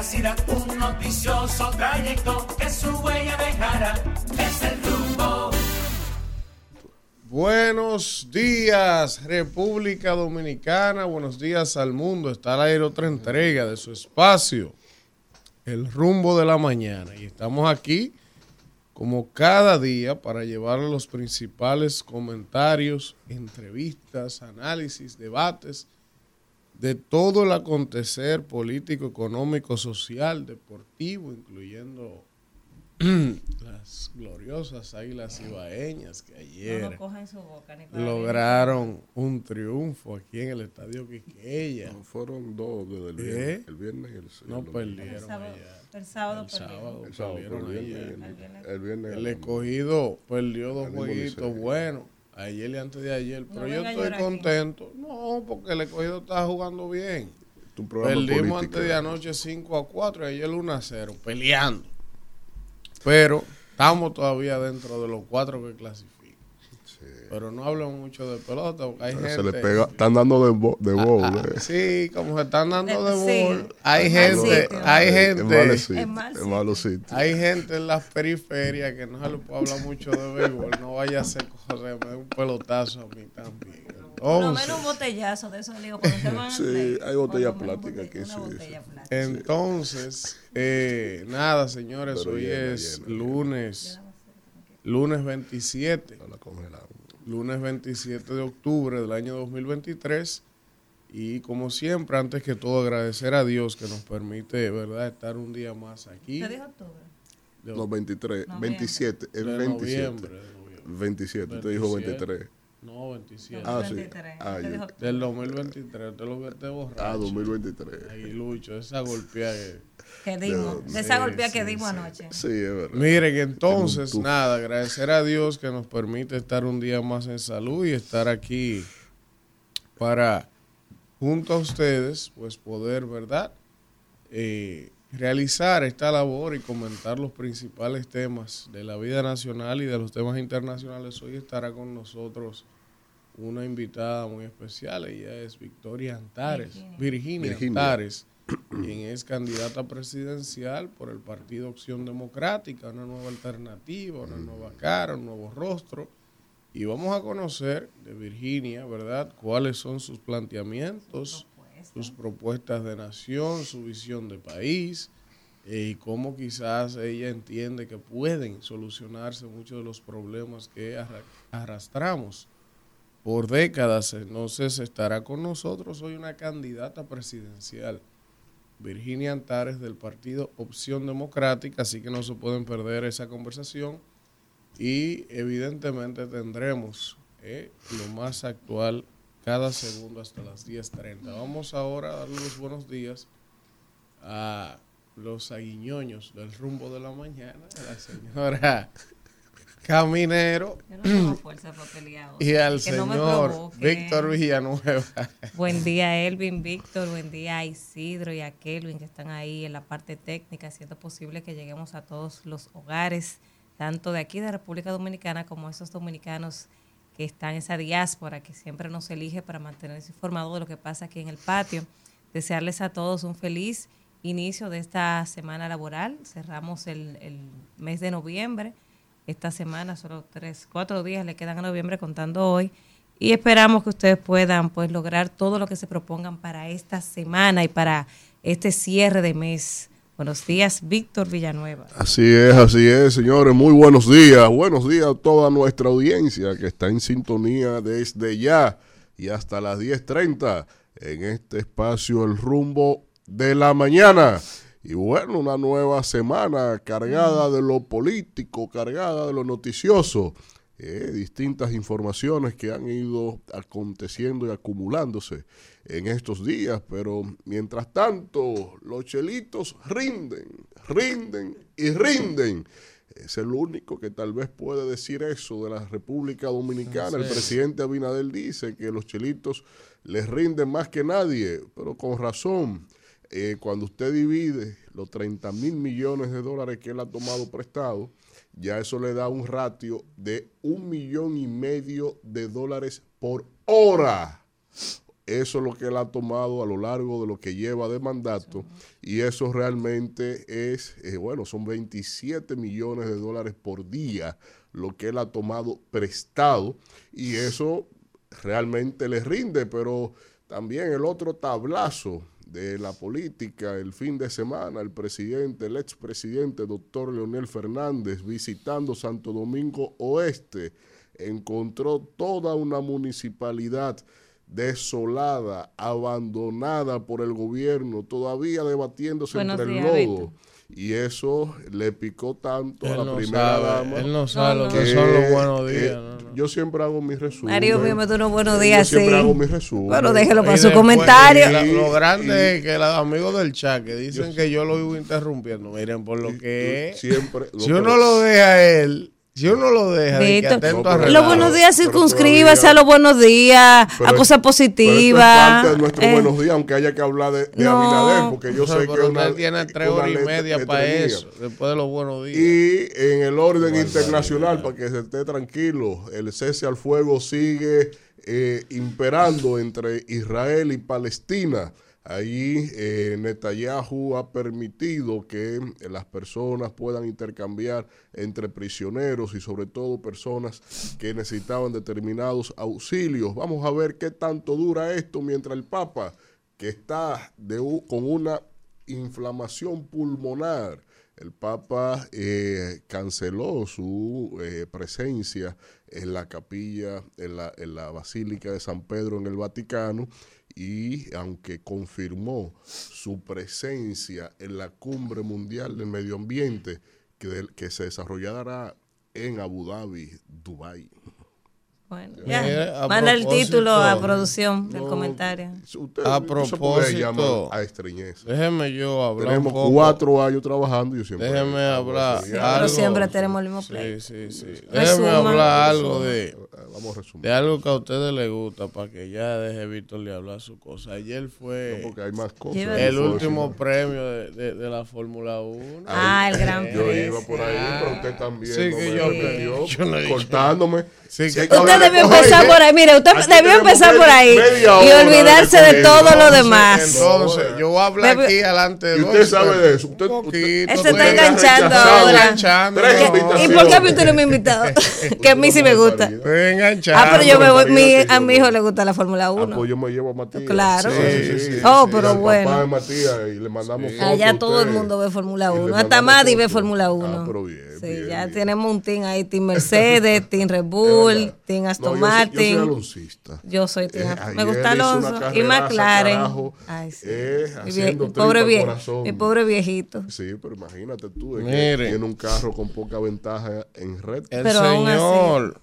un noticioso trayecto que su huella. Es el rumbo. Buenos días, República Dominicana. Buenos días al mundo. Está al aire otra entrega de su espacio, El rumbo de la mañana. Y estamos aquí, como cada día, para llevarle los principales comentarios, entrevistas, análisis, debates de todo el acontecer político, económico, social, deportivo, incluyendo las gloriosas águilas ibaeñas que ayer No lo su boca, ni para lograron un triunfo aquí en el estadio Quiqueya. Fueron dos desde el ¿Eh? viernes, el viernes y el, No el- El perdieron sábado, el sábado El sábado el sábado, perdieron el viernes, ayer. El viernes. el viernes El escogido perdió dos jueguitos buenos. Ayer y antes de ayer. Pero yo venga a estoy llorar aquí. contento. No, porque el escogido está jugando bien. Perdimos político. antes de anoche 5 a 4 y ayer 1 a 0, peleando. Pero estamos todavía dentro de los cuatro que Pero no hablan mucho de pelota porque hay gente. Se le pega, están dando de, bo- de bowl, Ah, eh. Sí, como se están dando de Sí. bol. Hay gente, sitio. hay En gente, malos sitios, En mal en malos sitios. hay gente en las periferias que no se le puede hablar mucho de béisbol. No vaya a ser José, me un pelotazo a mí también. Por lo menos un botellazo de eso, digo, cuando se van al Sí, hay botella por lo menos plástica aquí, sí, botella sí. plástica. Entonces, eh, nada, señores, Pero hoy llena, es llena, llena. lunes, lunes 27, No la. Lunes 27 de octubre del año 2023. Y como siempre, antes que todo, agradecer a Dios que nos permite, ¿verdad?, estar un día más aquí. ¿Te dijo octubre? De- No, 23, Noviembre. 27, de el 27. noviembre, de noviembre. 27, te dijo 27. 23. No, 27. Ah, sí. 23. Ah, Te yo-. Del 2023, te lo vete borracho. Ah, 2023. Ahí, Lucho, esa golpeada que... Dimos, de Sí, esa golpea que dimos sí. anoche. Sí, es verdad. Miren, entonces, En nada, agradecer a Dios que nos permite estar un día más en salud y estar aquí para, junto a ustedes, pues poder, ¿verdad? Eh, realizar esta labor y comentar los principales temas de la vida nacional y de los temas internacionales. Hoy estará con nosotros una invitada muy especial, ella es Victoria Antares, Virginia. Virginia, Virginia. Antares, quien es candidata presidencial por el Partido Opción Democrática, una nueva alternativa, una nueva cara, un nuevo rostro. Y vamos a conocer de Virginia, ¿verdad?, cuáles son sus planteamientos, sus propuestas de nación, su visión de país eh, y cómo quizás ella entiende que pueden solucionarse muchos de los problemas que arra- arrastramos por décadas. Entonces estará con nosotros hoy una candidata presidencial, Virginia Antares del partido Opción Democrática, así que no se pueden perder esa conversación y evidentemente tendremos eh, lo más actual cada segundo hasta las 10.30. Vamos ahora a darle los buenos días a los aguiñoños del rumbo de la mañana, a la señora Caminero no fuerza para y al Que señor. Víctor Villanueva. Buen día, Elvin, Víctor. Buen día a Isidro y a Kelvin, que están ahí en la parte técnica, haciendo posible que lleguemos a todos los hogares, tanto de aquí de República Dominicana como esos dominicanos que están en esa diáspora que siempre nos elige para mantenerse informados de lo que pasa aquí en el patio. Desearles a todos un feliz inicio de esta semana laboral. Cerramos el, el mes de noviembre. Esta semana, solo tres, cuatro días le quedan a noviembre contando hoy. Y esperamos que ustedes puedan pues lograr todo lo que se propongan para esta semana y para este cierre de mes. Buenos días, Víctor Villanueva. Así es, así es, señores. Muy buenos días. Buenos días a toda nuestra audiencia que está en sintonía desde ya y hasta las 10.30 en este espacio El Rumbo de la Mañana. Y bueno, una nueva semana cargada de lo político, cargada de lo noticioso. eh, distintas informaciones que han ido aconteciendo y acumulándose en estos días, pero mientras tanto los chelitos rinden, rinden y rinden. Es el único que tal vez puede decir eso de la República Dominicana. El presidente Abinadel dice que los chelitos les rinden más que nadie, pero con razón. Eh, cuando usted divide los 30 mil millones de dólares que él ha tomado prestado, ya eso le da un ratio de un millón y medio de dólares por hora. Eso es lo que él ha tomado a lo largo de lo que lleva de mandato y eso realmente es, eh, bueno, son 27 millones de dólares por día lo que él ha tomado prestado y eso realmente le rinde, pero también el otro tablazo de la política el fin de semana, el presidente, el expresidente doctor Leonel Fernández visitando Santo Domingo Oeste, encontró toda una municipalidad desolada, abandonada por el gobierno, todavía debatiéndose entre el lodo. Y eso le picó tanto a la primera dama. Él no sabe lo que son los buenos días. Yo siempre hago mis resúmenes. Mario, me tú unos buenos días, yo siempre hago mis resúmenes. Bueno, déjelo para su comentario. lo grande es que los amigos del chat que dicen que yo lo vivo interrumpiendo, miren, por lo que Siempre. Si uno lo deja a él si uno lo deja, de que atento a los buenos días circunscríbase a los buenos días, a cosas positivas. Es parte de nuestros eh, buenos días, aunque haya que hablar de, de no, Abinader, porque yo sé que una, tiene tres horas y media para eso, después de los buenos días. Y en el orden internacional, para que se esté tranquilo, el cese al fuego sigue eh, imperando entre Israel y Palestina. Ahí eh, Netanyahu ha permitido que las personas puedan intercambiar entre prisioneros y sobre todo personas que necesitaban determinados auxilios. Vamos a ver qué tanto dura esto mientras el Papa, que está de, con una inflamación pulmonar, el Papa eh, canceló su eh, presencia en la capilla, en la, en la Basílica de San Pedro en el Vaticano y aunque confirmó su presencia en la cumbre mundial del medio ambiente que, que se desarrollará en Abu Dhabi, Dubái. Bueno, ya. Manda el título a producción del comentario. a propósito, a estreñez. Déjeme yo hablar. Tenemos cuatro años trabajando. Yo siempre déjeme hablar. Pero siempre tenemos el mismo play. Sí, sí, sí. Déjeme hablar algo de, Vamos a de algo que a ustedes les gusta para que ya deje Víctor le hablar su cosa. Ayer fue porque hay más cosas. el último premio de, de, de la Fórmula 1. Ah, el gran premio. Yo iba por ahí, pero usted también. Sí, no que yo, yo no cortándome. Sí, usted debió empezar por ahí, mire, usted debió empezar por ahí y olvidarse de, todo lo demás. Entonces, yo voy a hablar aquí adelante de ¿Y usted sabe de eso? Usted, usted, se está enganchando ahora. ¿Y por qué a mí usted no me ha invitado? que a mí sí me gusta. Estoy enganchando. Ah, pero yo me voy, mi, a mi hijo le gusta la Fórmula 1. Ah, pues yo me llevo a Matías. Claro. Sí, sí, oh, pero bueno. Papá de Matías y le mandamos. Allá todo el mundo ve Fórmula 1. Hasta Madi ve Fórmula 1. Ah, pero bien. Sí, ya tenemos un team ahí, Team Mercedes, Team Red Bull, Team Aston Martin. Yo soy aloncista. Yo soy Team eh, Me gusta Alonso y McLaren. Ay, sí. Eh, y pobre, viejo, y pobre viejito. Sí, pero imagínate tú, tiene un carro con poca ventaja en red. El pero señor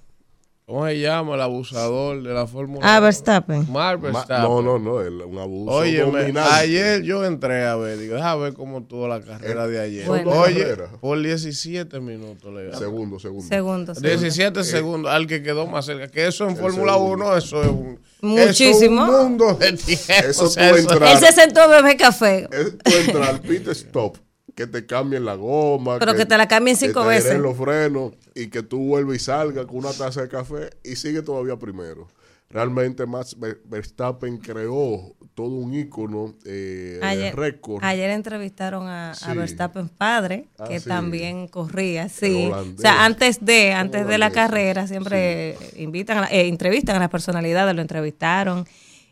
¿Cómo se llama el abusador de la Fórmula Ah, Verstappen. Mar Verstappen. no, no, no, el, un abuso Oye, ayer yo entré a ver, digo, déjame ver cómo tuvo la carrera de ayer. Oye, por 17 minutos le ganó. Segundo, segundo. Segundo, 17 segundos, al que quedó más cerca. Que eso en Fórmula 1, eso es un... Muchísimo. Eso es un mundo de tiempo. Eso o sea, eso, Él se sentó a beber café. Tú entras al pit stop que te cambien la goma. Pero que, te la cambien cinco que veces. Te los frenos y que tú vuelvas y salgas con una taza de café y sigue todavía primero. Realmente Max Verstappen creó todo un ícono eh, ayer, récord. Ayer entrevistaron a, Verstappen padre, ah, que también corría, sí. O sea, antes de, antes de la carrera siempre invitan, eh, entrevistan a las personalidades, lo entrevistaron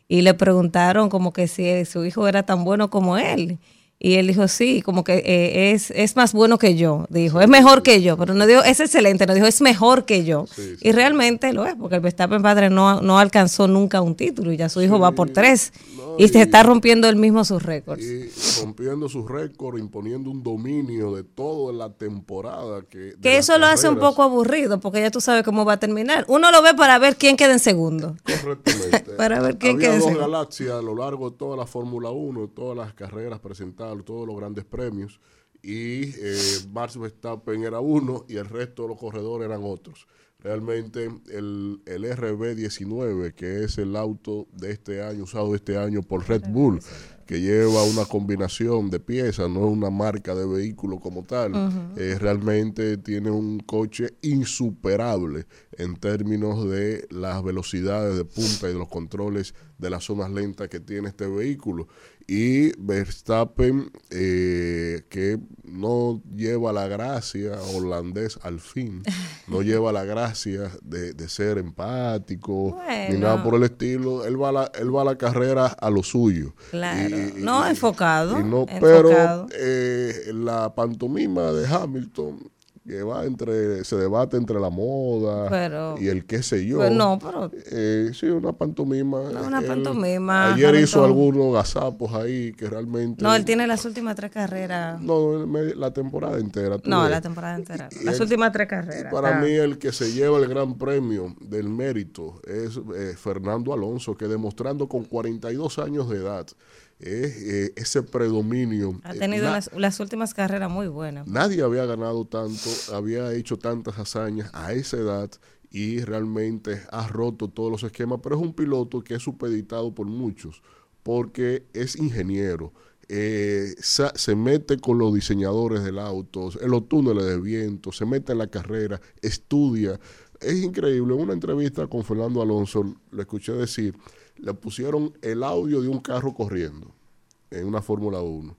y le preguntaron como que si su hijo era tan bueno como él. Y él dijo, sí, como que eh, es, es más bueno que yo, dijo, es mejor que yo, pero no dijo, es excelente, no dijo, es mejor que yo. y realmente lo es, porque el Verstappen padre no, no alcanzó nunca un título y ya su hijo va por tres. y, se está rompiendo él mismo sus récords. Y rompiendo sus récords, imponiendo un dominio de toda la temporada. Que, que eso lo hace un poco aburrido, porque ya tú sabes cómo va a terminar. Uno lo ve para ver quién queda en segundo. Correctamente. para ver quién queda en segundo. galaxias a lo largo de toda la Fórmula 1, todas las carreras presentadas todos los grandes premios y eh, Max Verstappen era uno y el resto de los corredores eran otros. Realmente el, el RB19, que es el auto de este año, usado este año por Red Bull, que lleva una combinación de piezas, no es una marca de vehículo como tal, eh, realmente tiene un coche insuperable en términos de las velocidades de punta y de los controles de las zonas lentas que tiene este vehículo. Y Verstappen, eh, que no lleva la gracia holandés al fin, no lleva la gracia de, de ser empático ni nada por el estilo, él va a la, él va a la carrera a lo suyo. Claro. No, enfocado, y no- enfocado. pero eh, la pantomima de Hamilton, que va entre, se debate entre la moda Pero- y el qué sé yo. Pues no, pero Eh, sí, una pantomima. No, una Él pantomima, Ayer hizo algunos gazapos ahí que realmente. no, él tiene las últimas tres carreras. No, la temporada entera. No, ves. la temporada entera. Y Las él- últimas tres carreras. Para Ah. mí el que se lleva el gran premio del mérito es eh, Fernando Alonso, que demostrando con 42 años de edad eh, ese predominio. Ha eh, tenido las, las últimas carreras muy buenas. Nadie había ganado tanto, había hecho tantas hazañas a esa edad y realmente ha roto todos los esquemas, pero es un piloto que es supeditado por muchos porque es ingeniero. eh, se mete con los diseñadores del auto, en los túneles de viento, se mete en la carrera, estudia. Es increíble. En una entrevista con Fernando Alonso, le escuché decir, le pusieron el audio de un carro corriendo en una Fórmula 1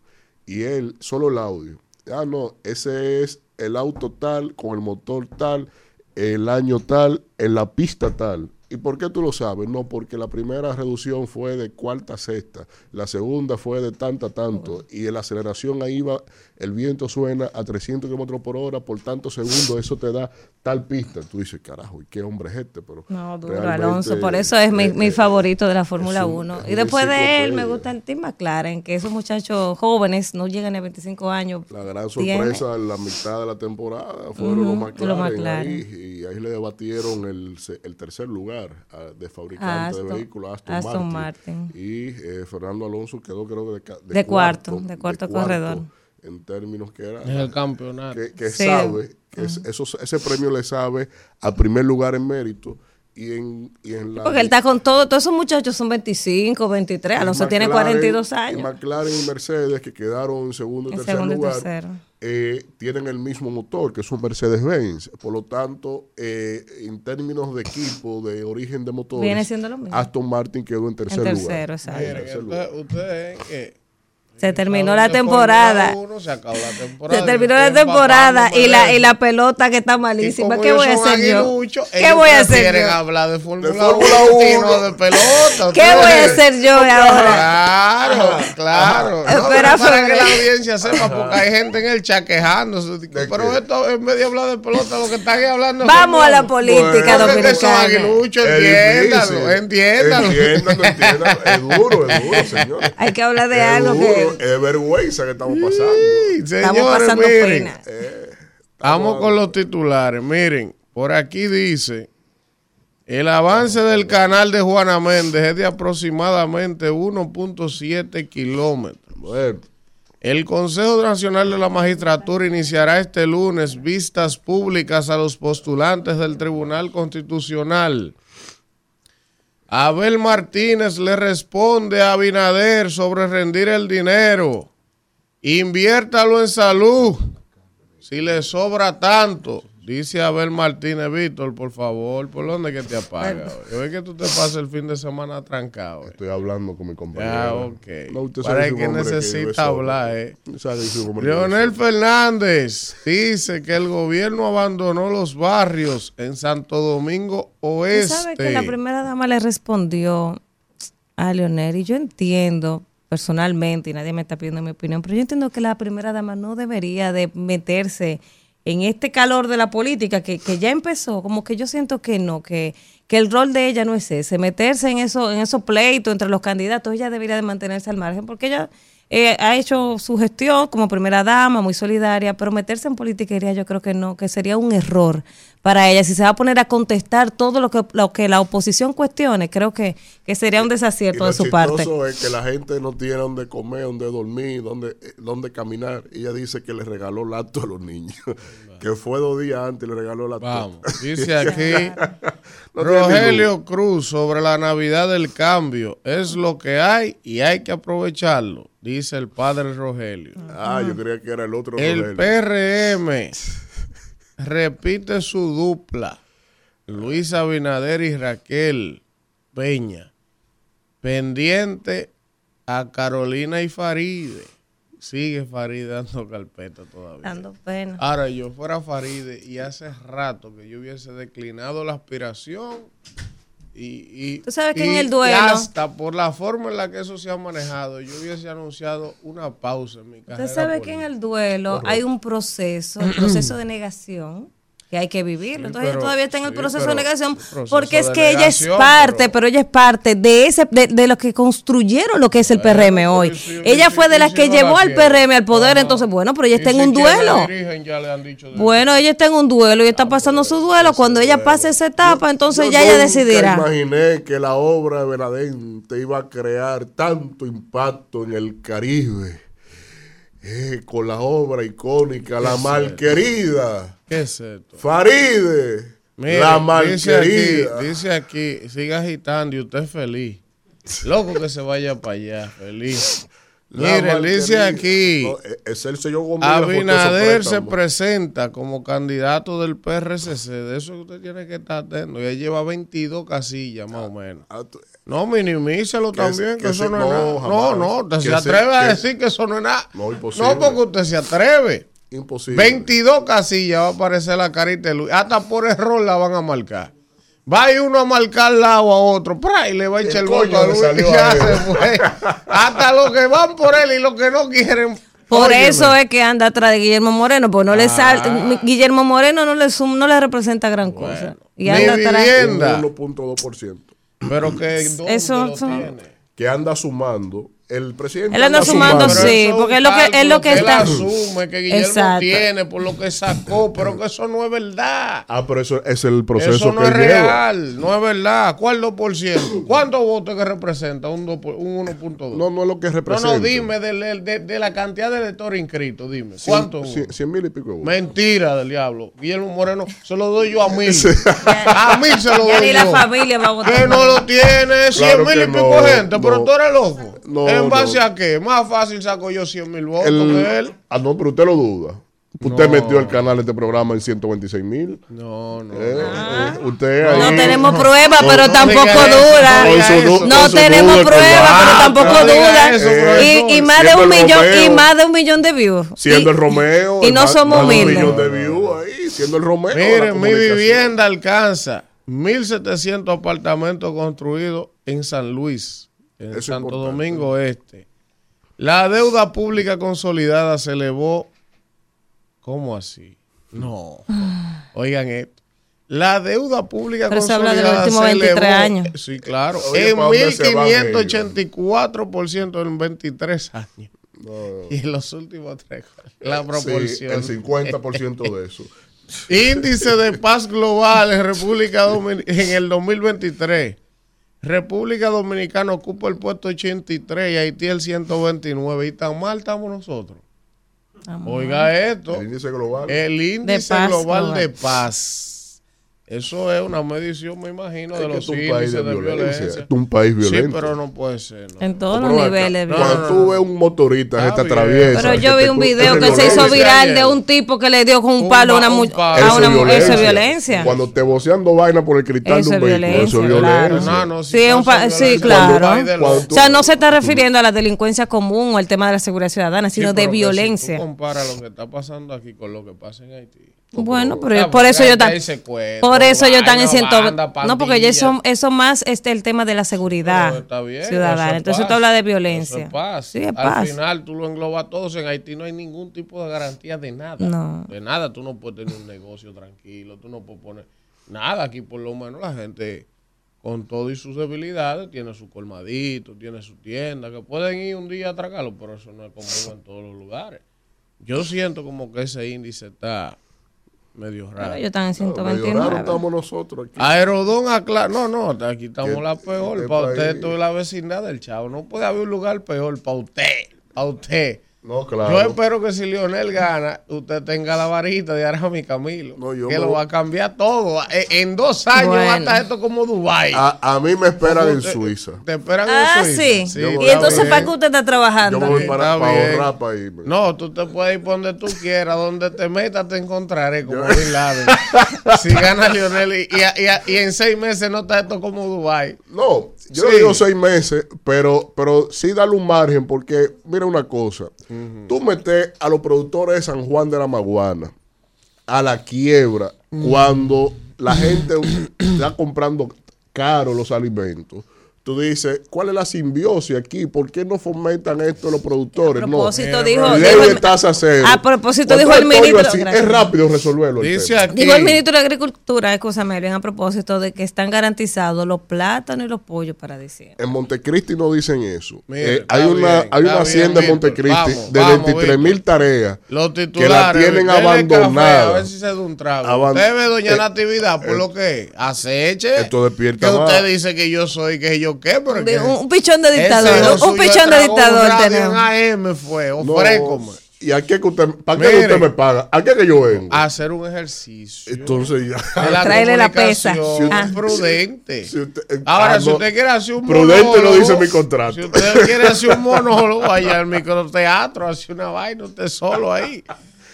y él, solo el audio. Ah, no, ese es el auto tal, con el motor tal, el año tal, en la pista tal. ¿Y por qué tú lo sabes? No, porque la primera reducción fue de cuarta a sexta, la segunda fue de tanta a tanto, y la aceleración ahí va, el viento suena a 300 kilómetros por hora por tantos segundos, eso te da tal pista. Tú dices, carajo, ¿y qué hombre es este? Pero No, duro Alonso, por eso es mi, eh, mi eh, favorito de la Fórmula un- 1. es Y después de él me enciclopedia. gusta el Team McLaren, que esos muchachos jóvenes no llegan a 25 años. La gran sorpresa en la mitad de la temporada fueron Ujú, los los McLaren. McLaren. ahí, y ahí le debatieron el, el tercer lugar de fabricante de vehículos, Aston, Aston Martin. Martin. Y eh, Fernando Alonso quedó, creo que De cuarto, de cuarto corredor. En términos que era. En el campeonato. Que, que Sí. sabe, que es- eso, ese premio le sabe a primer lugar en mérito y en, y en la. Porque él está con todo, todos esos muchachos son 25, 23, y Alonso tiene McLaren- 42 y años. McLaren y Mercedes, que quedaron en segundo y tercer segundo y lugar, tercero. eh, tienen el mismo motor, que es un Mercedes-Benz. Por lo tanto, eh, en términos de equipo, de origen de motores, Viene siendo lo mismo. Aston Martin quedó en tercer, En lugar. tercero, exacto. En tercer lugar. ustedes que Se terminó la temporada. Fórmula 1, se acabó la temporada. Se terminó la temporada y la, y la pelota que está malísima. ¿Qué voy a hacer yo? ¿Qué voy a hacer prefieren yo? hablar de Fórmula Fórmula 1 y 1. no de pelota. ¿Qué voy a hacer yo ahora? Claro, claro. No, Espera, para que la audiencia sepa, porque hay gente en el chat quejándose. Pero esto, en vez de hablar de pelota, lo que están es hablando Vamos a la política Bueno, dominicana. aguiluchos, Es entiéndalo, entiéndalo. Entiéndalo, entiéndalo. Es duro, es duro, señor. Hay que hablar de algo que Es vergüenza que estamos pasando. Sí, estamos pasando miren, pena. Vamos con los titulares. Miren, por aquí dice, el avance del canal de Juana Méndez es de aproximadamente 1.7 kilómetros. Bueno, El Consejo Nacional de la Magistratura iniciará este lunes vistas públicas a los postulantes del Tribunal Constitucional. Abel Martínez le responde a Abinader sobre rendir el dinero. Inviértalo en salud. Si le sobra tanto, dice Abel Martínez Víctor, por favor, ¿por dónde que te apaga? Yo veo que tú te pasas el fin de semana trancado. eh. estoy hablando con mi compañero. Ya, ok. No, usted sabe Para que necesita hablar, eh. Sabe Leonel. Fernández dice que el gobierno abandonó los barrios en Santo Domingo Tú Oeste. sabes que la primera dama le respondió a Leonel y yo entiendo personalmente, y nadie me está pidiendo mi opinión, pero yo entiendo que la primera dama no debería de meterse en este calor de la política que, que ya empezó, como que yo siento que no, que, que el rol de ella no es ese, meterse en eso, en esos pleitos entre los candidatos, ella debería de mantenerse al margen, porque ella eh, ha hecho su gestión como primera dama, muy solidaria, pero meterse en politiquería yo creo que no, que sería un error para ella. Si se va a poner a contestar todo lo que, lo que la oposición cuestione, creo que, que sería un Y desacierto lo de su parte. es que la gente no tiene dónde comer, dónde dormir, dónde, eh, dónde caminar. Ella dice que le regaló lacto a los niños. Que fue dos días antes y le regaló la Vamos, dice aquí No Rogelio Cruz sobre la Navidad del cambio. Es lo que hay y hay que aprovecharlo, dice el padre Rogelio. Ah, yo creía que era el otro El Rogelio. PRM repite su dupla. Luis Abinader y Raquel Peña. Pendiente a Carolina y Faride. Sigue Faride dando carpeta todavía. Dando pena. Ahora, yo fuera Faride y hace rato que yo hubiese declinado la aspiración y, y- Tú sabes que y- en el duelo- hasta por la forma en la que eso se ha manejado, yo hubiese anunciado una pausa en mi carrera. Usted sabe que en el duelo hay un proceso, el proceso de negación, que hay que vivirlo. Entonces pero- ella todavía está en el sí, proceso de negación, porque es que ella es parte, pero- pero, ella es parte de ese, de, de los que construyeron lo que es el PRM pero hoy. ella fue de las que llevó al? PRM al poder, Ajá. entonces bueno, pero ella está en si un duelo. dirigen Bueno, ella está en un duelo y está pasando su duelo. Cuando ella pase esa etapa, entonces Yo ya ella decidirá. imaginé que la obra de Benavente iba a crear tanto impacto en el Caribe. Eh, con la obra icónica, la malquerida. ¿Qué es esto? Faride. Mire, la dice aquí, malquerida. dice aquí, siga agitando y usted es feliz. Loco que se vaya para allá, feliz. La Mire, dice aquí, No, eh, es el sello que Abinader se presenta como candidato del PRCC. De eso usted tiene que estar atento. Ya lleva 22 casillas, más o menos. Ah, No, minimícelo Que también, que, que eso se- no es no, nada. No, no, usted se se- atreve a que- decir que eso no es nada. No, imposible. No, porque usted se atreve. Imposible. 22 casillas va a aparecer la carita de Luis. Hasta por error la van a marcar. Va a ir uno a marcar al lado a otro, ¡pra! y le va a echar el voto a Luis. y ya se fue. Hasta los que van por él y los que no quieren. Por Óyeme. eso es que anda atrás de Guillermo Moreno, pues no le Ah. sal, Guillermo Moreno no le sum- no le representa gran cosa. Y anda atrás. vivienda. Un 1.2%. Pero que ¿dónde Eso lo son- tiene? Que anda sumando. El presidente. Él anda sumando, Pero sí, porque es lo que- es lo que cálculo está- él asume que Guillermo Exacto. tiene por lo que sacó, pero que eso no es verdad. Ah, pero eso es el proceso Eso no que es él lleva. real, no es verdad. ¿Cuál 2%? ¿Cuántos votos que representa? Un, 2 por- un 1.2. No, no es lo que no, representa. no, dime de, de- de la cantidad de electores inscritos, dime. ¿Cuántos? Cien, cien mil y pico de votos. Mentira del diablo. Guillermo Moreno se lo doy yo a mil. A mil se lo Ya doy ni yo. la familia va a votar. Que no lo tiene, 100 Claro mil que y pico no, gente, pero no. tú eres loco. No, ¿En base no. a qué? Más fácil saco yo 100 mil votos El- que él. Ah, no, pero usted lo duda. Usted No. metió el canal de este programa en 126 mil. No, no. Eh, Ah. eh, usted ahí. No tenemos pruebas, No, pero no tampoco dura. no tenemos duda, pruebas, pero Ah, tampoco duda. eso, y, más de un millón, y más de un millón de views. Siendo Y- el Romeo. y no más- somos más de un humildes. millón de views ahí, siendo el Romeo. Miren, mi vivienda alcanza 1.700 apartamentos construidos en San Luis, en Eso Santo importante. Domingo Este. La deuda pública consolidada se elevó. ¿Cómo así? No. Oigan esto. La deuda pública Pero se habla de los consolidada últimos se 23 elevó- años. Sí, claro. Oye, en ¿pa' dónde se van 1584% en 23 años. Y en los últimos tres, la Sí, proporción. el 50% de eso. Índice de paz global en República Dominicana en el 2023. República Dominicana ocupa el puesto 83 y Haití el 129. Y tan mal estamos nosotros. Oiga esto. El índice global. El índice paz global, global. de paz. Eso es una medición, me imagino, Es de que los esto es un país índices de de violencia. es un país Sí, violento. pero no puede ser. ¿no? En todos los niveles. no. Cuando tú ves un motorista que Está te bien. atraviesa. Pero yo vi un video que se hizo viral de un tipo que le dio con un Un palo a una, un palo. a una es mu- Eso es violencia. violencia. Cuando te voceando vaina por el cristal Eso de un vehículo, eso es violencia, claro. violencia. No, no, Sí, es un sí, claro. cuando. O sea, no se está refiriendo a la delincuencia común o al tema de la seguridad ciudadana, Sí, sino de Si violencia. tú comparas lo que está pasando aquí con lo que pasa en Haití. Bueno, pero Ah, por porque eso yo tan, por eso yo tan en banda, no porque eso, eso más este el tema de la seguridad Pero está bien, ciudadana. es Entonces paz. tú hablas de violencia. es paz. Sí, es Al paz. final tú lo englobas todos. En Haití no hay ningún tipo de garantía de nada. No. De nada. Tú no puedes tener un negocio tranquilo. Tú no puedes poner nada. Aquí por lo menos la gente con todo y sus debilidades tiene su colmadito, tiene su tienda, que pueden ir un día a atracarlo, pero eso no es común en todos los lugares. Yo siento como que ese índice está medio raro. Pero ellos están en Medio raro 129. estamos nosotros aquí. Aerodón aclara. No, no, aquí estamos ¿Qué- la peor. qué Para usted, es la vecindad del chavo. No puede haber un lugar peor para usted. Para usted. No, claro. Yo espero que si Lionel gana, usted tenga la varita de Arami Camilo. No, yo que me lo va a cambiar todo. En, en dos años va a Bueno. estar esto como Dubai. A, a mí me esperan en Te- Suiza. Te esperan Ah, en sí. Suiza. Yo y voy a entonces. ¿para qué usted está trabajando? Yo me voy para, para ahorrar para irme. No, tú te puedes ir por donde tú quieras, donde te metas te encontraré como Bin Laden. si gana Lionel y, y- y- y en seis meses no está esto como Dubai. No, yo Sí. no digo seis meses, pero, pero sí darle un margen, porque mira una cosa, tú metes a los productores de San Juan de la Maguana a la quiebra cuando la gente está comprando caro los alimentos. Tú dices, ¿cuál es la simbiosis aquí? ¿Por qué no fomentan esto los productores? A propósito, no. dijo- Ley dijo de el- tasa cero. A propósito, dijo el ministro- así, es rápido resolverlo. el Dice tema. aquí. Dijo el ministro de Agricultura, escúchame, bien, a propósito de que están garantizados los plátanos y los pollos para diciembre. En Montecristi no dicen eso. Mire, Eh, hay una, bien, hay una bien, hacienda en. Montecristi Vamos, de vamos, 23 mil tareas Los que la tienen abandonadas. a ver si se da un trago. Aban- usted ve, doña Eh, Natividad, por eh, lo que aceche. esto despierta Que más. usted dice que yo soy, que yo qué, pero De- que- un, un pichón de dictador. Un pichón de un dictador tenemos. En AM fue, No, ofrécome. ¿Y a qué que usted, para qué Mire. usted me paga? ¿A qué que yo vengo? A hacer un ejercicio. Entonces ya. la Tráele la pesa. comunicación Ah. prudente. Si usted- eh, Ahora, ah, si no. usted quiere hacer un Prudente lo monólogo, dice mi contrato. Si usted quiere hacer un monólogo allá al microteatro, hace una vaina, usted solo ahí.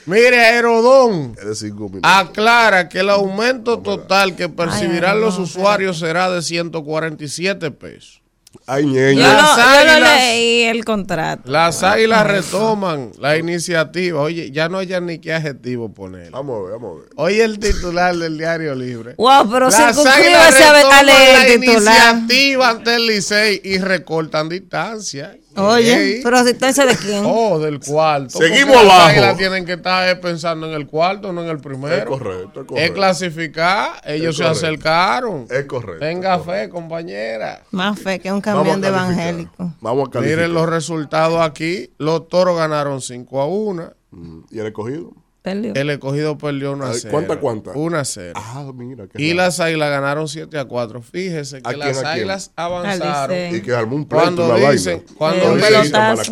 Mire, minutos. aclara que el aumento total que percibirán los usuarios será de 147 pesos. Ay, Yo, ñeña. yo águilas- leí el contrato. Las águilas retoman la iniciativa. Oye, ya no hayan ni qué adjetivo poner. Vamos a ver, vamos a ver. Oye, el titular del Diario Libre. Wow, pero Las águilas circunscríbase a, retoman leer la el titular. iniciativa ante el Licey y recortan distancia. Oye, pero distancia de quién? Oh, del cuarto. Seguimos Porque las abajo. águilas tienen que estar eh, pensando en el cuarto, no en el primero. Es correcto, es Es correcto. clasificar. Ellos Es se correcto. acercaron. Es correcto. Tenga es correcto. fe, compañera. Más fe que un Vamos a camión de evangélico. Vamos a calificar. Miren los resultados aquí. Los toros ganaron 5 a 1. Mm, ¿Y el escogido? Perdió. El escogido perdió 1 a Ay, 0. ¿cuánta, cuánta? 1 a 0. Ah, mira. qué Y raro. las águilas ganaron 7 a 4. Fíjese que ¿A quién, las águilas avanzaron. Y que armó un pleito, Cuando una dicen, vaina. cuando Eh, dicen,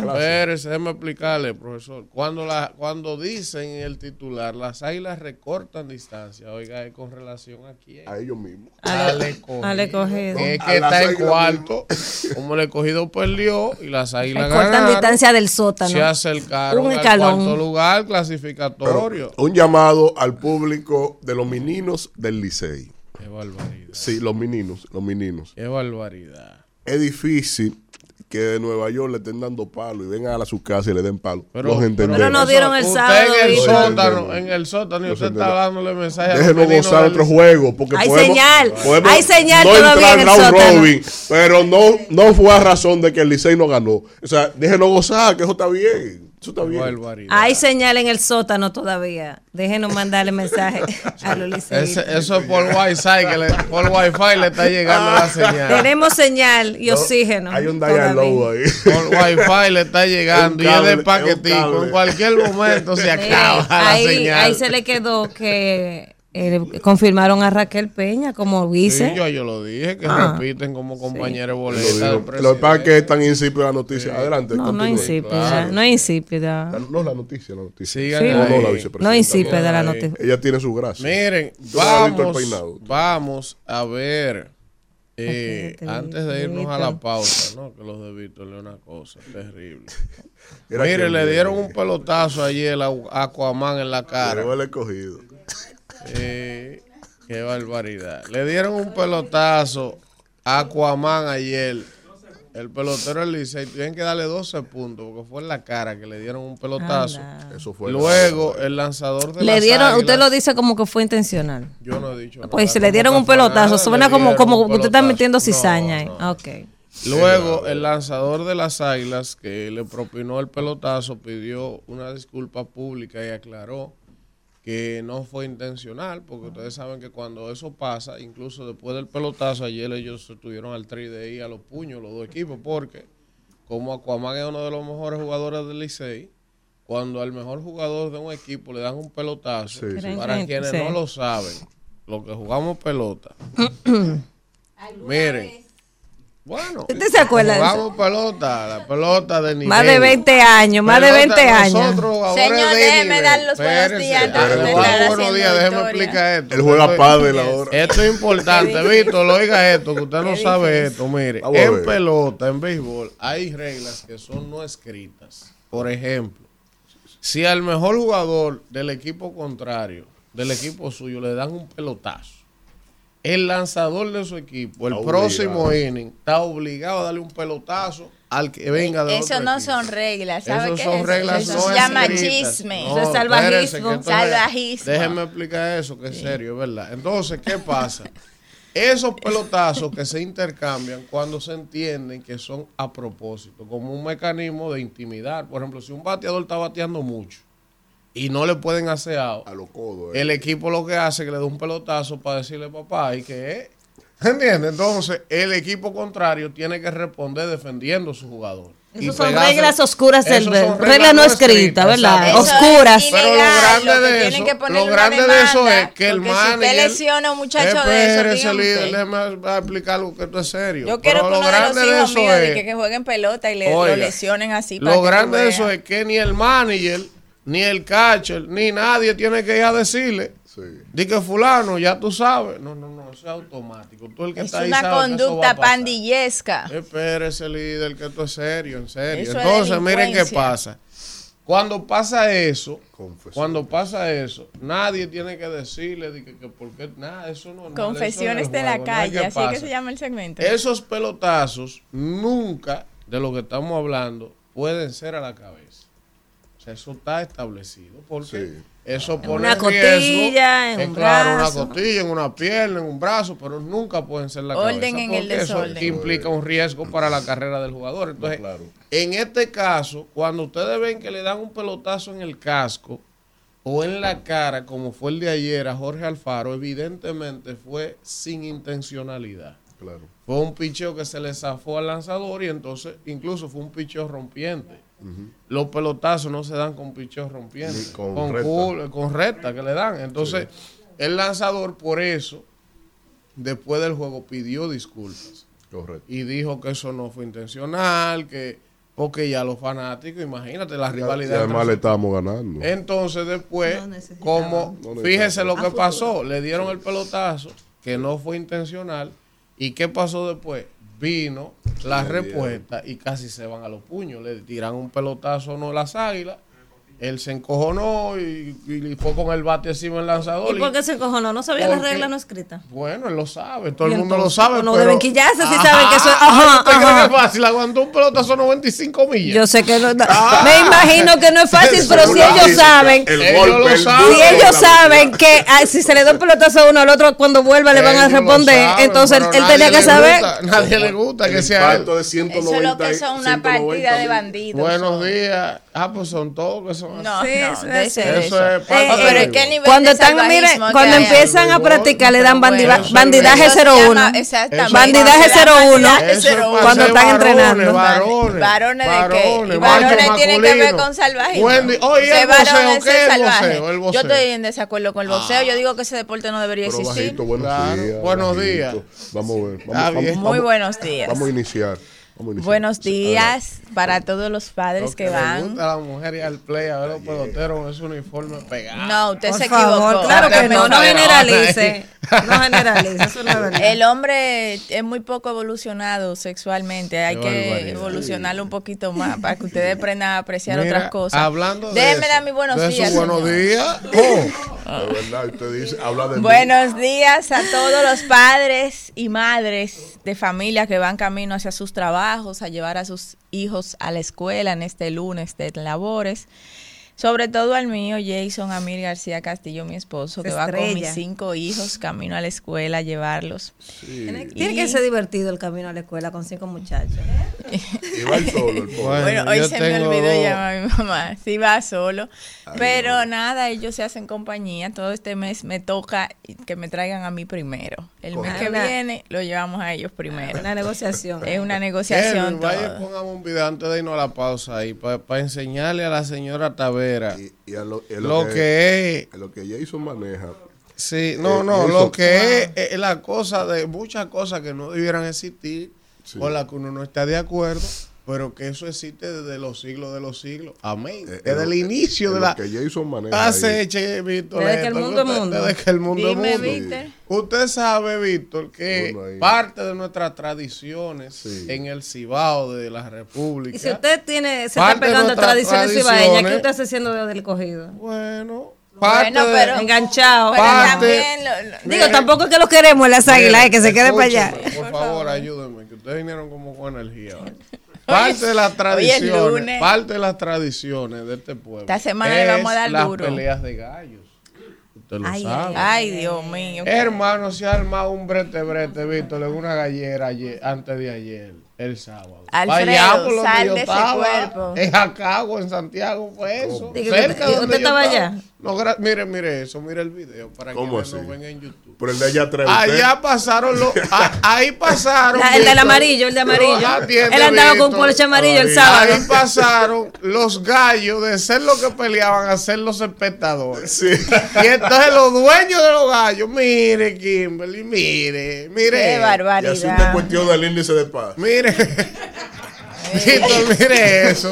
la déjeme explicarle, profesor. Cuando, la, cuando dicen en el titular, las águilas recortan distancia, oiga, es con relación a quién. A ellos mismos. Al- escogido. al escogido. Que es A que está en cuarto, como el escogido perdió y las águilas Cortan ganaron, distancia del se sótano. acercaron Un al cuarto lugar Pero, un llamado al público de los meninos del Licey. Qué barbaridad. Sí, los meninos, los meninos. Qué barbaridad. Es difícil que de Nueva York le estén dando palo y vengan a su casa y le den palo. Pero, los entendemos. Pero no dieron el usted sábado, en el sótano, en el sótano, y usted está dándole mensaje Déjenos gozar del otro juego. Porque Hay podemos- señal. podemos Hay señal no todavía entrar en el round sótano. robin, pero no, no fue a razón de que el Licey no ganó. O sea, déjenos gozar, que eso está bien. Eso está Qué bien. barbaridad. Hay señal en el sótano todavía. Déjenos mandarle mensaje a los liceístas. Eso es por Wi-Fi, que le, por Wi-Fi le está llegando la señal. Tenemos señal y oxígeno. Hay un dial ahí. Por Wi-Fi le está llegando Es y es cable, de paquetico. cable. En cualquier momento se acaba la ahí, señal. ahí se le quedó que eh, confirmaron a Raquel Peña como vice. Sí, yo, yo lo dije, que Ah. repiten como compañero Lo boleta. Lo que pasa es que es tan insípida la noticia. Adelante. no, no insípida. claro. No insípida. La- No la noticia, la noticia. Sigan Sí. No, no, la vicepresidenta. No insípida la Ahí. noticia. Ella tiene su gracia. Miren, vamos, vamos a ver, eh, antes de irnos a la pausa, ¿no? que los de Víctor es una cosa terrible. Mire, le dieron un pelotazo ayer a Aquaman en la cara. Llegó el escogido. Eh, qué barbaridad. Le dieron un pelotazo a Aquaman ayer. El pelotero del Licey tienen que darle 12 puntos porque fue en la cara que le dieron un pelotazo. Anda. Eso fue. Luego, el lanzador de Le las dieron, usted Águilas- lo dice como que fue intencional. Yo no he dicho nada. Pues se le ¿Cómo dieron un pelotazo. nada? Suena como, como usted está metiendo No, cizaña ahí. no. Ok. Luego, el lanzador de las águilas que le propinó el pelotazo pidió una disculpa pública y aclaró que no fue intencional, porque ustedes saben que cuando eso pasa, incluso después del pelotazo, ayer ellos estuvieron al 3 a los puños, los dos equipos, porque como Aquaman es uno de los mejores jugadores del Licey, cuando al mejor jugador de un equipo le dan un pelotazo, Sí, sí. para Sí. quienes Sí. no lo saben, los que jugamos pelota, miren, Bueno, ¿Usted se acuerda jugamos pelota, la pelota de nivel. Más de 20 años, más de Pelota, 20 años. nosotros, jugadores Señor, déjeme dar los buenos días buenos días, déjeme explicar esto. Él juega Esto- pádel ahora. Esto es importante, Víctor, lo oiga esto, que usted no sabe esto. Mire, en pelota, en béisbol, hay reglas que son no escritas. Por ejemplo, si al mejor jugador del equipo contrario, del equipo suyo, le dan un pelotazo, el lanzador de su equipo, el próximo inning, está obligado a darle un pelotazo al que venga de Eso otro no equipo. son reglas, ¿sabe Eso qué son es? reglas Eso no se llama escritas. chisme. No, Eso es salvajismo. espérese, Salvajismo. Déjenme explicar eso, que es serio, ¿verdad? Entonces, ¿qué pasa? Esos pelotazos que se intercambian cuando se entienden que son a propósito, como un mecanismo de intimidar. Por ejemplo, si un bateador está bateando mucho y no le pueden hacer out, A los codos. eh. el equipo lo que hace es que le da un pelotazo para decirle papá y que es. ¿Entiendes? Entonces, el equipo contrario tiene que responder defendiendo a su jugador. Y Esas son pegarse- reglas oscuras del reglas no escritas, ¿verdad? Eso Oscuras. es Pero lo grande lo de eso, lo grande de eso es que el Si manager. usted lesiona a un muchacho de eso, Espérese, líder, déjeme explicar algo que esto es serio. Yo quiero Pero que lo de grande los de hijos eso míos de es- que, que jueguen pelota y le Oiga, lo lesionen así. para Lo grande de eso es que ni el manager, ni el catcher, ni nadie tiene que ir a decirle. Sí. Di que fulano, ya tú sabes. No, no, no, eso es automático. Tú el que Es está ahí una sabe que eso va a conducta pandillesca. Espérese, líder, que esto es serio, en serio. Eso es Entonces, miren qué pasa. Cuando pasa eso, Confesión. cuando pasa eso, nadie tiene que decirle de que, que por qué, nada, eso no Confesiones eso de es la juego, calle, así que se llama el segmento. Esos pelotazos nunca, de lo que estamos hablando, pueden ser a la cabeza. O sea, eso está establecido. Porque Sí. eso pone una en riesgo, costilla, en un claro, brazo. una costilla, en una pierna, en un brazo, pero nunca pueden ser la Orden cabeza. en el porque eso desorden. implica un riesgo para la carrera del jugador. Entonces, claro. en este caso, cuando ustedes ven que le dan un pelotazo en el casco o en la cara, como fue el de ayer a Jorge Alfaro, evidentemente fue sin intencionalidad. Claro. Fue un picheo que se le zafó al lanzador y entonces incluso fue un picheo rompiente. Los pelotazos no se dan con picheos rompientes, Ni con con, recta. cul- con recta que le dan. Entonces, el lanzador por eso, después del juego, pidió disculpas Correcto. y dijo que eso no fue intencional, que porque ya los fanáticos, imagínate la Y rivalidad. además entre- le estamos ganando. Entonces después, No como No fíjese lo que pasó, le dieron el pelotazo que no fue intencional y qué pasó después, vino la respuesta y casi se van a los puños, le tiran un pelotazo no las águilas, él se encojonó y, y fue con el bate encima del lanzador. ¿Y por qué se cojonó? No sabía las Porque- reglas no escritas. Bueno, él lo sabe, todo Y el mundo lo sabe. No pero- deben quillarse si saben que eso es. ajá, Ajá, ¿usted cree ajá. que es fácil? Aguantó un pelotazo 95 millas. Yo sé que no. Ah. Me imagino que no es fácil, pero si ellos saben. El Ellos golpe, lo saben. Si la ellos la saben que ah, si se le da un pelotazo a uno al otro, cuando vuelva le van a responder, saben, entonces él tenía que saber. gusta, nadie le gusta que el sea él. de 190, Eso es lo que son una 190 partida de bandidos. Buenos días. Ah, pues son todos que son No, así. Sí, no, eso de es- ser eso eso. es parte Eh, pero juego. ¿qué nivel Cuando de están, mire, salvajismo que cuando empiezan a practicar, le dan es bandidaje Eso se 01. llama- Exactamente. Bandidaje Se llama 01. bandidaje Eso es 01. para Cuando están varones, entrenando. Varones, ¿Varones de qué? Varones tienen que ver con salvajismo. Oye, el boxeo, es ¿qué es el boxeo? El Yo boxeo. estoy en desacuerdo con el boxeo. Yo digo que ese deporte no debería existir. buenos días. Buenos días. Vamos a ver. Muy buenos días. Vamos a iniciar. Buenos días para todos los padres Lo que van. gusta a la mujer y al play a ver los peloteros con ese uniforme pegado. No, usted Por se favor, equivocó. claro que no, no generalice. No generalice, eso verdad. El hombre es muy poco evolucionado sexualmente. Hay Qué que barbaridad. evolucionarlo un poquito más para que ustedes aprendan a apreciar Mira, otras cosas. Hablando de Déjenme eso, dar mis buenos de días. buenos días. Oh, De verdad, usted dice, habla de mí. Buenos días a todos los padres y madres de familia que van camino hacia sus trabajos, a llevar a sus hijos a la escuela en este lunes de labores. Sobre todo al mío, Jason Amir García Castillo, mi esposo, que va con mis cinco hijos camino a la escuela a llevarlos. Tiene, Y- tiene que ser divertido el camino a la escuela con cinco muchachos. Y va solo, el pobre. Bueno, Bueno, hoy se me olvidó llamar a mi mamá. Sí va solo. Pero nada, ellos se hacen compañía. Todo este mes me toca que me traigan a mí primero. El mes que viene lo llevamos a ellos primero. Una negociación. Es una negociación. Vaya, pongamos un video antes de irnos a la pausa ahí para enseñarle a la señora Y, y a lo, lo que es a lo que Jason maneja. Sí, no, Eh, no, lo que es, es la cosa de muchas cosas que no debieran existir Sí. con la que uno no está de acuerdo, pero que eso existe desde los siglos de los siglos. Amén. Eh, desde en el lo- inicio de la... que Jason maneja. Hace, che, Víctor. Desde que el mundo es usted- mundo. Desde que el mundo es mundo. Víctor. Usted sabe, Víctor, que parte de nuestras tradiciones Sí. en el Cibao de la República. Y si usted tiene, se está pegando tradiciones cibaeñas, ¿qué usted está haciendo desde el cogido? Bueno, parte Bueno, de- pero- Enganchado. Pero también lo- lo- Digo, tampoco es que lo queremos en las águilas, eh, que se quede para allá. Por favor, ayúdenme, que ustedes vinieron como con energía. Parte de las es tradiciones, parte de las tradiciones de este pueblo. Esta semana le vamos a dar es las duro. peleas de gallos. Usted lo Ay, sabe. Ay, Dios mío. Hermano, se ha armado un brete brete, Víctor, en una gallera ayer, antes de ayer, el sábado. Alfredo, sal de ese cuerpo. En Jacagua, en Santiago, fue eso. Digo, Cerca ¿y de donde usted yo estaba. allá? No, gra- mire, mire eso, mire el video para ¿Cómo que así? lo ven en YouTube. Pero el de allá atrás. usted- Allá pasaron los. a- ahí pasaron. La- el del amarillo, el de amarillo. No, Él andaba con poloche amarillo el sábado. Ahí pasaron los gallos de ser los que peleaban a ser los espectadores. Sí. Y entonces los dueños de los gallos, mire, Kimberly, mire, mire. Qué Y así te barbaridad. cuestión del índice de paz. Mire. Víctor, mire eso,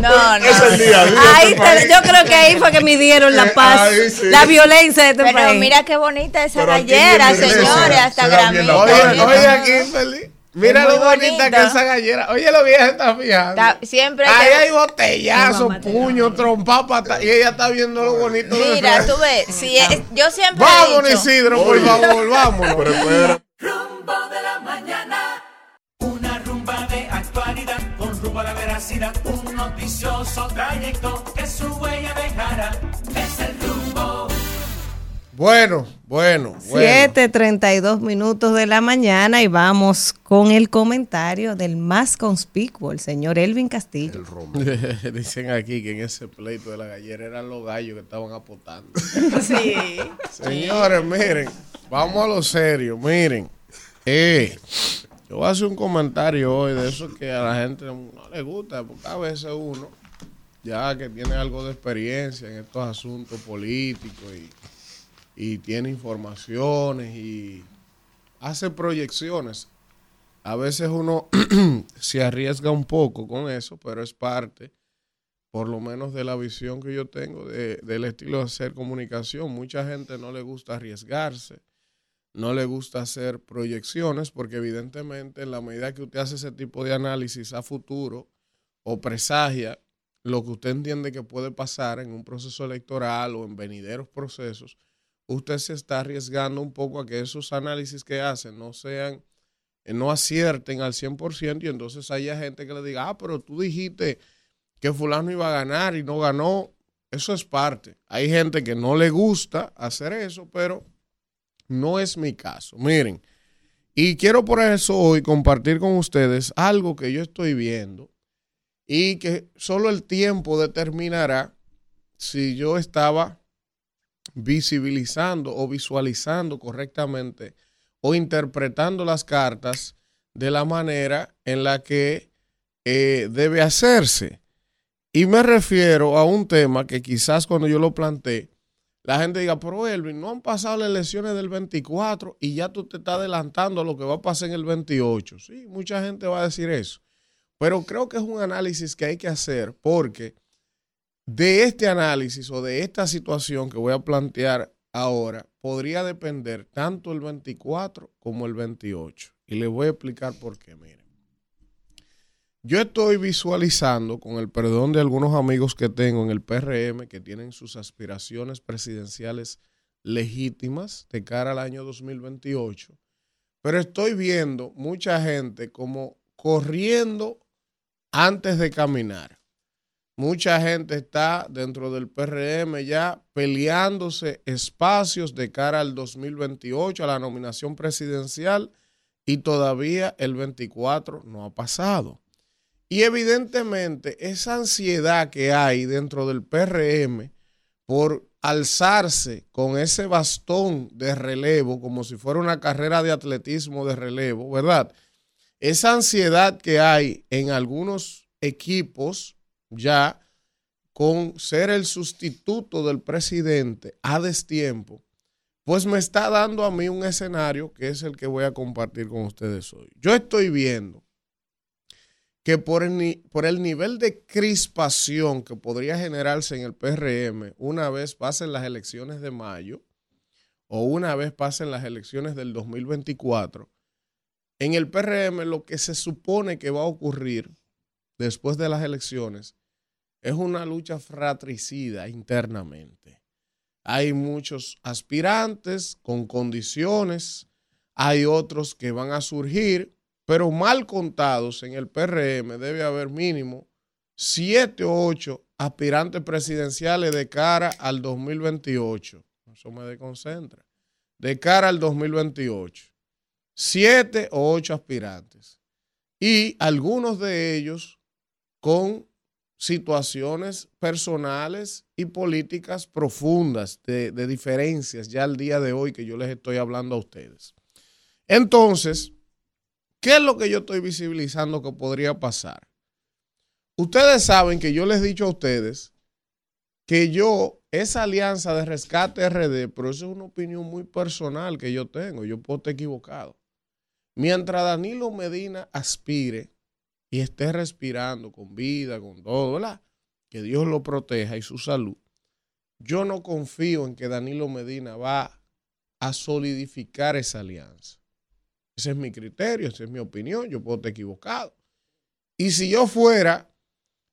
No, no. es el día a día de Ahí este te- yo creo que ahí fue que midieron la Eh, paz, ahí sí. la violencia de este Pero país. mira qué bonita esa Pero aquí gallera, señores, hasta la Oye, oye, Kimberly. Mira Es lo bonita bonito. que es esa gallera. Oye, lo vieja está fijando. Está- siempre Ahí que- hay botellazos, puños, trompa, pata. Y ella está viendo lo bonito de Mira, tú ves, si es- yo siempre he Vámonos, dicho, Isidro, por favor, vámonos. Pero espera. Rumbo de la mañana. A la veracidad. Un noticioso trayecto que su huella dejará. Es el rumbo. Bueno, bueno, bueno. 7:32 minutos de la mañana y vamos con el comentario del más conspicuo, el señor Elvin Castillo. El rombo. Dicen aquí que en ese pleito de la gallera eran los gallos que estaban apotando. sí, Señores, miren, vamos a lo serio, miren. Eh, yo voy a hacer un comentario hoy de eso que a la gente no le gusta, porque a veces uno, ya que tiene algo de experiencia en estos asuntos políticos y, y tiene informaciones y hace proyecciones, a veces uno se arriesga un poco con eso, pero es parte por lo menos de la visión que yo tengo de- del estilo de hacer comunicación. Mucha gente no le gusta arriesgarse, no le gusta hacer proyecciones, porque evidentemente en la medida que usted hace ese tipo de análisis a futuro o presagia lo que usted entiende que puede pasar en un proceso electoral o en venideros procesos, usted se está arriesgando un poco a que esos análisis que hacen no sean, eh, no acierten al 100% y entonces haya gente que le diga, ah, pero tú dijiste que fulano iba a ganar y no ganó. Eso es parte. Hay gente que no le gusta hacer eso, pero no es mi caso. Miren, y quiero por eso hoy compartir con ustedes algo que yo estoy viendo y que solo el tiempo determinará si yo estaba visibilizando o visualizando correctamente o interpretando las cartas de la manera en la que eh, debe hacerse. Y me refiero a un tema que quizás cuando yo lo planteé, la gente diga, pero Elvin, no han pasado las elecciones del 24 y ya tú te estás adelantando a lo que va a pasar en el 28. Sí, mucha gente va a decir eso. Pero creo que es un análisis que hay que hacer porque de este análisis o de esta situación que voy a plantear ahora podría depender tanto el 24 como el 28. Y les voy a explicar por qué, miren. Yo estoy visualizando, con el perdón de algunos amigos que tengo en el PRM, que tienen sus aspiraciones presidenciales legítimas de cara al año 2028, pero estoy viendo mucha gente como corriendo antes de caminar. Mucha gente está dentro del PRM ya peleándose espacios de cara al 2028, a la nominación presidencial, y todavía el 24 no ha pasado. Y evidentemente esa ansiedad que hay dentro del PRM por alzarse con ese bastón de relevo, como si fuera una carrera de atletismo de relevo, ¿verdad? Esa ansiedad que hay en algunos equipos ya con ser el sustituto del presidente a destiempo, pues me está dando a mí un escenario que es el que voy a compartir con ustedes hoy. Yo estoy viendo que por el, nivel de crispación que podría generarse en el PRM una vez pasen las elecciones de mayo o una vez pasen las elecciones del 2024, en el PRM lo que se supone que va a ocurrir después de las elecciones es una lucha fratricida internamente. Hay muchos aspirantes con condiciones, hay otros que van a surgir pero mal contados en el PRM debe haber mínimo siete o ocho aspirantes presidenciales de cara al 2028. Eso me desconcentra. De cara al 2028. Siete o ocho aspirantes. Y algunos de ellos con situaciones personales y políticas profundas de, de diferencias ya al día de hoy que yo les estoy hablando a ustedes. Entonces, ¿Qué es lo que yo estoy visibilizando que podría pasar? Ustedes saben que yo les he dicho a ustedes que yo, esa alianza de rescate RD, pero eso es una opinión muy personal que yo tengo, yo puedo estar equivocado. Mientras Danilo Medina aspire y esté respirando con vida, con todo, ¿verdad? Que Dios lo proteja y su salud. Yo no confío en que Danilo Medina va a solidificar esa alianza. Ese es mi criterio, esa es mi opinión, yo puedo estar equivocado. Y si yo fuera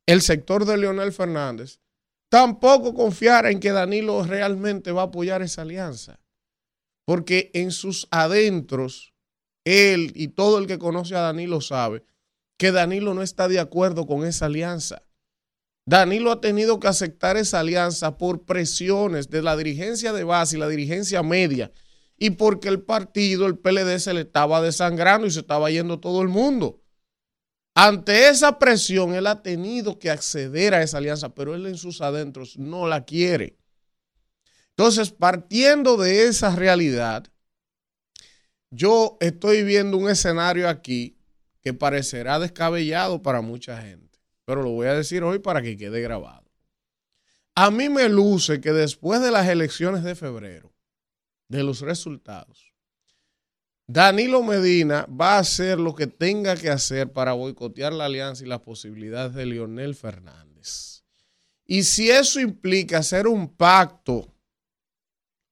el sector de Leonel Fernández, tampoco confiara en que Danilo realmente va a apoyar esa alianza. Porque en sus adentros, él y todo el que conoce a Danilo sabe que Danilo no está de acuerdo con esa alianza. Danilo ha tenido que aceptar esa alianza por presiones de la dirigencia de base y la dirigencia media y porque el partido, el PLD, se le estaba desangrando y se estaba yendo todo el mundo. Ante esa presión, él ha tenido que acceder a esa alianza, pero él en sus adentros no la quiere. Entonces, partiendo de esa realidad, yo estoy viendo un escenario aquí que parecerá descabellado para mucha gente, pero lo voy a decir hoy para que quede grabado. A mí me luce que después de las elecciones de febrero, de los resultados, Danilo Medina va a hacer lo que tenga que hacer para boicotear la alianza y las posibilidades de Leonel Fernández. Y si eso implica hacer un pacto,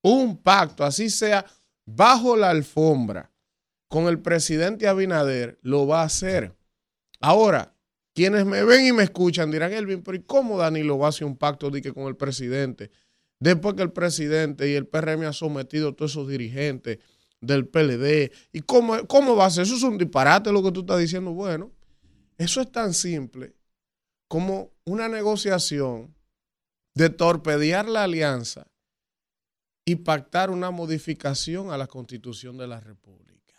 un pacto, así sea bajo la alfombra, con el presidente Abinader, lo va a hacer. Ahora, quienes me ven y me escuchan dirán, Elvin, pero ¿y cómo Danilo va a hacer un pacto de que con el presidente? Después que el presidente y el PRM han sometido a todos esos dirigentes del PLD. ¿Y cómo, cómo va a ser? Eso es un disparate lo que tú estás diciendo. Bueno, eso es tan simple como una negociación de torpedear la alianza y pactar una modificación a la constitución de la República.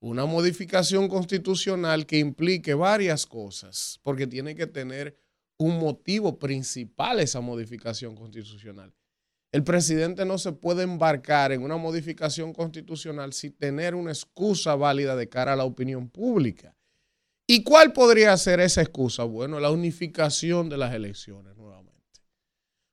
Una modificación constitucional que implique varias cosas, porque tiene que tener un motivo principal esa modificación constitucional. El presidente no se puede embarcar en una modificación constitucional sin tener una excusa válida de cara a la opinión pública. ¿Y cuál podría ser esa excusa? Bueno, la unificación de las elecciones nuevamente.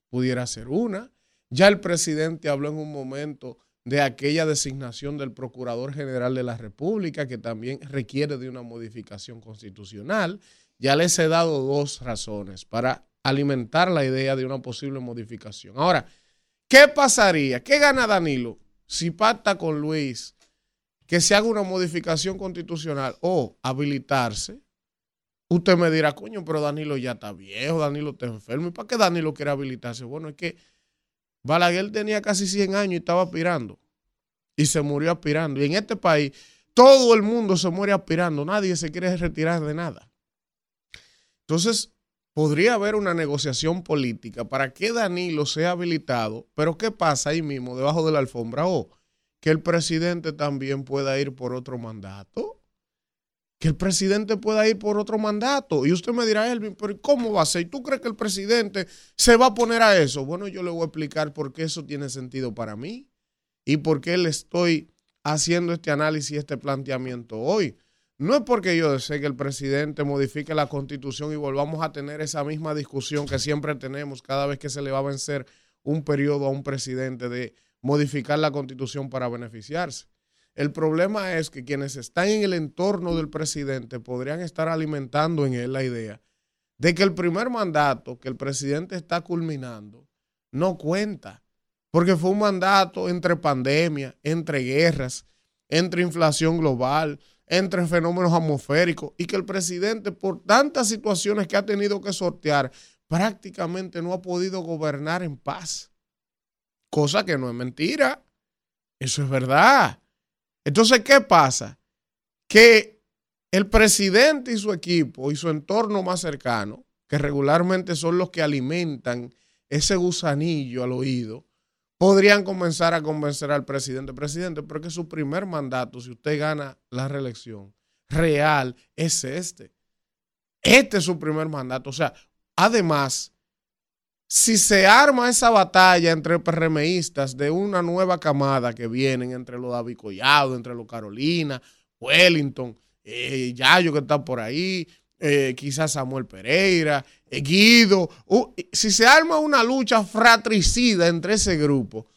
Pudiera ser una. Ya el presidente habló en un momento de aquella designación del Procurador General de la República, que también requiere de una modificación constitucional. Ya les he dado dos razones para alimentar la idea de una posible modificación. Ahora, ¿qué pasaría? ¿Qué gana Danilo si pacta con Luis que se haga una modificación constitucional o habilitarse? Usted me dirá, coño, pero Danilo ya está viejo, Danilo está enfermo. ¿Y para qué Danilo quiere habilitarse? Bueno, es que Balaguer tenía casi 100 años y estaba aspirando. Y se murió aspirando. Y en este país todo el mundo se muere aspirando. Nadie se quiere retirar de nada. Entonces, podría haber una negociación política para que Danilo sea habilitado, pero ¿qué pasa ahí mismo, debajo de la alfombra? O que el presidente también pueda ir por otro mandato. Que el presidente pueda ir por otro mandato. Y usted me dirá, Elvin, pero ¿cómo va a ser? ¿Y tú crees que el presidente se va a poner a eso? Bueno, yo le voy a explicar por qué eso tiene sentido para mí y por qué le estoy haciendo este análisis este planteamiento hoy. No es porque yo desee que el presidente modifique la constitución y volvamos a tener esa misma discusión que siempre tenemos cada vez que se le va a vencer un periodo a un presidente de modificar la constitución para beneficiarse. El problema es que quienes están en el entorno del presidente podrían estar alimentando en él la idea de que el primer mandato que el presidente está culminando no cuenta, porque fue un mandato entre pandemia, entre guerras, entre inflación global, entre fenómenos atmosféricos y que el presidente por tantas situaciones que ha tenido que sortear prácticamente no ha podido gobernar en paz. Cosa que no es mentira. Eso es verdad. Entonces, ¿qué pasa? Que el presidente y su equipo y su entorno más cercano, que regularmente son los que alimentan ese gusanillo al oído, podrían comenzar a convencer al presidente, presidente, porque su primer mandato, si usted gana la reelección real, es este. Este es su primer mandato. O sea, además, si se arma esa batalla entre PRMistas de una nueva camada que vienen entre los David Collado, entre los Carolina, Wellington, eh, Yayo que está por ahí, eh, quizás Samuel Pereira, eh, Guido. si se arma una lucha fratricida entre ese grupo,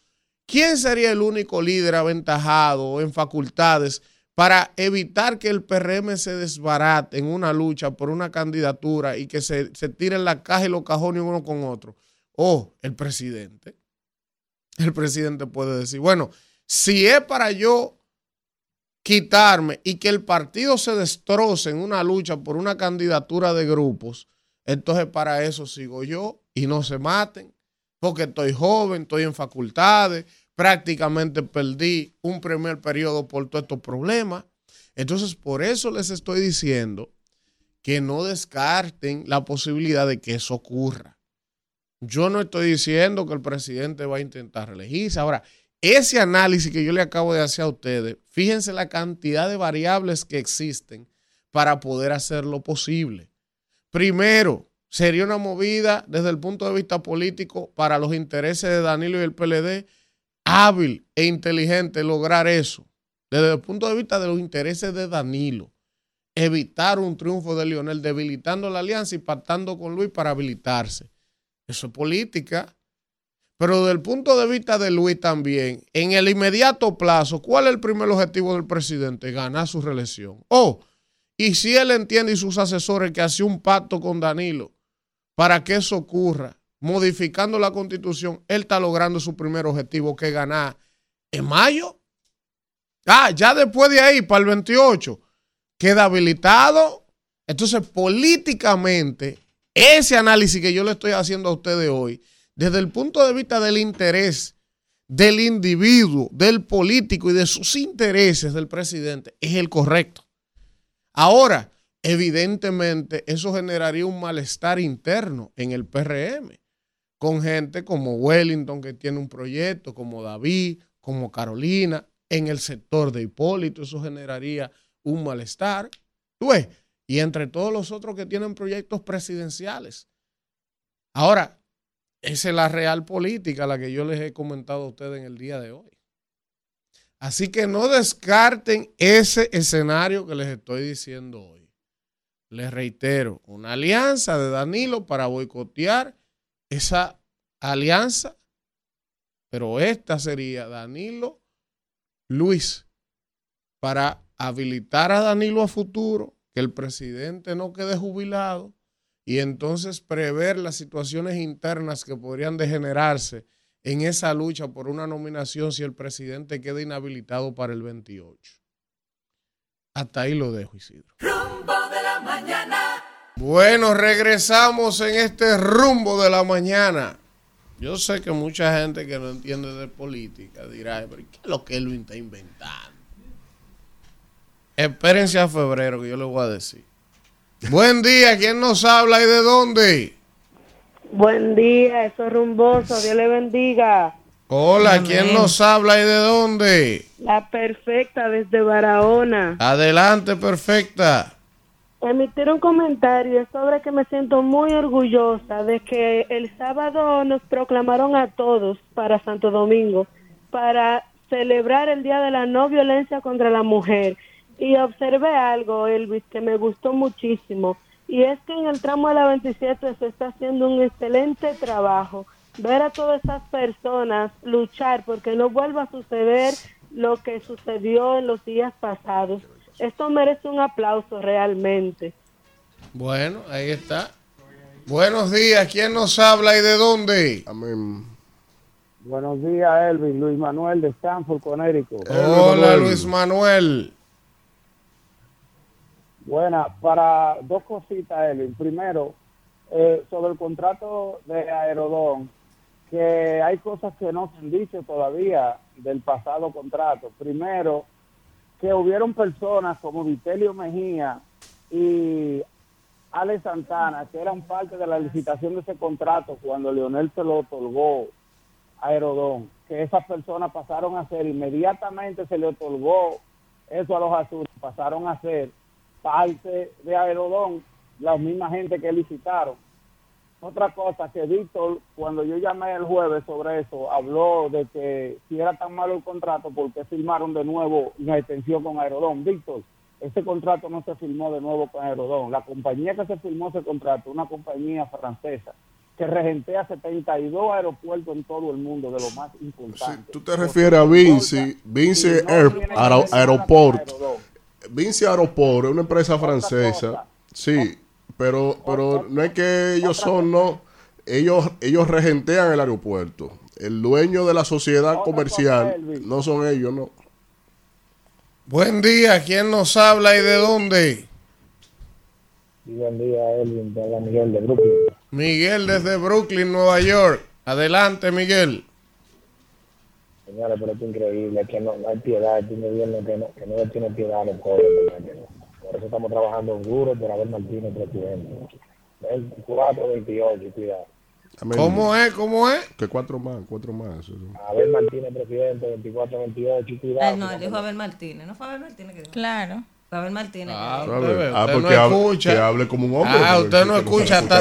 ¿quién sería el único líder aventajado en facultades para evitar que el PRM se desbarate en una lucha por una candidatura y que se, se tiren la caja y los cajones uno con otro? O el presidente. El presidente puede decir, bueno, si es para yo quitarme y que el partido se destroce en una lucha por una candidatura de grupos, entonces para eso sigo yo y no se maten, porque estoy joven, estoy en facultades, prácticamente perdí un primer periodo por todos estos problemas. Entonces, por eso les estoy diciendo que no descarten la posibilidad de que eso ocurra. Yo no estoy diciendo que el presidente va a intentar reelegirse. Ahora, ese análisis que yo le acabo de hacer a ustedes, fíjense la cantidad de variables que existen para poder hacerlo posible. Primero, sería una movida desde el punto de vista político para los intereses de Danilo y el PLD, hábil e inteligente lograr eso. Desde el punto de vista de los intereses de Danilo, evitar un triunfo de Lionel, debilitando la alianza y pactando con Luis para habilitarse. Eso es política. Pero desde el punto de vista de Luis también, en el inmediato plazo, ¿cuál es el primer objetivo del presidente? Ganar su reelección. Oh, y si él entiende y sus asesores que hace un pacto con Danilo para que eso ocurra, modificando la constitución, él está logrando su primer objetivo, que es ganar en mayo. Ah, ya después de ahí, para el 28, queda habilitado. Entonces, políticamente, ese análisis que yo le estoy haciendo a ustedes hoy, desde el punto de vista del interés del individuo, del político y de sus intereses del presidente, es el correcto. Ahora, evidentemente, eso generaría un malestar interno en el PRM, con gente como Wellington, que tiene un proyecto, como David, como Carolina, en el sector de Hipólito, eso generaría un malestar. Y entre todos los otros que tienen proyectos presidenciales. Ahora, esa es la real política, la que yo les he comentado a ustedes en el día de hoy. Así que no descarten ese escenario que les estoy diciendo hoy. Les reitero, una alianza de Danilo para boicotear esa alianza, pero esta sería Danilo Luis para habilitar a Danilo a futuro, que el presidente no quede jubilado y entonces prever las situaciones internas que podrían degenerarse en esa lucha por una nominación si el presidente queda inhabilitado para el 28. Hasta ahí lo dejo, Isidro. Rumbo de la mañana. Bueno, regresamos en este rumbo de la mañana. Yo sé que mucha gente que no entiende de política dirá, pero ¿qué es lo que él está inventando? Espérense a febrero que yo les voy a decir. Buen día, ¿quién nos habla y de dónde? Buen día, eso es rumboso, Dios le bendiga. Hola, ¿quién nos habla y de dónde? La perfecta desde Barahona. Adelante, perfecta. Emitir un comentario sobre que me siento muy orgullosa de que el sábado nos proclamaron a todos para Santo Domingo para celebrar el Día de la No Violencia contra la Mujer. Y observé algo, Elvis, que me gustó muchísimo. Y es que en el tramo de la 27 se está haciendo un excelente trabajo ver a todas esas personas luchar porque no vuelva a suceder lo que sucedió en los días pasados. Esto merece un aplauso realmente. Bueno, ahí está. Buenos días, ¿quién nos habla y de dónde? Amén. Buenos días, Elvin. Luis Manuel de Stanford, Connecticut. Hola Luis Manuel. Buena, para dos cositas, Elvin. Primero, eh, sobre el contrato de Aerodón, que hay cosas que no se han dicho todavía del pasado contrato. Primero, que hubieron personas como Vitelio Mejía y Ale Santana, que eran parte de la licitación de ese contrato cuando Leonel se lo otorgó a Aerodón, que esas personas pasaron a ser, inmediatamente se le otorgó eso a los azules, pasaron a ser parte de Aerodón, la misma gente que licitaron. Otra cosa que Víctor, cuando yo llamé el jueves sobre eso, habló de que si era tan malo el contrato, ¿por qué firmaron de nuevo una extensión con Aerodón? Víctor, ese contrato no se firmó de nuevo con Aerodón. La compañía que se firmó ese contrato, una compañía francesa, que regentea 72 aeropuertos en todo el mundo, de lo más importante. tú te refieres a Vinci, Vinci no Air- Aeroport. Vinci Aeroport es una empresa francesa. Sí, pero, pero no es que ellos son, no. Ellos, ellos regentean el aeropuerto. El dueño de la sociedad comercial no son ellos, no. Buen día, ¿quién nos habla y de dónde? Buen día, Elvin, Miguel de Brooklyn. Miguel desde Brooklyn, Nueva York. Adelante, Miguel. Señores, pero esto es increíble, que no, no hay piedad, este gobierno que no, que no le tiene piedad a los pobres. Por eso estamos trabajando duro por Abel Martínez presidente. 24, 28, cuidado. ¿Cómo es? ¿Cómo es? Que cuatro más, cuatro más. eso. Abel Martínez presidente, 24, 28, cuidado. Ay, no, dijo Abel Martínez. ¿No fue Abel Martínez que dijo? Claro. Abel Martínez. Ah, usted Ah, porque no hable- escucha. que hable como un hombre, Ah, usted no escucha. Hasta,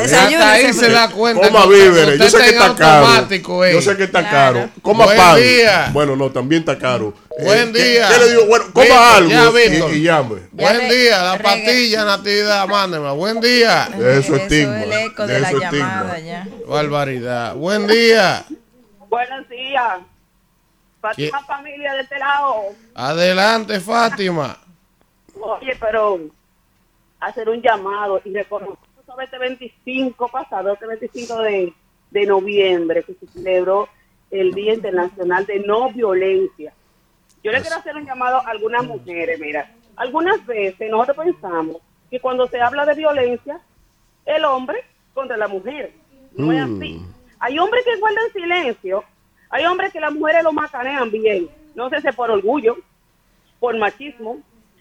ahí se da cuenta. Coma víveres, yo sé que está caro. automático, eh. Yo sé que está Claro. caro. Coma Buen pan. día. Bueno, no, también está caro. Buen Eh, ¿qué- día. ¿Qué le digo? Bueno, coma Víctor, algo ya, y- llame. Buen día, la pastilla, Natividad, mándeme. Buen día. Eso es estigma. es el eco de la llamada ya. Barbaridad. Buen día. Buenos días. Fátima familia de este lado. Adelante, Fátima. Oye, pero hacer un llamado y reconocer sobre este 25 pasado, este 25 de, de noviembre, que se celebró el Día Internacional de No Violencia. Yo le quiero hacer un llamado a algunas mujeres, mira, algunas veces nosotros pensamos que cuando se habla de violencia, el hombre contra la mujer. No es así. Hay hombres que guardan silencio, hay hombres que las mujeres lo macanean bien, no sé si por orgullo, por machismo,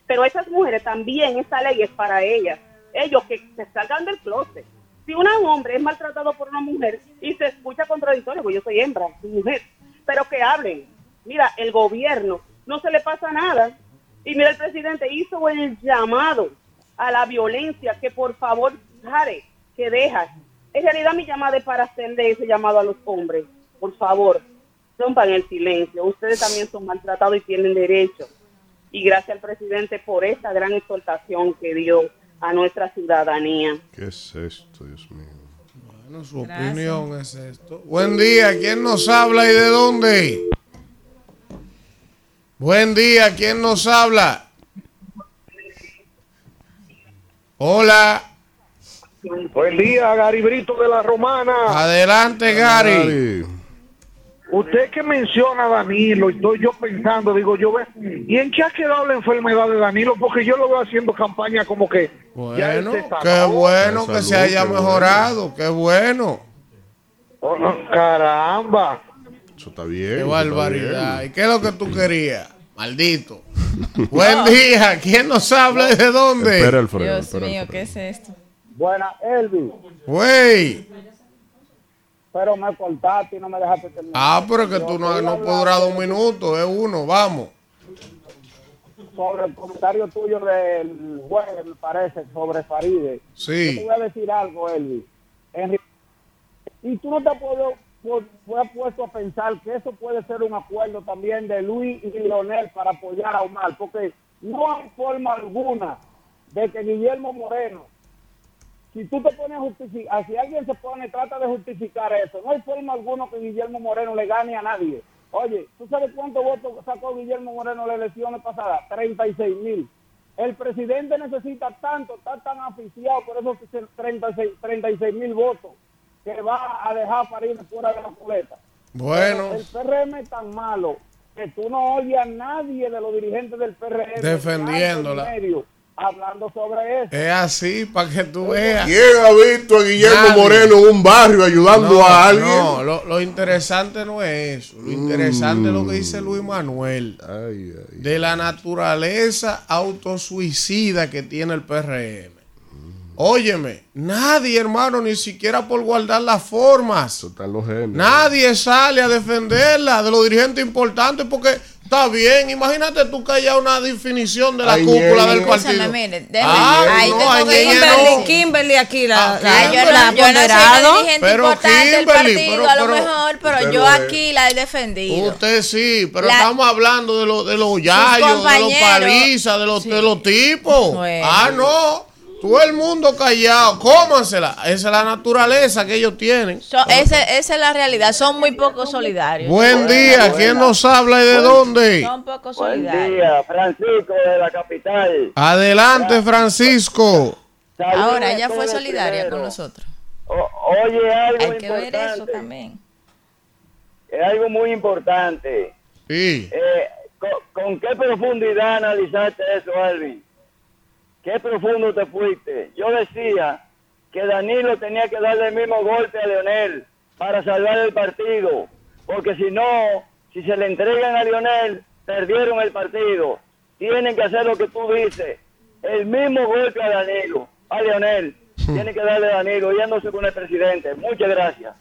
pero esas mujeres también, esta ley es para ellas, ellos que se salgan del closet. Si un hombre es maltratado por una mujer y se escucha contradictorio, pues yo soy hembra, soy mujer, pero que hablen. Mira, el gobierno no se le pasa nada. Y mira, el presidente hizo el llamado a la violencia, que por favor, Jare, que deja. En realidad mi llamada es para hacerle ese llamado a los hombres. Por favor, rompan el silencio. Ustedes también son maltratados y tienen derecho. Y gracias al presidente por esta gran exhortación que dio a nuestra ciudadanía. ¿Qué es esto, Dios mío? Bueno, su opinión es esto. Buen día, ¿quién nos habla y de dónde? Buen día, ¿quién nos habla? Hola, Buen día, Gary Brito de la Romana. adelante Gary. Usted que menciona a Danilo, estoy yo pensando, digo yo, ¿y en qué ha quedado la enfermedad de Danilo? Porque yo lo veo haciendo campaña como que... Bueno, qué bueno que Salud, se haya qué bueno. mejorado, qué bueno, Oh, no, caramba. Eso está bien. qué barbaridad. bien. ¿Y qué es lo que tú querías? Maldito. Buen día, ¿quién nos habla y de dónde? Espera, Alfredo. Dios espera, mío, Alfredo. ¿qué es esto? Buena, Elvis, Güey. Pero me cortaste y no me dejaste terminar. Ah, pero es que tú no, no puedes durar dos minutos, es uno, vamos. Sobre el comentario tuyo del jueves, me parece, sobre Faride. Yo te Sí. voy a decir algo, Elvis. Y tú no te puedo, por- fue puesto a pensar que eso puede ser un acuerdo también de Luis y Leonel para apoyar a Omar, porque no hay forma alguna de que Guillermo Moreno si tú te pones a justificar, si alguien se pone, trata de justificar eso, no hay forma alguna que Guillermo Moreno le gane a nadie. Oye, ¿tú sabes cuántos votos sacó Guillermo Moreno en las elecciones pasadas? 36 mil. El presidente necesita tanto, está tan aficiado por esos 36 mil votos que va a dejar para ir fuera de la boleta. Bueno. El PRM es tan malo que tú no oyes a nadie de los dirigentes del PRM Defendiéndola. en medio hablando sobre eso. Es así, para que tú veas. ¿Quién ha visto a Guillermo Nadie. Moreno en un barrio ayudando No, a alguien? No, lo, lo interesante no es eso. Lo interesante es lo que dice Luis Manuel. Ay, ay. De la naturaleza autosuicida que tiene el PRM. Óyeme, nadie, hermano, ni siquiera por guardar las formas. Eso está en los genes. Nadie sale a defenderla de los dirigentes importantes porque está bien. Imagínate tú que haya una definición de la Ay, cúpula del partido. Escúchame, mire, déjeme- Ah, ahí no, ay, Kimberly, no. Kimberly aquí la, Ah, la- yo, la yo no soy dirigente Pero importante del Kimberly, partido, pero- a lo pero- mejor, pero, pero yo es- aquí la he defendido. Usted sí, pero La- estamos hablando de, los de los yayos, de los palizas, de los, de los tipos. Bueno. Ah, no. Todo el mundo callado. Cómansela. Esa es la naturaleza que ellos tienen. Ese- esa es la realidad, son muy poco solidarios. Buen día. ¿Quién nos habla y de dónde? Son poco Buen solidarios. día, Francisco de la capital. Adelante, Francisco. Saludos Ahora a ella fue solidaria primero. con nosotros. O- oye, algo Hay que ver eso también. Es algo muy importante. Sí. Eh, ¿con, con qué profundidad analizaste eso, Alvin? ¿Qué profundo te fuiste? Yo decía que Danilo tenía que darle el mismo golpe a Leonel para salvar el partido. Porque si no, si se le entregan a Leonel, perdieron el partido. Tienen que hacer lo que tú dices. El mismo golpe a Danilo, a Leonel. Tienen que darle a Danilo, yéndose con el presidente. Muchas gracias.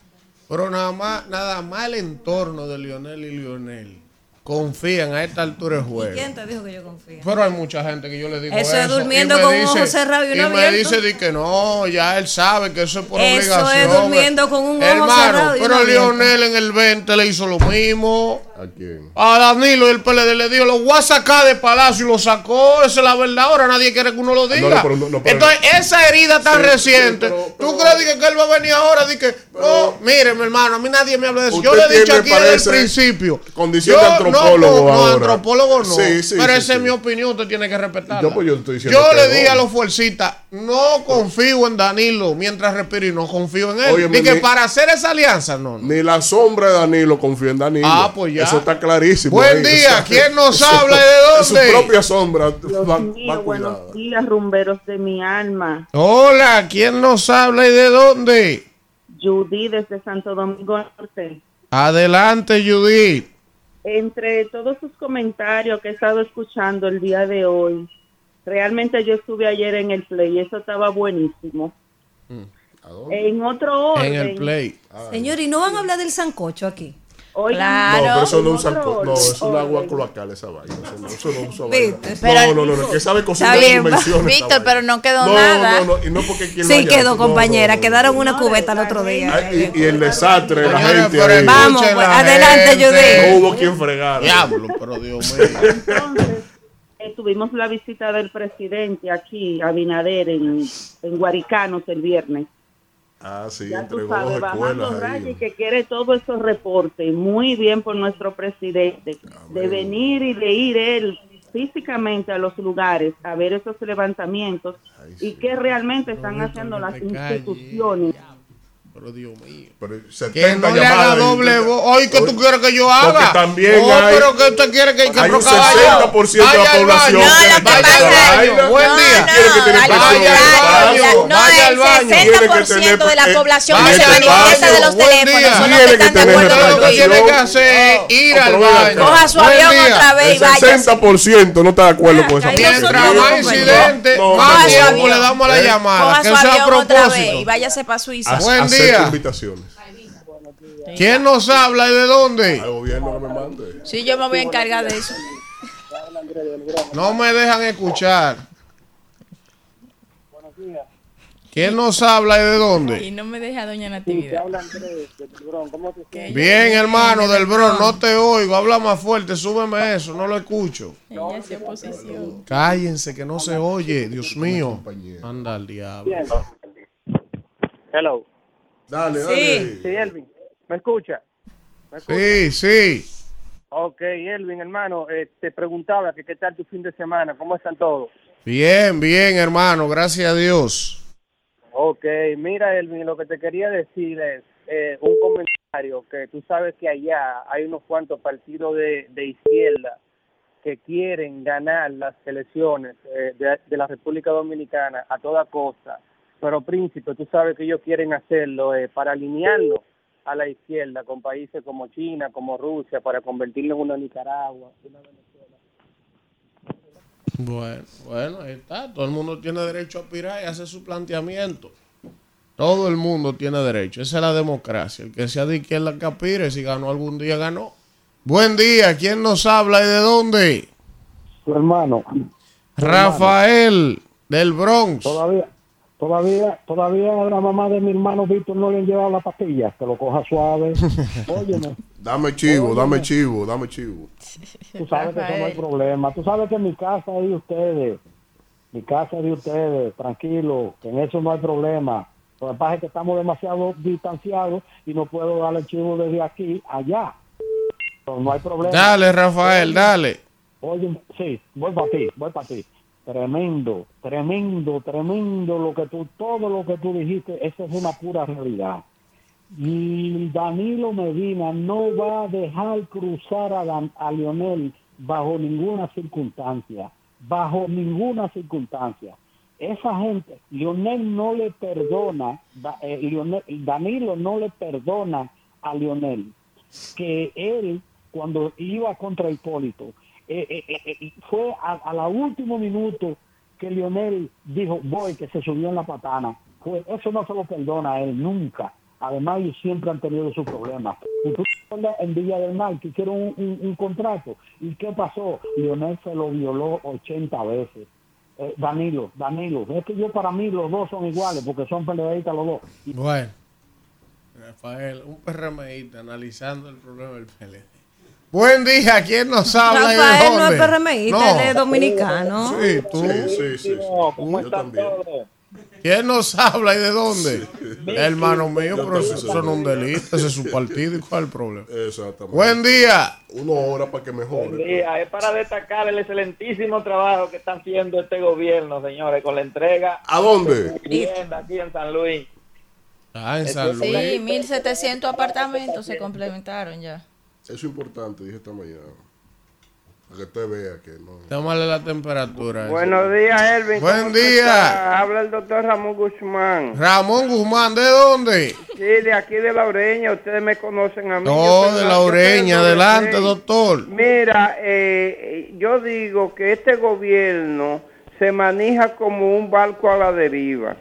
Pero nada más, nada más el entorno de Lionel y Lionel confían a esta altura del juego. ¿Quién te dijo que yo confío? Pero hay mucha gente que yo le digo Eso eso. es durmiendo y me con un ojo cerrado y uno me abierto. dice di que no, ya él sabe que eso es por Eso es obligación. durmiendo con un ojo Hermano, cerrado y pero abierto. Lionel en el 20 le hizo lo mismo. ¿A quién? A Danilo y el PLD le dijo, lo voy a sacar de palacio y lo sacó. Esa es la verdad. Ahora nadie quiere que uno lo diga. No, no, pero no, no, pero- Entonces, esa herida tan Sí, reciente, sí, pero- ¿tú pero- crees que, él va a venir ahora? Di que, no, mire, mi hermano, a mí nadie me habla de eso. Yo le he dicho aquí desde el principio. condición Yo de antropólogo no, no, ahora. antropólogo no. Sí, sí, pero sí, esa es mi opinión, usted tiene que respetarla. Yo, pues, yo estoy diciendo Yo que le no. dije a los fuercitas, no confío en Danilo mientras respiro y no confío en él. Óyeme, Dije, mi- para hacer esa alianza, no. no. Ni la sombra de Danilo confía en Danilo. Ah, pues ya. Eso está clarísimo. Buen ahí. día, O sea, ¿quién nos habla y de Su dónde? propia sombra. Dios va, mío, va buenos días, rumberos de mi alma. Hola, ¿quién nos habla y de dónde? Judy desde Santo Domingo Norte. Adelante, Judith. Entre todos sus comentarios que he estado escuchando el día de hoy, realmente yo estuve ayer en el play y eso estaba buenísimo. ¿A dónde? En otro orden, En el play. Señor, ¿y no van a hablar del sancocho aquí? Oigan, Claro. No, pero eso no en es un otro sanco- no, orden, es un agua cloacal esa vaina. Eso no, eso no usa vaina. pero- no, no, no, no, que sabe cocinar bien, Víctor, pero no quedó no, nada. No, no, y no porque Sí, quedó, no, compañera. no, no. Quedaron una cubeta el otro día. Ay, y, y el desastre de la gente ahí. Vamos, pues, la adelante. Judith. No hubo quien fregara. Diablo, pero Dios mío. Entonces, eh, tuvimos la visita del presidente aquí, Abinader, en, en Guaricanos el viernes. Ah, sí, Ya tú entregó sabes, bajando escuelas raya y ahí. que quiere todos esos reportes. Muy bien por nuestro presidente. De venir y de ir él físicamente a los lugares a ver esos levantamientos Ay, y sí. qué realmente están haciendo que las calles. Pero Dios mío. Pero Que 70 no le haga doble voz. Ay, ¿qué tú quieres que yo haga? Porque también oh, hay- pero que usted quiere que, que hay un pero vaya. 60% de la Vaya población baño. No, lo que Vaya. Buen no, día. no, Quiere que vaya presión al al baño. vaya el baño. Tiene que 60% de la población que se vaya manifiesta de los teléfonos son los que que están de acuerdo Usted lo con que tiene que hacer es ir al baño. Coja su avión otra vez y El váyase. 60% no está de acuerdo con vaina. Mientras más incidentes, más tiempo le damos la Eh, llamada. Coja Que su sea a avión otra vez y propósito. váyase para Suiza. Buen día. Invitaciones. ¿Quién nos habla y de dónde? Al gobierno que me mande. Sí, yo me voy a encargar de eso. No me dejan escuchar. ¿Quién nos habla y de dónde? Y no me deja doña Natividad. Bien, hermano del Bron, no te oigo. Habla más fuerte, súbeme eso, no lo escucho. Cállense, que no se oye. Dios mío. Anda al diablo. Hello. Dale, Sí. Sí, Elvin. ¿Me escucha? ¿Me escucha? Sí, sí. Ok, Elvin, hermano, eh, te preguntaba que qué tal tu fin de semana, ¿cómo están todos? Bien, bien, hermano, gracias a Dios. Ok, mira, Elvin, lo que te quería decir es eh, un comentario, que tú sabes que allá hay unos cuantos partidos de, de izquierda que quieren ganar las elecciones eh, de, de la República Dominicana a toda costa, pero príncipe, tú sabes que ellos quieren hacerlo eh, para alinearlo a la izquierda con países como China, como Rusia, para convertirlo en una Nicaragua, una Venezuela. Bueno, bueno, ahí está. Todo el mundo tiene derecho a aspirar y hacer su planteamiento. Todo el mundo tiene derecho. Esa es la democracia. El que sea de izquierda que aspire, si ganó algún día, ganó. Buen día. ¿Quién nos habla y de dónde? Su hermano. Rafael, del Bronx. Todavía, todavía, todavía a la mamá de mi hermano Víctor no le han llevado la pastilla. Que lo coja suave. Óyeme. Dame chivo, dame chivo, dame chivo. Tú sabes que eso no hay problema. Tú sabes que mi casa es de ustedes. Mi casa es de ustedes. Tranquilo, que en eso no hay problema. Lo que pasa es que estamos demasiado distanciados y no puedo darle chivo desde aquí allá. Pero no hay problema. Dale, Rafael, dale. Oye, sí, voy para ti, voy para ti. Tremendo, tremendo, tremendo lo que tú, todo lo que tú dijiste, eso es una pura realidad. Y Danilo Medina no va a dejar cruzar a, Lionel bajo ninguna circunstancia, bajo ninguna circunstancia. Esa gente, Lionel no le perdona, eh, Lionel- Danilo no le perdona a Lionel que él, cuando iba contra Hipólito, eh, eh, eh, eh, fue a, a la último minuto que Lionel dijo, voy, que se subió en la patana. Fue, eso no se lo perdona a él nunca. Además, ellos siempre han tenido sus problemas. Y tú en Villa del Mar que hicieron un, un- un contrato. ¿Y qué pasó? Lionel se lo violó 80 veces. Eh, Danilo, Danilo, es que yo para mí los dos son iguales porque son peleadistas los dos. Bueno, Rafael, un PRMista analizando el problema del PLD. Buen día, ¿quién nos habla y de Rafael no es PRMista, él es dominicano. Sí, tú. Sí, sí, sí. ¿Cómo Yo están también. todos? ¿Quién nos habla y de dónde? Hermano mío, Yo pero eso no es un delito, ese es su partido y cuál es el problema. Exactamente. Buen día. Una hora para que mejore. Buen día. Es para destacar el excelentísimo trabajo que está haciendo este gobierno, señores, con la entrega ¿A dónde? de vivienda aquí en San Luis. Ah, en San Luis. Sí, 1.700 apartamentos se complementaron ya. Eso es importante, dije esta mañana. Para que usted vea que no. Tómale la temperatura. Buenos días, Elvin. Buen ¿Cómo día. está? Habla el doctor Ramón Guzmán. Ramón Guzmán, ¿de dónde? Sí, de aquí de La Ureña. Ustedes me conocen a mí. No, de la- Ureña, el adelante, 96. doctor. Mira, eh, yo digo que este gobierno se maneja como un barco a la deriva.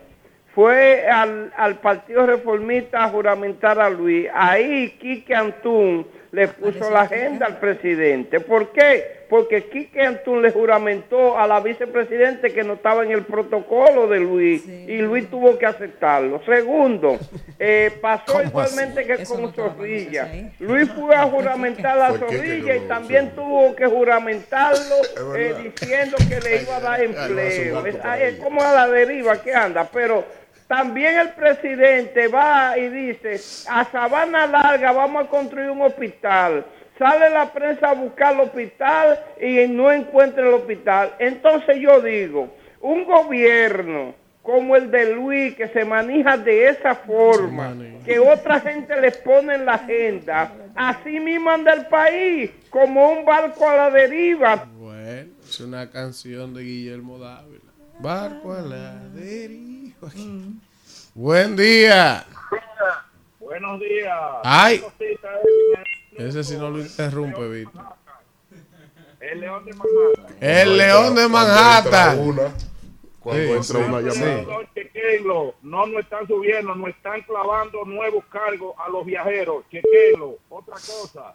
Fue al, al Partido Reformista a juramentar a Luis. Ahí Quique Antún le puso la agenda al presidente. ¿Por qué? Porque Quique Antún le juramentó a la vicepresidente que no estaba en el protocolo de Luis y Luis tuvo que aceptarlo. Segundo, eh, pasó igualmente que Eso con no Zorrilla. Luis fue a juramentar a Zorrilla y también sí. tuvo que juramentarlo eh, diciendo que le iba a dar empleo. es como a la deriva que anda, pero también el presidente va y dice, a Sabana Larga vamos a construir un hospital. Sale la prensa a buscar el hospital y no encuentra el hospital. Entonces yo digo, un gobierno como el de Luis, que se maneja de esa forma, que otra gente les pone en la agenda, así mismo anda el país, como un barco a la deriva. Bueno, es una canción de Guillermo Dávila. Barco a la deriva. Buen día. Buenos días. Ay. Ese sí no lo interrumpe, Víctor. El león de Manhattan. El león de Cuando Manhattan. entra una, cuando Sí, entra una sí. llamada. No nos están subiendo, nos están clavando nuevos cargos a los viajeros. Chequenlo. Otra cosa.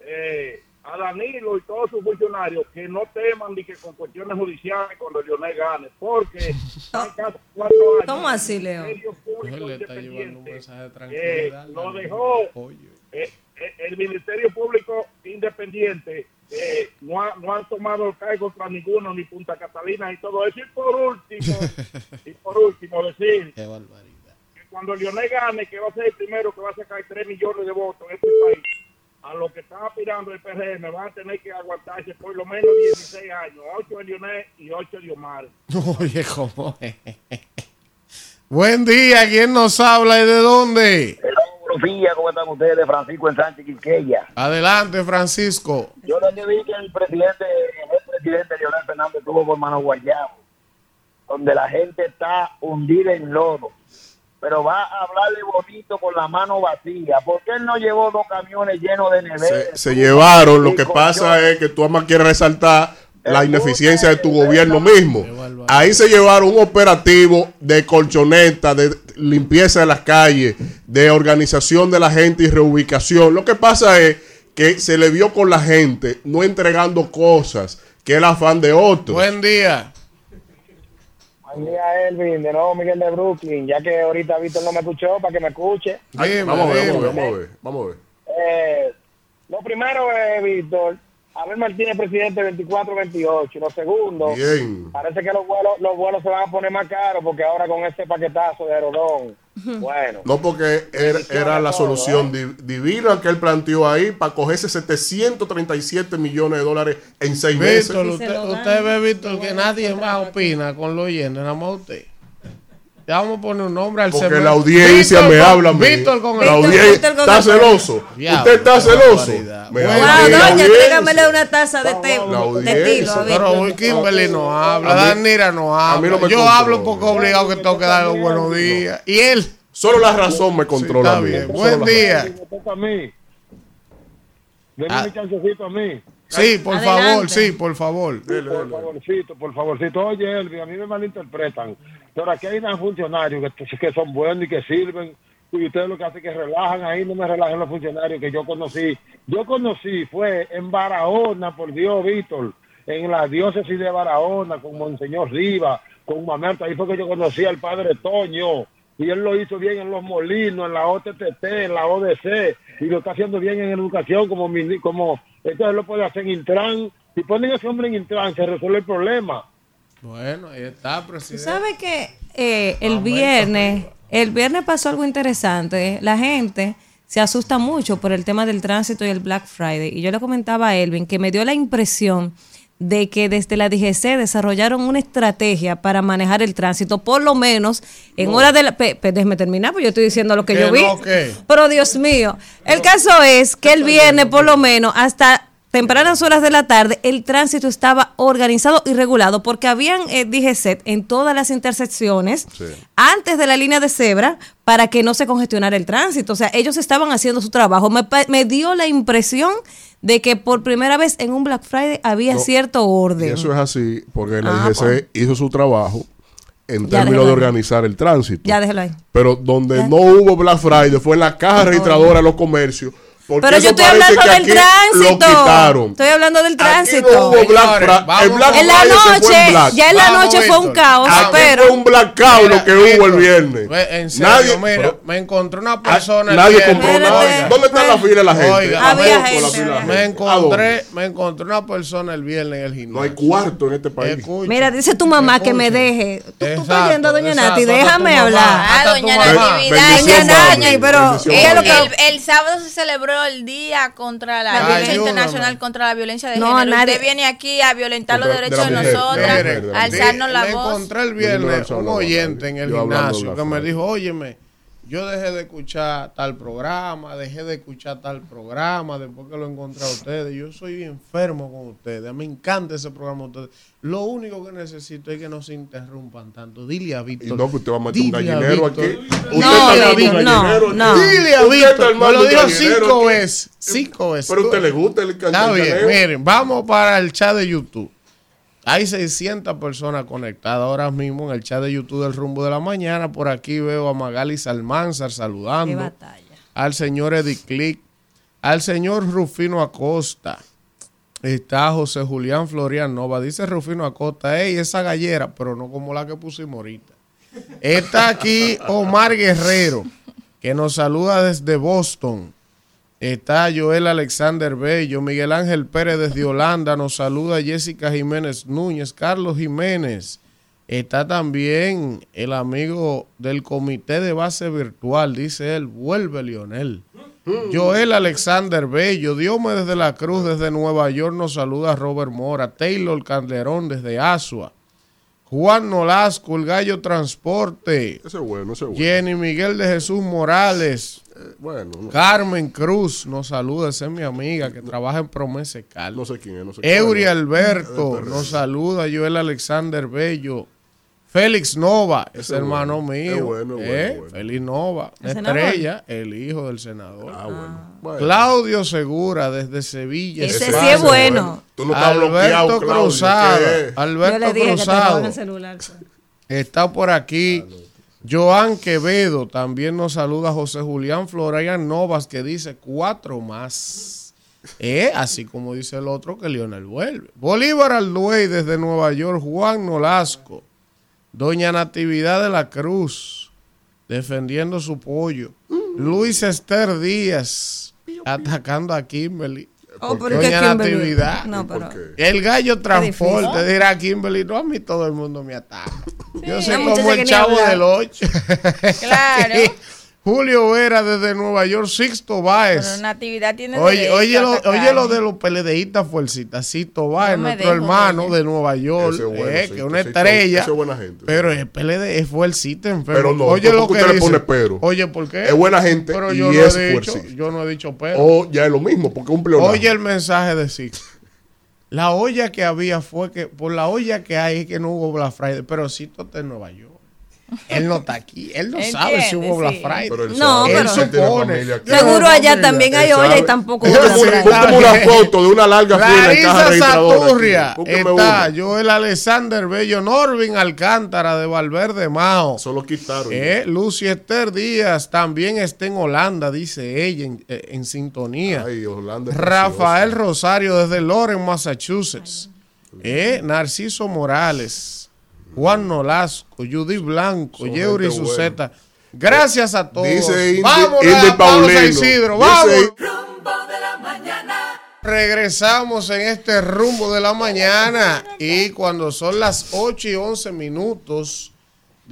Eh, a Danilo y todos sus funcionarios que no teman ni que con cuestiones judiciales cuando Leonel gane, porque casi cuatro años. ¿Cómo así, Leo? Ministerio Público Él le está llevando un Independiente, mensaje de eh, lo dejó eh, eh, el Ministerio Público Independiente eh, no, ha- no han tomado el cargo contra ninguno, ni Punta Catalina y todo eso. Y por último, y por último decir Qué barbaridad. que cuando Lionel gane, que va a ser el primero que va a sacar 3 millones de votos en este país, a los que están aspirando el PRM van a tener que aguantarse por lo menos 16 años, 8 de Lionel y 8 de Omar. Oye, ¿cómo es? Buen día, ¿quién nos habla y de dónde? Buenos días, ¿cómo están ustedes? Francisco en Sánchez Quisqueya. Adelante, Francisco. Yo lo que vi que el presidente, el presidente Leonel Fernández estuvo por mano guayabo, donde la gente está hundida en lodo. Pero va a hablarle bonito con la mano vacía. ¿Por qué él no llevó dos camiones llenos de neveras? Se, se llevaron. Lo que pasa es que tú además quieres resaltar la ineficiencia de tu gobierno mismo. Ahí se llevaron un operativo de colchoneta, de limpieza de las calles, de organización de la gente y reubicación. Lo que pasa es que se le vio con la gente no entregando cosas, que el afán de otros. Buen día. Buen día, Elvin. De nuevo, Miguel de Brooklyn. Ya que ahorita Víctor no me escuchó, para que me escuche. Ay, vamos, a ver, vamos a ver, vamos a ver, vamos a ver. Eh, lo primero es, Víctor, Abel Martínez, presidente 24-28. Lo segundo, Bien. parece que los vuelos, los vuelos se van a poner más caros porque ahora con este paquetazo de Aerodón, bueno. No, porque era, era la solución di- divina que él planteó ahí para cogerse 737 millones de dólares en seis meses. Víctor, usted, usted ve, Víctor, que nadie más opina con lo oyente, nada más usted. Ya vamos a poner un nombre al Porque la audiencia Víctor me con- habla a mí. Víctor con La el- audiencia Víctor con está el- celoso. Usted está celoso. Me Bueno, habla la doña, audiencia. tráigame una taza de té. La De audiencia. tilo. Pero hoy Kimberly no habla, Danira no habla. no Yo hablo porque obligado que tengo que darle los buenos días. Y él. Solo la razón me controla mí. bien. Buen la día. A mí. Denme Ah. mi chancecito a mí. Sí, por Adelante. favor, sí, por favor. Por favorcito, por favorcito. Oye, Elvin, a mí me malinterpretan. Pero aquí hay unos funcionarios que, son buenos y que sirven. Y ustedes lo que hacen es que relajan ahí, no me relajan los funcionarios que yo conocí. Yo conocí, fue en Barahona, por Dios, Víctor, en la diócesis de Barahona, con Monseñor Riva, con Mamerto. Ahí fue que yo conocí al padre Toño. Y él lo hizo bien en los molinos, en la OTTT, en la ODC. Y lo está haciendo bien en educación, como, como entonces lo puede hacer en Intran. Si ponen a ese hombre en Intran, se resuelve el problema. Bueno, ahí está, presidente. sabes que eh, el viernes, el viernes pasó algo interesante. La gente se asusta mucho por el tema del tránsito y el Black Friday. Y yo le comentaba a Elvin que me dio la impresión de que desde la DGC desarrollaron una estrategia para manejar el tránsito, por lo menos en No. hora de la... pe- pe- déjeme terminar, pues yo estoy diciendo lo que ¿Qué yo vi. no? Pero Dios mío, el caso es que el viernes, por lo menos, hasta tempranas horas de la tarde, el tránsito estaba organizado y regulado porque habían eh, DGCET en todas las intersecciones antes de la línea de cebra para que no se congestionara el tránsito. O sea, ellos estaban haciendo su trabajo. Me, me dio la impresión de que por primera vez en un Black Friday había No, cierto Y orden. eso es así porque la Ah, DGC pues. hizo su trabajo en Ya, términos de organizar el tránsito. Ya déjelo ahí. Pero donde Ya. no hubo Black Friday fue en la caja registradora de los comercios. Porque Pero yo estoy hablando que del tránsito. Estoy hablando del tránsito. no hubo Black Señores, Friday. vamos, El Black en la noche, en Black. ya en la Vamos, noche fue un caos, pero... fue un blackout lo que hubo el viernes. En serio, Nadie- mira, pero- me encontré una persona. el nadie viernes. compró nada. Oiga, ¿Dónde está la fila de la gente? Oiga, Había gente, la fila Me encontré, me encontré una persona el viernes en el gimnasio. No hay cuarto en este país. Escucha, Mira, dice tu mamá que me deje. Tú, tú estás oyendo, doña exacto, Nati, déjame hablar. Ah, doña. Bendición, Doña. Naña, pero el sábado se celebró el Día contra la, ayúdame. Internacional contra la Violencia de No, Género. nadie- Usted viene aquí a violentar los Contra- derechos de, mujer, nosotras, de a alzarnos la voz. encontré el viernes un oyente en el yo gimnasio que me dijo, óyeme, yo dejé de escuchar tal programa, dejé de escuchar tal programa después que lo encontré a ustedes. Yo soy enfermo con ustedes. Me encanta ese programa de ustedes. Lo único que necesito es que no se interrumpan tanto. Dile a Y Víctor. no, que usted va a meter un gallinero aquí. Usted No, está un no, no. Dile a está Víctor. Me lo dijo cinco veces. Cinco veces. Pero a usted le gusta el Está gallinero. bien, miren, vamos para el chat de YouTube. Hay 600 personas conectadas ahora mismo en el chat de YouTube del Rumbo de la Mañana. Por aquí veo a Magali Salmanzar Qué saludando. batalla. Al señor Eddie Click. Al señor Rufino Acosta. Está José Julián Florian Nova. Dice Rufino Acosta, ey, esa gallera, pero no como la que pusimos ahorita. Está aquí Omar Guerrero, que nos saluda desde Boston. Está Joel Alexander Bello, Miguel Ángel Pérez desde Holanda, nos saluda Jessica Jiménez Núñez, Carlos Jiménez, Está también el amigo del comité de base virtual, dice él, vuelve Lionel. Joel Alexander Bello, Diome desde la Cruz, desde Nueva York, nos saluda Robert Mora, Taylor Calderón desde Asua, Juan Nolasco, el Gallo Transporte, Ese es bueno, ese es bueno. Jenny Miguel de Jesús Morales, Eh, bueno, no, Carmen Cruz nos saluda, esa es mi amiga que trabaja en Promesa Cal. no sé quién es, no sé quién Eury es. Alberto Eh, nos saluda, Joel Alexander Bello. Félix Nova, es Ese es hermano bueno, mío. es bueno, ¿eh? bueno. Félix Nova, ¿El estrella, el hijo del senador. Ah, bueno. Bueno. Claudio Segura desde Sevilla. Ese España. sí es bueno. Tú no estás bloqueado, Alberto Cruzado. ¿qué es? Yo Alberto le dije que te Cruzado. el celular. pues. Está por aquí. Joan Quevedo también nos saluda José Julián Florian Novas que dice cuatro más. Eh, así como dice el otro que Lionel vuelve. Bolívar Alduey desde Nueva York, Juan Nolasco, Doña Natividad de la Cruz defendiendo su pollo, Luis Esther Díaz atacando a Kimberly. Oh, Doña Kimberly- Natividad. El gallo transporte dirá Kimberly, no a mí todo el mundo me ataca. Yo Sí, soy como el chavo del 8. Claro. Julio Vera desde Nueva York, Sixto Báez. Pero Natividad tiene Oye, oye, lo, oye lo de los peledeístas fuercitas. Sixto Báez, No nuestro dejo hermano de Nueva York, Ese es bueno, eh, sí, que es una sí, estrella. ese es buena gente. Pero es PLD, es fuercita enfermo. Pero no, oye lo que usted le dice. pone pero. Oye, ¿por qué? Es buena gente Pero y yo es no he dicho, fuercita. yo no he dicho pero. O ya es lo mismo, porque es un pleonasmo. Oye el mensaje de Six. La olla que había fue que, por la olla que hay, es que no hubo Black Friday, pero Sixto está en Nueva York. Él no está aquí, él no sabe si hubo Black sí. Friday. Pero él No, sabe, pero- él tiene supone. Seguro allá familia. también hay olla y tampoco hubo Black una foto de una larga fila en caja. Saturria está. Joel Alexander Bello, Norvin Alcántara de Valverde Mao. Solo quitaron. Eh, Lucy Esther Díaz también está en Holanda, dice ella, en, eh, en sintonía. Ay, es Rafael. Rosario desde Loren, Massachusetts. Eh, Narciso Morales, Juan Nolasco, Judy Blanco, Yeuri Suceta. Gracias a todos. Dice Indy a la pausa, Paulino. Isidro. Dice- Vamos. Rumbo de la mañana. Regresamos en este rumbo de la mañana y cuando son las 8 y 11 minutos,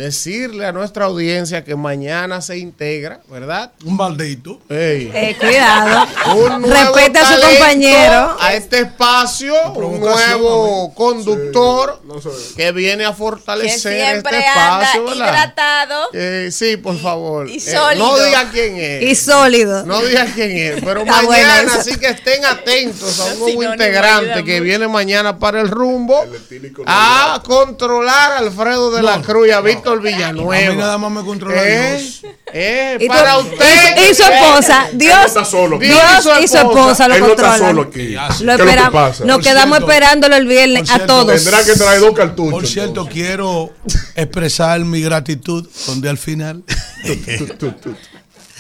decirle a nuestra audiencia que mañana se integra, ¿verdad? Un maldito. Eh, cuidado. Un nuevo Respete a su compañero. A este espacio, un nuevo conductor No sé. que viene a fortalecer este anda espacio, ¿verdad? hidratado. Eh, sí, por favor. Y Eh, sólido. no diga quién es. Y sólido. No diga quién es, pero Está mañana, así que estén atentos a un nuevo integrante que viene mañana para el rumbo El a controlar a Alfredo de la Cruz y a Víctor Villanueva. A mí nada más me controla Eh, Dios. eh, Y, para usted. y su esposa. Él no Dios, está solo. Dios y su esposa lo Él no está controlan. solo aquí. Ya, ¿Qué sí. Lo lo esperamos. pasa? Nos Por quedamos cierto, esperándolo el viernes por a cierto, todos. Tendrá que traer dos cartuchos. Por cierto, entonces. quiero expresar mi gratitud donde al final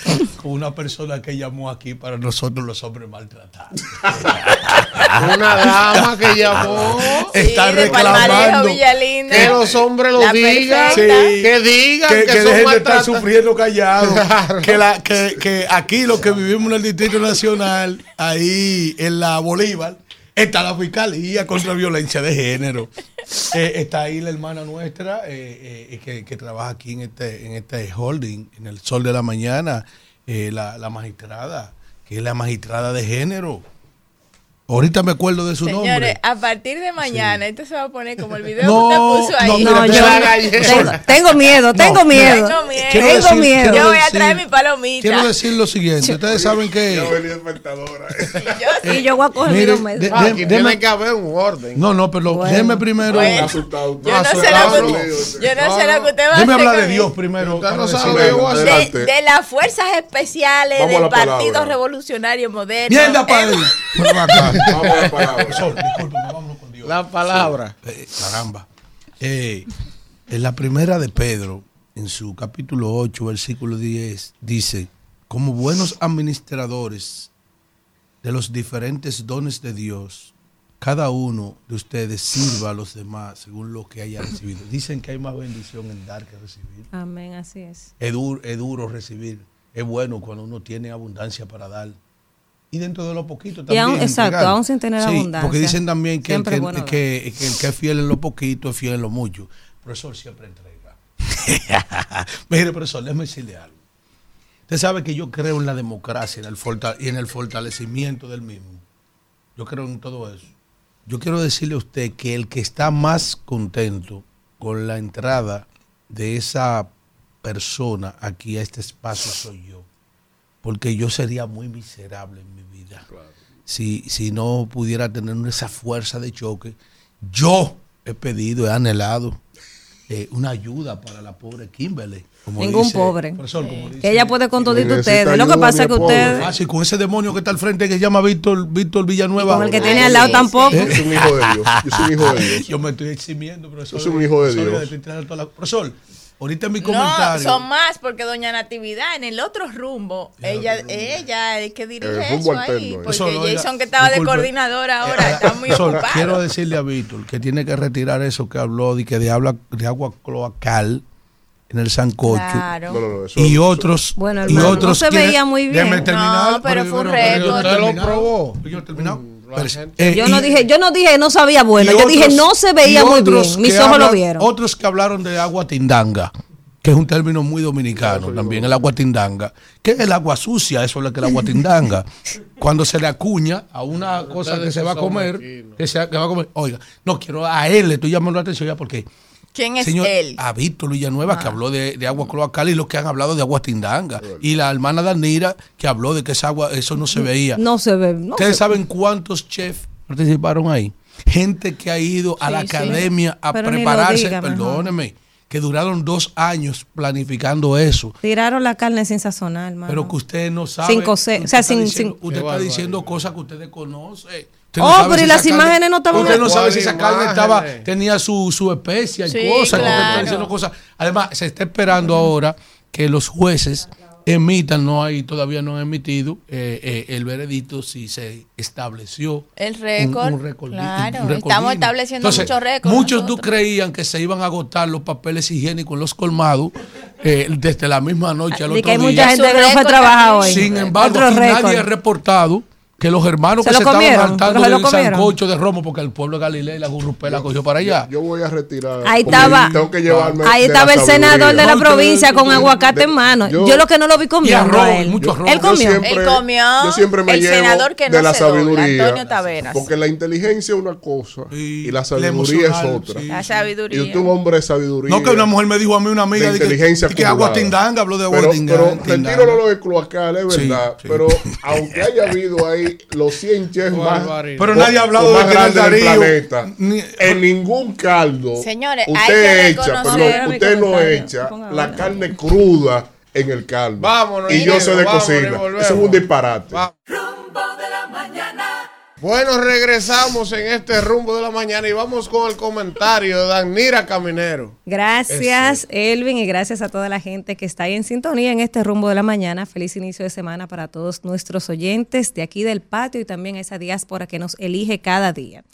con una persona que llamó aquí para nosotros los hombres maltratados. Una dama que llamó. Está Sí, reclamando. Que los hombres lo digan. Sí. Que digan que, que, que son dejen de estar sufriendo callados. Claro. Que, la, que, que aquí los que vivimos en el Distrito Nacional, ahí en la Bolívar, está la Fiscalía contra Violencia de Género. Eh, está ahí la hermana nuestra eh, eh, que, trabaja aquí en este, en este holding, en el Sol de la Mañana, la magistrada, que es la magistrada de género. Ahorita me acuerdo de su Señores, nombre. a partir de mañana, esto se va a poner como el video No, que usted puso no, ahí. mira, No, yo tengo, tengo miedo, tengo miedo. Tengo miedo. Quiero Tengo decir- miedo. Yo voy a traer mi palomita. Quiero decir lo siguiente. Ustedes saben que... Ya venía espectadora. Yo Y yo voy a coger Mire, los medios. de- Ah, de- tiene que haber un orden. No, no, pero Bueno. déjeme primero. Bueno. Asustado. Yo no sé lo que, asustado. yo no No, sé lo no. que usted va a Déjeme hacer hablar de. Dios primero. Usted no sabe lo yo de, las fuerzas especiales del Partido. Revolucionario Moderno. Mierda, padre. Vamos a la palabra. Profesor, discúlpeme, vámonos con Dios. La palabra. Eh, caramba. Eh, en la primera de Pedro, en su capítulo 8, versículo 10, dice, como buenos administradores de los diferentes dones de Dios, cada uno de ustedes sirva a los demás según lo que haya recibido. Dicen que hay más bendición en dar que recibir. Amén, así es. Es duro, es duro recibir. Es bueno cuando uno tiene abundancia para dar. Y dentro de lo poquito Y también. aún- exacto, entregar. aún sin tener Sí, abundancia. Porque dicen también que, el que, es bueno dar. que- que el que es fiel en lo poquito es fiel en lo mucho. profesor siempre entrega. Mire, profesor, déjeme decirle algo. Usted sabe que yo creo en la democracia en el y en el fortalecimiento del mismo. Yo creo en todo eso. Yo quiero decirle a usted que el que está más contento con la entrada de esa persona aquí a este espacio soy yo. Porque yo sería muy miserable en mi vida. Si, si no pudiera tener esa fuerza de choque. Yo he pedido, he anhelado eh, una ayuda para la pobre Kimberly. como Ningún dice- pobre. profesor, como dice- Que ella puede con todito ustedes. Lo que pasa es que ustedes. Fácil, con ese demonio que está al frente que se llama Víctor, Víctor Villanueva. Con el que tiene al lado tampoco. ¿Eh? Yo soy un hijo de Dios. Yo soy un hijo de Dios. Yo me estoy eximiendo, profesor. Yo soy un hijo de Dios. Profesor, ahorita en mi No, comentario. son más, porque doña Natividad en el otro rumbo, ella, ella es que dirige El eso ahí. alterno, Porque Eso, Jason, que estaba de disculpe. coordinador ahora, está muy ocupado. quiero decirle a Víctor que tiene que retirar eso que habló de que de, habla, de agua cloacal en el sancocho. Claro. No, no, no, eso- y otros. Bueno, y hermano, no otros se veía muy bien. No, pero fue un yo récord. no he Usted lo terminado. probó. Yo no he terminado. Pero- gente- eh, Yo y- no dije, yo no dije no sabía bueno, yo dije no se veía muy bien. Mis que ojos lo vieron. Otros que hablaron de agua tindanga, que es un término muy dominicano también, el agua tindanga. ¿Qué es el agua sucia? Eso es lo que es el agua tindanga. Cuando se le acuña a una cosa que se va a comer, que, se, que va a comer. Oiga, no quiero, a él le estoy llamando la atención ya porque. ¿Quién es Señor, él? A Víctor Villanueva, que habló de, de agua cloacal y los que han hablado de agua tindanga. Y la hermana Danira, que habló de que esa agua, eso no se veía. No se ve. No ¿Ustedes se- saben cuántos chefs participaron ahí? Gente que ha ido a la sí. academia a Pero prepararse, diga, mejor. perdóneme, que duraron dos años planificando eso. Tiraron la carne sin sazonar, hermano. Pero que usted no sabe. Sin cocer, usted o sea, está sin- diciendo, sin- Usted está diciendo cosas que usted desconoce. Usted Oh, pero y esa las imágenes no estaban Usted no sabe si esa ¿Cuáles carne estaba, imágenes? tenía su, su especia y Sí, cosas. claro. diciendo cosas. Además, se está esperando ahora que los jueces emitan, no hay, todavía no han emitido eh, eh, el veredicto si se estableció El récord. un, un récord, claro, un récord estamos estableciendo Entonces, muchos récords. Muchos tú creían que se iban a agotar los papeles higiénicos en los colmados eh, desde la misma noche al otro que hay día. mucha gente que no fue a récord trabajar también. hoy. Sin embargo, nadie ha reportado que los hermanos ¿Se que lo se comieron? estaban hartando ¿Pero se lo del comieron? sancocho de Romo, porque el pueblo de Galilea y la Gurrupela cogió para allá. Yo voy a retirar. Ahí porque estaba, Tengo que llevarme ahí de estaba la el senador de la provincia con aguacate en mano. yo- Yo, lo que no lo vi comiendo arroz, él. mucho arroz. Él comió. siempre, Él comió, yo siempre me el llevo senador que de no la se dobla, sabiduría. Antonio Taveras. Porque la inteligencia es una cosa Y y, la la sabiduría es otra. sí. La Y sabiduría. usted un hombre de sabiduría. No que una mujer me dijo a mí, una amiga, de de que, inteligencia de que agua tindanga, habló de agua pero, tindanga. pero tindanga. retiro lo de cloacal, es Sí, verdad. sí. Pero aunque haya habido ahí los 100 chefs más. Pero nadie ha hablado de más del planeta, ni- en ningún caldo Señores, hay usted que echa, perdón, usted no echa ponga la carne cruda en el caldo. Vámonos, y yo sé de cocina. Eso es un disparate. Bueno, regresamos en este rumbo de la mañana y vamos con el comentario de Danira Caminero. Gracias, Elvin, y gracias a toda la gente que está ahí en sintonía en este rumbo de la mañana. Feliz inicio de semana para todos nuestros oyentes de aquí del patio y también a esa diáspora que nos elige cada día.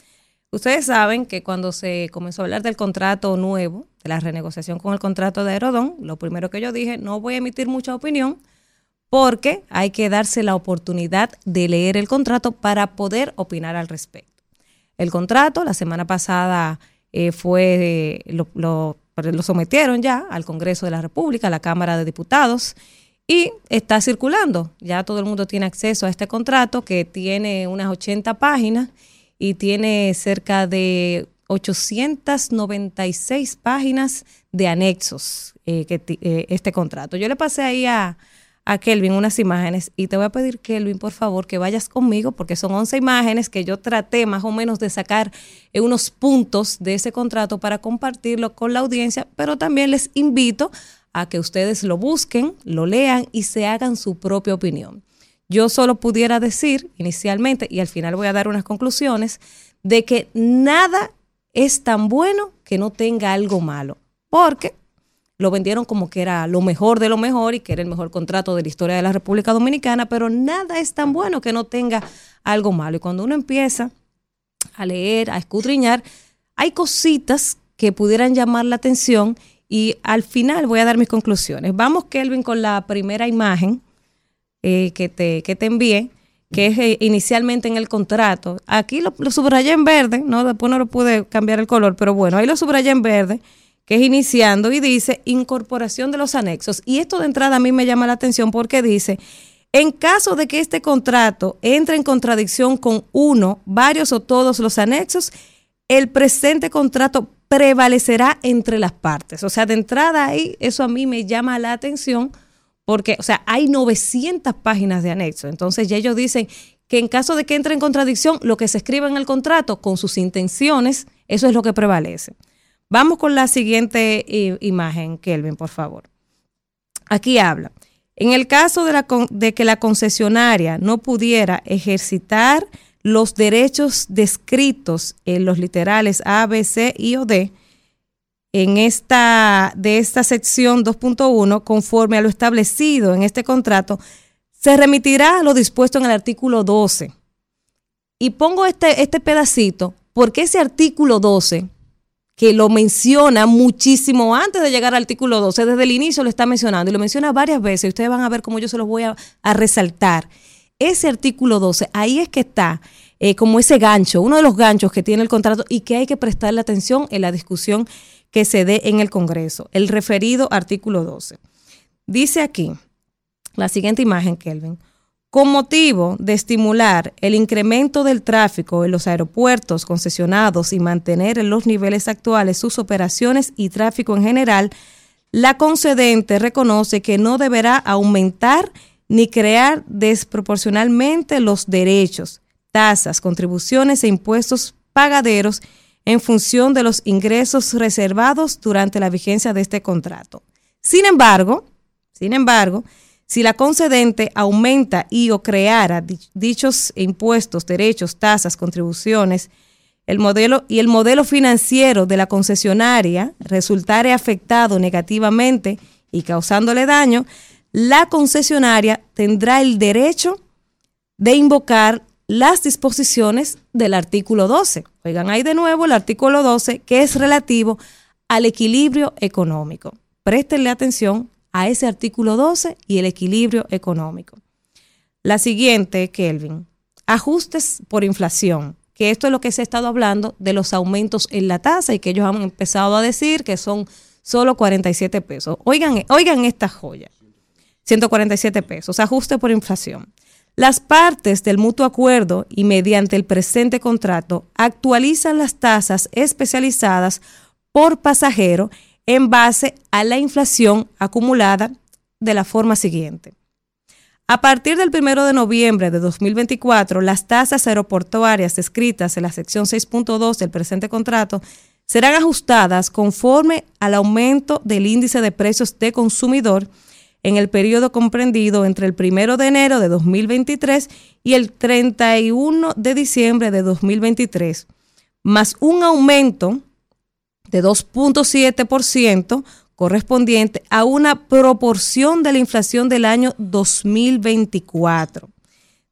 Ustedes saben que cuando se comenzó a hablar del contrato nuevo, de la renegociación con el contrato de Aerodón, lo primero que yo dije, no voy a emitir mucha opinión porque hay que darse la oportunidad de leer el contrato para poder opinar al respecto. El contrato, la semana pasada eh, fue, eh, lo, sometieron ya al Congreso de la República, a la Cámara de Diputados, y está circulando. Ya todo el mundo tiene acceso a este contrato que tiene unas 80 páginas y tiene cerca de 896 páginas de anexos eh, que este contrato. Yo le pasé ahí a, a Kelvin unas imágenes y te voy a pedir, Kelvin, por favor, que vayas conmigo porque son 11 imágenes que yo traté más o menos de sacar eh, unos puntos de ese contrato para compartirlo con la audiencia, pero también les invito a que ustedes lo busquen, lo lean y se hagan su propia opinión. Yo solo pudiera decir inicialmente, y al final voy a dar unas conclusiones, de que nada es tan bueno que no tenga algo malo, porque lo vendieron como que era lo mejor de lo mejor y que era el mejor contrato de la historia de la República Dominicana, pero nada es tan bueno que no tenga algo malo. Y cuando uno empieza a leer, a escudriñar, hay cositas que pudieran llamar la atención y al final voy a dar mis conclusiones. Vamos, Kelvin, con la primera imagen eh, que, te, que te envié, que es eh, inicialmente en el contrato. Aquí lo, lo subrayé en verde, no después no lo pude cambiar el color, pero bueno, ahí lo subrayé en verde, que es iniciando y dice incorporación de los anexos. Y esto de entrada a mí me llama la atención porque dice, en caso de que este contrato entre en contradicción con uno, varios o todos los anexos, el presente contrato prevalecerá entre las partes. O sea, de entrada ahí, eso a mí me llama la atención porque, o sea, hay 900 páginas de anexo. Entonces ya ellos dicen que en caso de que entre en contradicción, lo que se escriba en el contrato con sus intenciones, eso es lo que prevalece. Vamos con la siguiente imagen, Kelvin, por favor. Aquí habla. En el caso de que la concesionaria no pudiera ejercitar los derechos descritos en los literales A, B, C y o D, en esta, de esta sección 2.1, conforme a lo establecido en este contrato, se remitirá a lo dispuesto en el artículo 12. Y pongo este, este pedacito porque ese artículo 12, que lo menciona muchísimo antes de llegar al artículo 12, desde el inicio lo está mencionando y lo menciona varias veces, ustedes van a ver cómo yo se los voy a, resaltar. Ese artículo 12, ahí es que está eh, como ese gancho, uno de los ganchos que tiene el contrato y que hay que prestarle atención en la discusión que se dé en el Congreso, el referido artículo 12. Dice aquí, la siguiente imagen, Kelvin, con motivo de estimular el incremento del tráfico en los aeropuertos concesionados y mantener en los niveles actuales sus operaciones y tráfico en general, la concedente reconoce que no deberá aumentar ni crear desproporcionalmente los derechos, tasas, contribuciones e impuestos pagaderos en función de los ingresos reservados durante la vigencia de este contrato. Sin embargo, sin embargo, si la concedente aumenta y o creara dichos impuestos, derechos, tasas, contribuciones, el modelo y el modelo financiero de la concesionaria resultare afectado negativamente y causándole daño, la concesionaria tendrá el derecho de invocar las disposiciones del artículo 12. Oigan ahí de nuevo el artículo 12 que es relativo al equilibrio económico. Préstenle atención a ese artículo 12 y el equilibrio económico. La siguiente, Kelvin, ajustes por inflación, que esto es lo que se ha estado hablando de los aumentos en la tasa y que ellos han empezado a decir que son solo 47 pesos. Oigan, oigan esta joya. 147 pesos, ajuste por inflación. Las partes del mutuo acuerdo y mediante el presente contrato actualizan las tasas especializadas por pasajero en base a la inflación acumulada de la forma siguiente. A partir del 1 de noviembre de 2024, las tasas aeroportuarias descritas en la sección 6.2 del presente contrato serán ajustadas conforme al aumento del índice de precios de consumidor en el periodo comprendido entre el 1 de enero de 2023 y el 31 de diciembre de 2023, más un aumento de 2.7% correspondiente a una proporción de la inflación del año 2024.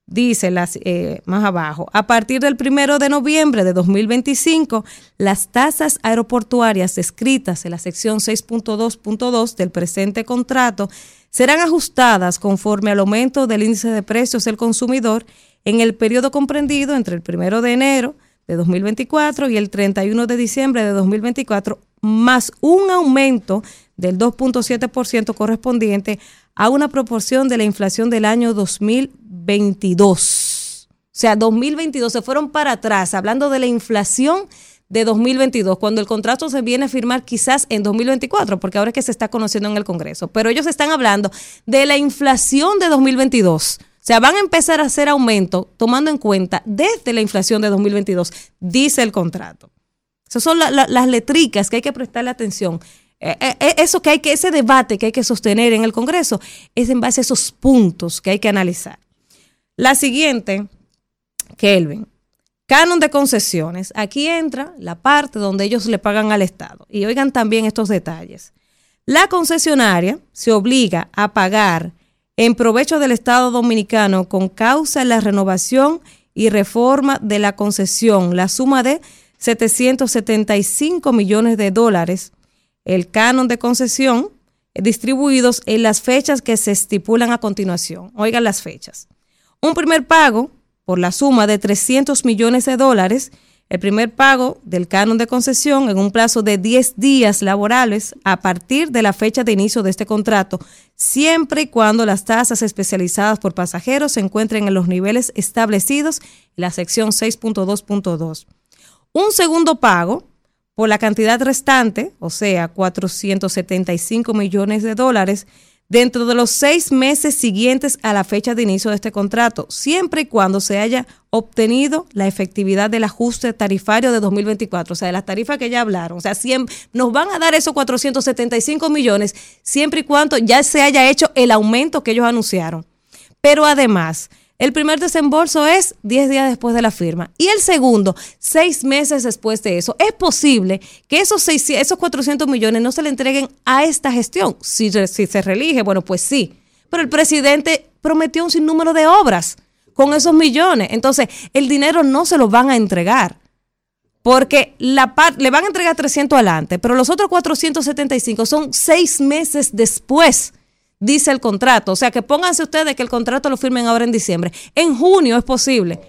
Dice las, eh, más abajo, a partir del 1 de noviembre de 2025, las tasas aeroportuarias descritas en la sección 6.2.2 del presente contrato serán ajustadas conforme al aumento del índice de precios del consumidor en el periodo comprendido entre el 1 de enero de 2024 y el 31 de diciembre de 2024, más un aumento del 2.7% correspondiente a una proporción de la inflación del año 2022. O sea, 2022 se fueron para atrás, hablando de la inflación de 2022, cuando el contrato se viene a firmar quizás en 2024, porque ahora es que se está conociendo en el Congreso. Pero ellos están hablando de la inflación de 2022. O sea, van a empezar a hacer aumento tomando en cuenta desde la inflación de 2022, dice el contrato. Esas son las letricas que hay que prestarle atención. Eh, eh, eh, eso que hay que, ese debate que hay que sostener en el Congreso es en base a esos puntos que hay que analizar. La siguiente, Kelvin, Canon de concesiones. Aquí entra la parte donde ellos le pagan al Estado. Y oigan también estos detalles. La concesionaria se obliga a pagar en provecho del Estado dominicano con causa en la renovación y reforma de la concesión la suma de 775 millones de dólares, el canon de concesión, distribuidos en las fechas que se estipulan a continuación. Oigan las fechas. Un primer pago por la suma de 300 millones de dólares el primer pago del canon de concesión en un plazo de 10 días laborables a partir de la fecha de inicio de este contrato, siempre y cuando las tasas especializadas por pasajeros se encuentren en los niveles establecidos en la sección 6.2.2. Un segundo pago por la cantidad restante, o sea, 475 millones de dólares, dentro de los seis meses siguientes a la fecha de inicio de este contrato, siempre y cuando se haya obtenido la efectividad del ajuste tarifario de 2024, o sea, de las tarifas que ya hablaron. O sea, siempre, nos van a dar esos 475 millones siempre y cuando ya se haya hecho el aumento que ellos anunciaron. Pero además, el primer desembolso es 10 días después de la firma y el segundo, seis meses después de eso. Es posible que esos, seis, esos 400 millones no se le entreguen a esta gestión. Si, se reelige, bueno, pues sí. Pero el presidente prometió un sinnúmero de obras con esos millones. Entonces, el dinero no se lo van a entregar. Porque la le van a entregar 300 adelante, pero los otros 475 son seis meses después dice el contrato. O sea, que pónganse ustedes que el contrato lo firmen ahora en diciembre. En junio es posible.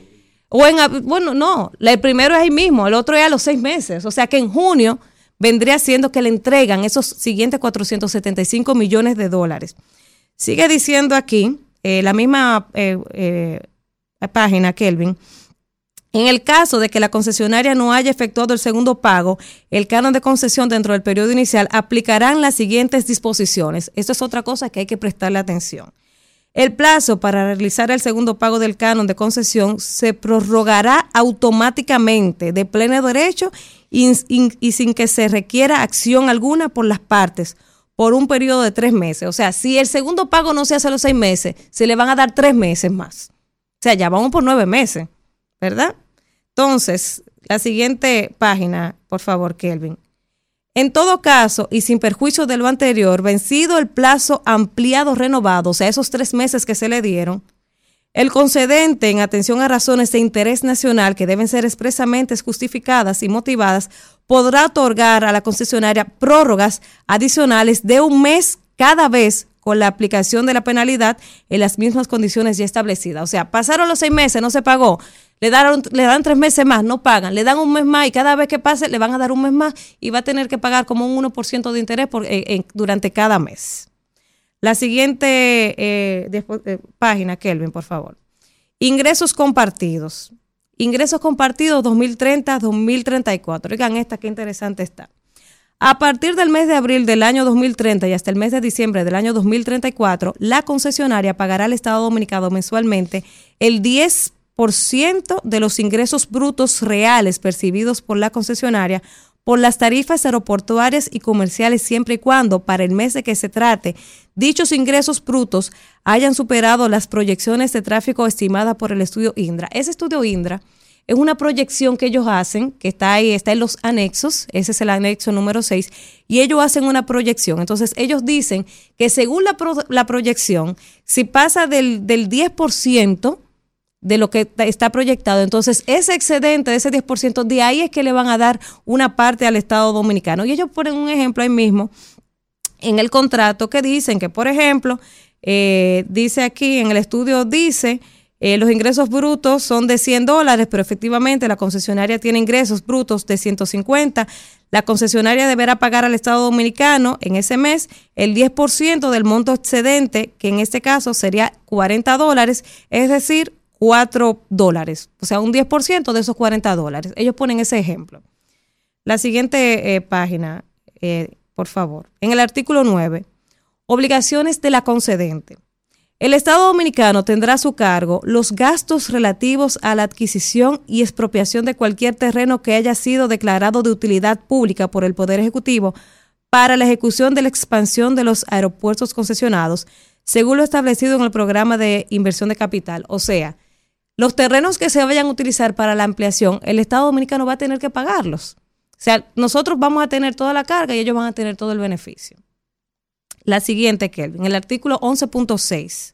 O en, bueno, no, el primero es ahí mismo, el otro es a los seis meses. O sea, que en junio vendría siendo que le entregan esos siguientes 475 millones de dólares. Sigue diciendo aquí, eh, la misma eh, eh, página, Kelvin, en el caso de que la concesionaria no haya efectuado el segundo pago, el canon de concesión dentro del periodo inicial aplicarán las siguientes disposiciones. Esto es otra cosa que hay que prestarle atención. El plazo para realizar el segundo pago del canon de concesión se prorrogará automáticamente de pleno derecho y, sin que se requiera acción alguna por las partes por un periodo de tres meses. O sea, si el segundo pago no se hace los seis meses, se le van a dar tres meses más. O sea, ya vamos por nueve meses, ¿verdad? Entonces, la siguiente página, por favor, Kelvin. En todo caso, y sin perjuicio de lo anterior, vencido el plazo ampliado renovado, o sea, esos tres meses que se le dieron, el concedente, en atención a razones de interés nacional que deben ser expresamente justificadas y motivadas, podrá otorgar a la concesionaria prórrogas adicionales de un mes cada vez con la aplicación de la penalidad en las mismas condiciones ya establecidas. O sea, pasaron los seis meses, no se pagó, le, dan tres meses más, no pagan, le dan un mes más y cada vez que pase le van a dar un mes más y va a tener que pagar como un 1% de interés durante cada mes. La siguiente eh, eh, página, Kelvin, por favor. Ingresos compartidos. Ingresos compartidos 2030-2034. Oigan, esta qué interesante está. A partir del mes de abril del año 2030 y hasta el mes de diciembre del año 2034, la concesionaria pagará al Estado Dominicano mensualmente el 10 ciento de los ingresos brutos reales percibidos por la concesionaria por las tarifas aeroportuarias y comerciales siempre y cuando, para el mes de que se trate, dichos ingresos brutos hayan superado las proyecciones de tráfico estimadas por el estudio Indra. Ese estudio Indra es una proyección que ellos hacen, que está ahí, está en los anexos, ese es el anexo número 6, y ellos hacen una proyección. Entonces, ellos dicen que según la, la proyección, si pasa del, del 10%, de lo que está proyectado. Entonces, ese excedente de ese 10%, de ahí es que le van a dar una parte al Estado Dominicano. Y ellos ponen un ejemplo ahí mismo en el contrato que dicen que, por ejemplo, eh, dice aquí en el estudio, dice, eh, los ingresos brutos son de 100 dólares, pero efectivamente la concesionaria tiene ingresos brutos de 150. La concesionaria deberá pagar al Estado Dominicano en ese mes el 10% del monto excedente, que en este caso sería 40 dólares, es decir, 4 dólares, o sea, un 10% de esos 40 dólares. Ellos ponen ese ejemplo. La siguiente eh, página, eh, por favor. En el artículo 9, obligaciones de la concedente. El Estado Dominicano tendrá a su cargo los gastos relativos a la adquisición y expropiación de cualquier terreno que haya sido declarado de utilidad pública por el Poder Ejecutivo para la ejecución de la expansión de los aeropuertos concesionados, según lo establecido en el programa de inversión de capital. O sea, los terrenos que se vayan a utilizar para la ampliación, el Estado Dominicano va a tener que pagarlos. O sea, nosotros vamos a tener toda la carga y ellos van a tener todo el beneficio. La siguiente, Kelvin, el artículo 11.6.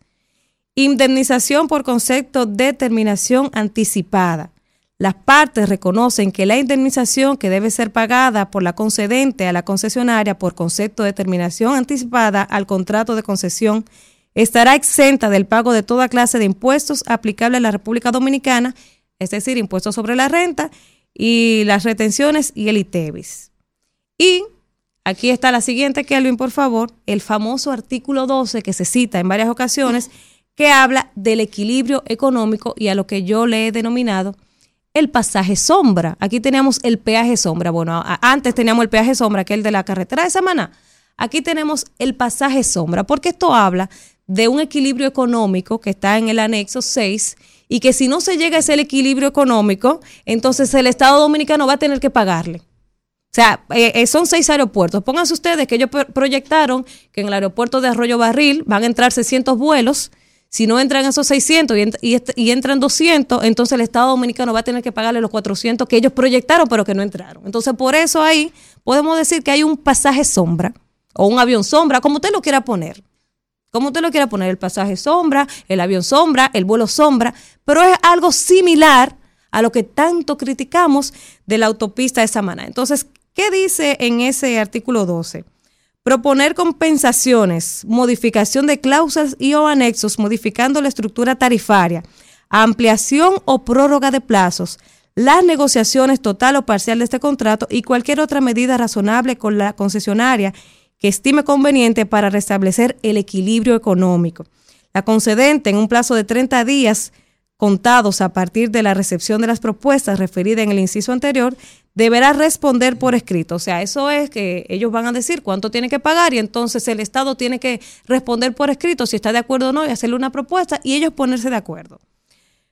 Indemnización por concepto de terminación anticipada. Las partes reconocen que la indemnización que debe ser pagada por la concedente a la concesionaria por concepto de terminación anticipada al contrato de concesión estará exenta del pago de toda clase de impuestos aplicables a la República Dominicana, es decir, impuestos sobre la renta y las retenciones y el ITEVIS. Y aquí está la siguiente, Kelvin, por favor, el famoso artículo 12 que se cita en varias ocasiones, que habla del equilibrio económico y a lo que yo le he denominado el pasaje sombra. Aquí teníamos el peaje sombra. Bueno, antes teníamos el peaje sombra, que es el de la carretera de Samaná. Aquí tenemos el pasaje sombra, porque esto habla de un equilibrio económico que está en el anexo 6 y que si no se llega a ese equilibrio económico, entonces el Estado dominicano va a tener que pagarle. O sea, eh, eh, son seis aeropuertos. Pónganse ustedes que ellos pro- proyectaron que en el aeropuerto de Arroyo Barril van a entrar 600 vuelos. Si no entran esos 600 y, y entran 200, entonces el Estado Dominicano va a tener que pagarle los 400 que ellos proyectaron, pero que no entraron. Entonces, por eso ahí podemos decir que hay un pasaje sombra o un avión sombra, como usted lo quiera poner. Como usted lo quiera poner, el pasaje sombra, el avión sombra, el vuelo sombra, pero es algo similar a lo que tanto criticamos de la autopista de Samaná. Entonces, ¿qué dice en ese artículo 12? Proponer compensaciones, modificación de cláusulas y o anexos, modificando la estructura tarifaria, ampliación o prórroga de plazos, las negociaciones total o parcial de este contrato y cualquier otra medida razonable con la concesionaria que estime conveniente para restablecer el equilibrio económico. La concedente en un plazo de 30 días contados a partir de la recepción de las propuestas referidas en el inciso anterior, deberá responder por escrito. O sea, eso es que ellos van a decir cuánto tiene que pagar y entonces el Estado tiene que responder por escrito si está de acuerdo o no y hacerle una propuesta y ellos ponerse de acuerdo.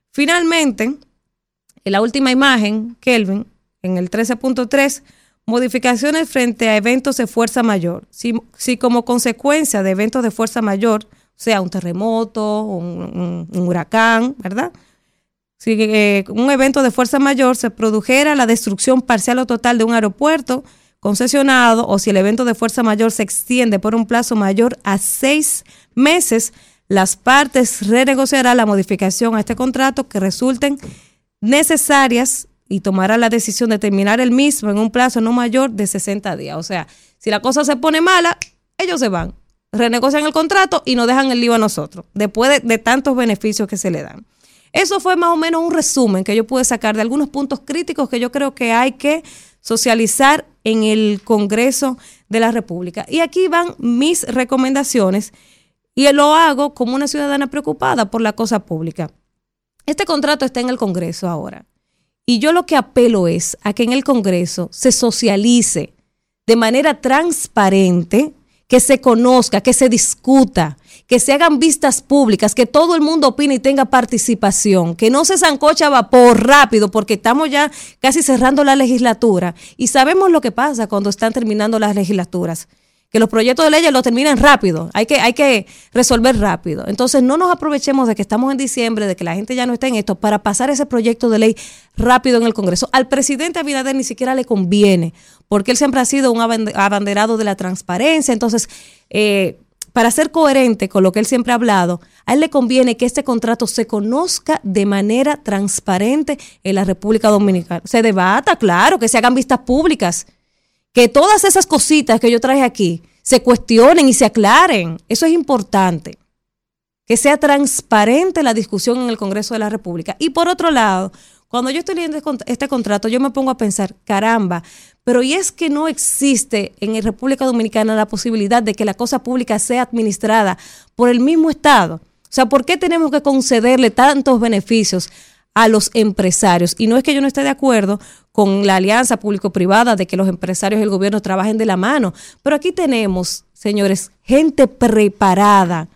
Finalmente, en la última imagen, Kelvin, en el 13.3, modificaciones frente a eventos de fuerza mayor. Si, si como consecuencia de eventos de fuerza mayor, sea un terremoto, un, un- huracán, ¿verdad? Si eh, un evento de fuerza mayor se produjera la destrucción parcial o total de un aeropuerto concesionado o si el evento de fuerza mayor se extiende por un plazo mayor a seis meses, las partes renegociarán la modificación a este contrato que resulten necesarias y tomará la decisión de terminar el mismo en un plazo no mayor de 60 días. O sea, si la cosa se pone mala, ellos se van, renegocian el contrato y nos dejan el lío a nosotros, después de, de tantos beneficios que se le dan. Eso fue más o menos un resumen que yo pude sacar de algunos puntos críticos que yo creo que hay que socializar en el Congreso de la República. Y aquí van mis recomendaciones y lo hago como una ciudadana preocupada por la cosa pública. Este contrato está en el Congreso ahora. Y yo lo que apelo es a que en el Congreso se socialice de manera transparente, que se conozca, que se discuta, que se hagan vistas públicas, que todo el mundo opine y tenga participación, que no se zancocha a vapor rápido, porque estamos ya casi cerrando la legislatura y sabemos lo que pasa cuando están terminando las legislaturas que los proyectos de leyes los terminan rápido, hay que, hay que resolver rápido. Entonces no nos aprovechemos de que estamos en diciembre, de que la gente ya no está en esto, para pasar ese proyecto de ley rápido en el Congreso. Al presidente Abinader ni siquiera le conviene, porque él siempre ha sido un aband- abanderado de la transparencia. Entonces, eh, para ser coherente con lo que él siempre ha hablado, a él le conviene que este contrato se conozca de manera transparente en la República Dominicana. Se debata, claro, que se hagan vistas públicas que todas esas cositas que yo traje aquí se cuestionen y se aclaren. Eso es importante. Que sea transparente la discusión en el Congreso de la República. Y por otro lado, cuando yo estoy leyendo este este contrato, yo me pongo a pensar, caramba, pero y es que no existe en la República Dominicana la posibilidad de que la cosa pública sea administrada por el mismo Estado. O sea, ¿por qué tenemos que concederle tantos beneficios a los empresarios? Y no es que yo no esté de acuerdo con la alianza público-privada de que los empresarios y el gobierno trabajen de la mano, pero aquí tenemos, señores, gente preparada.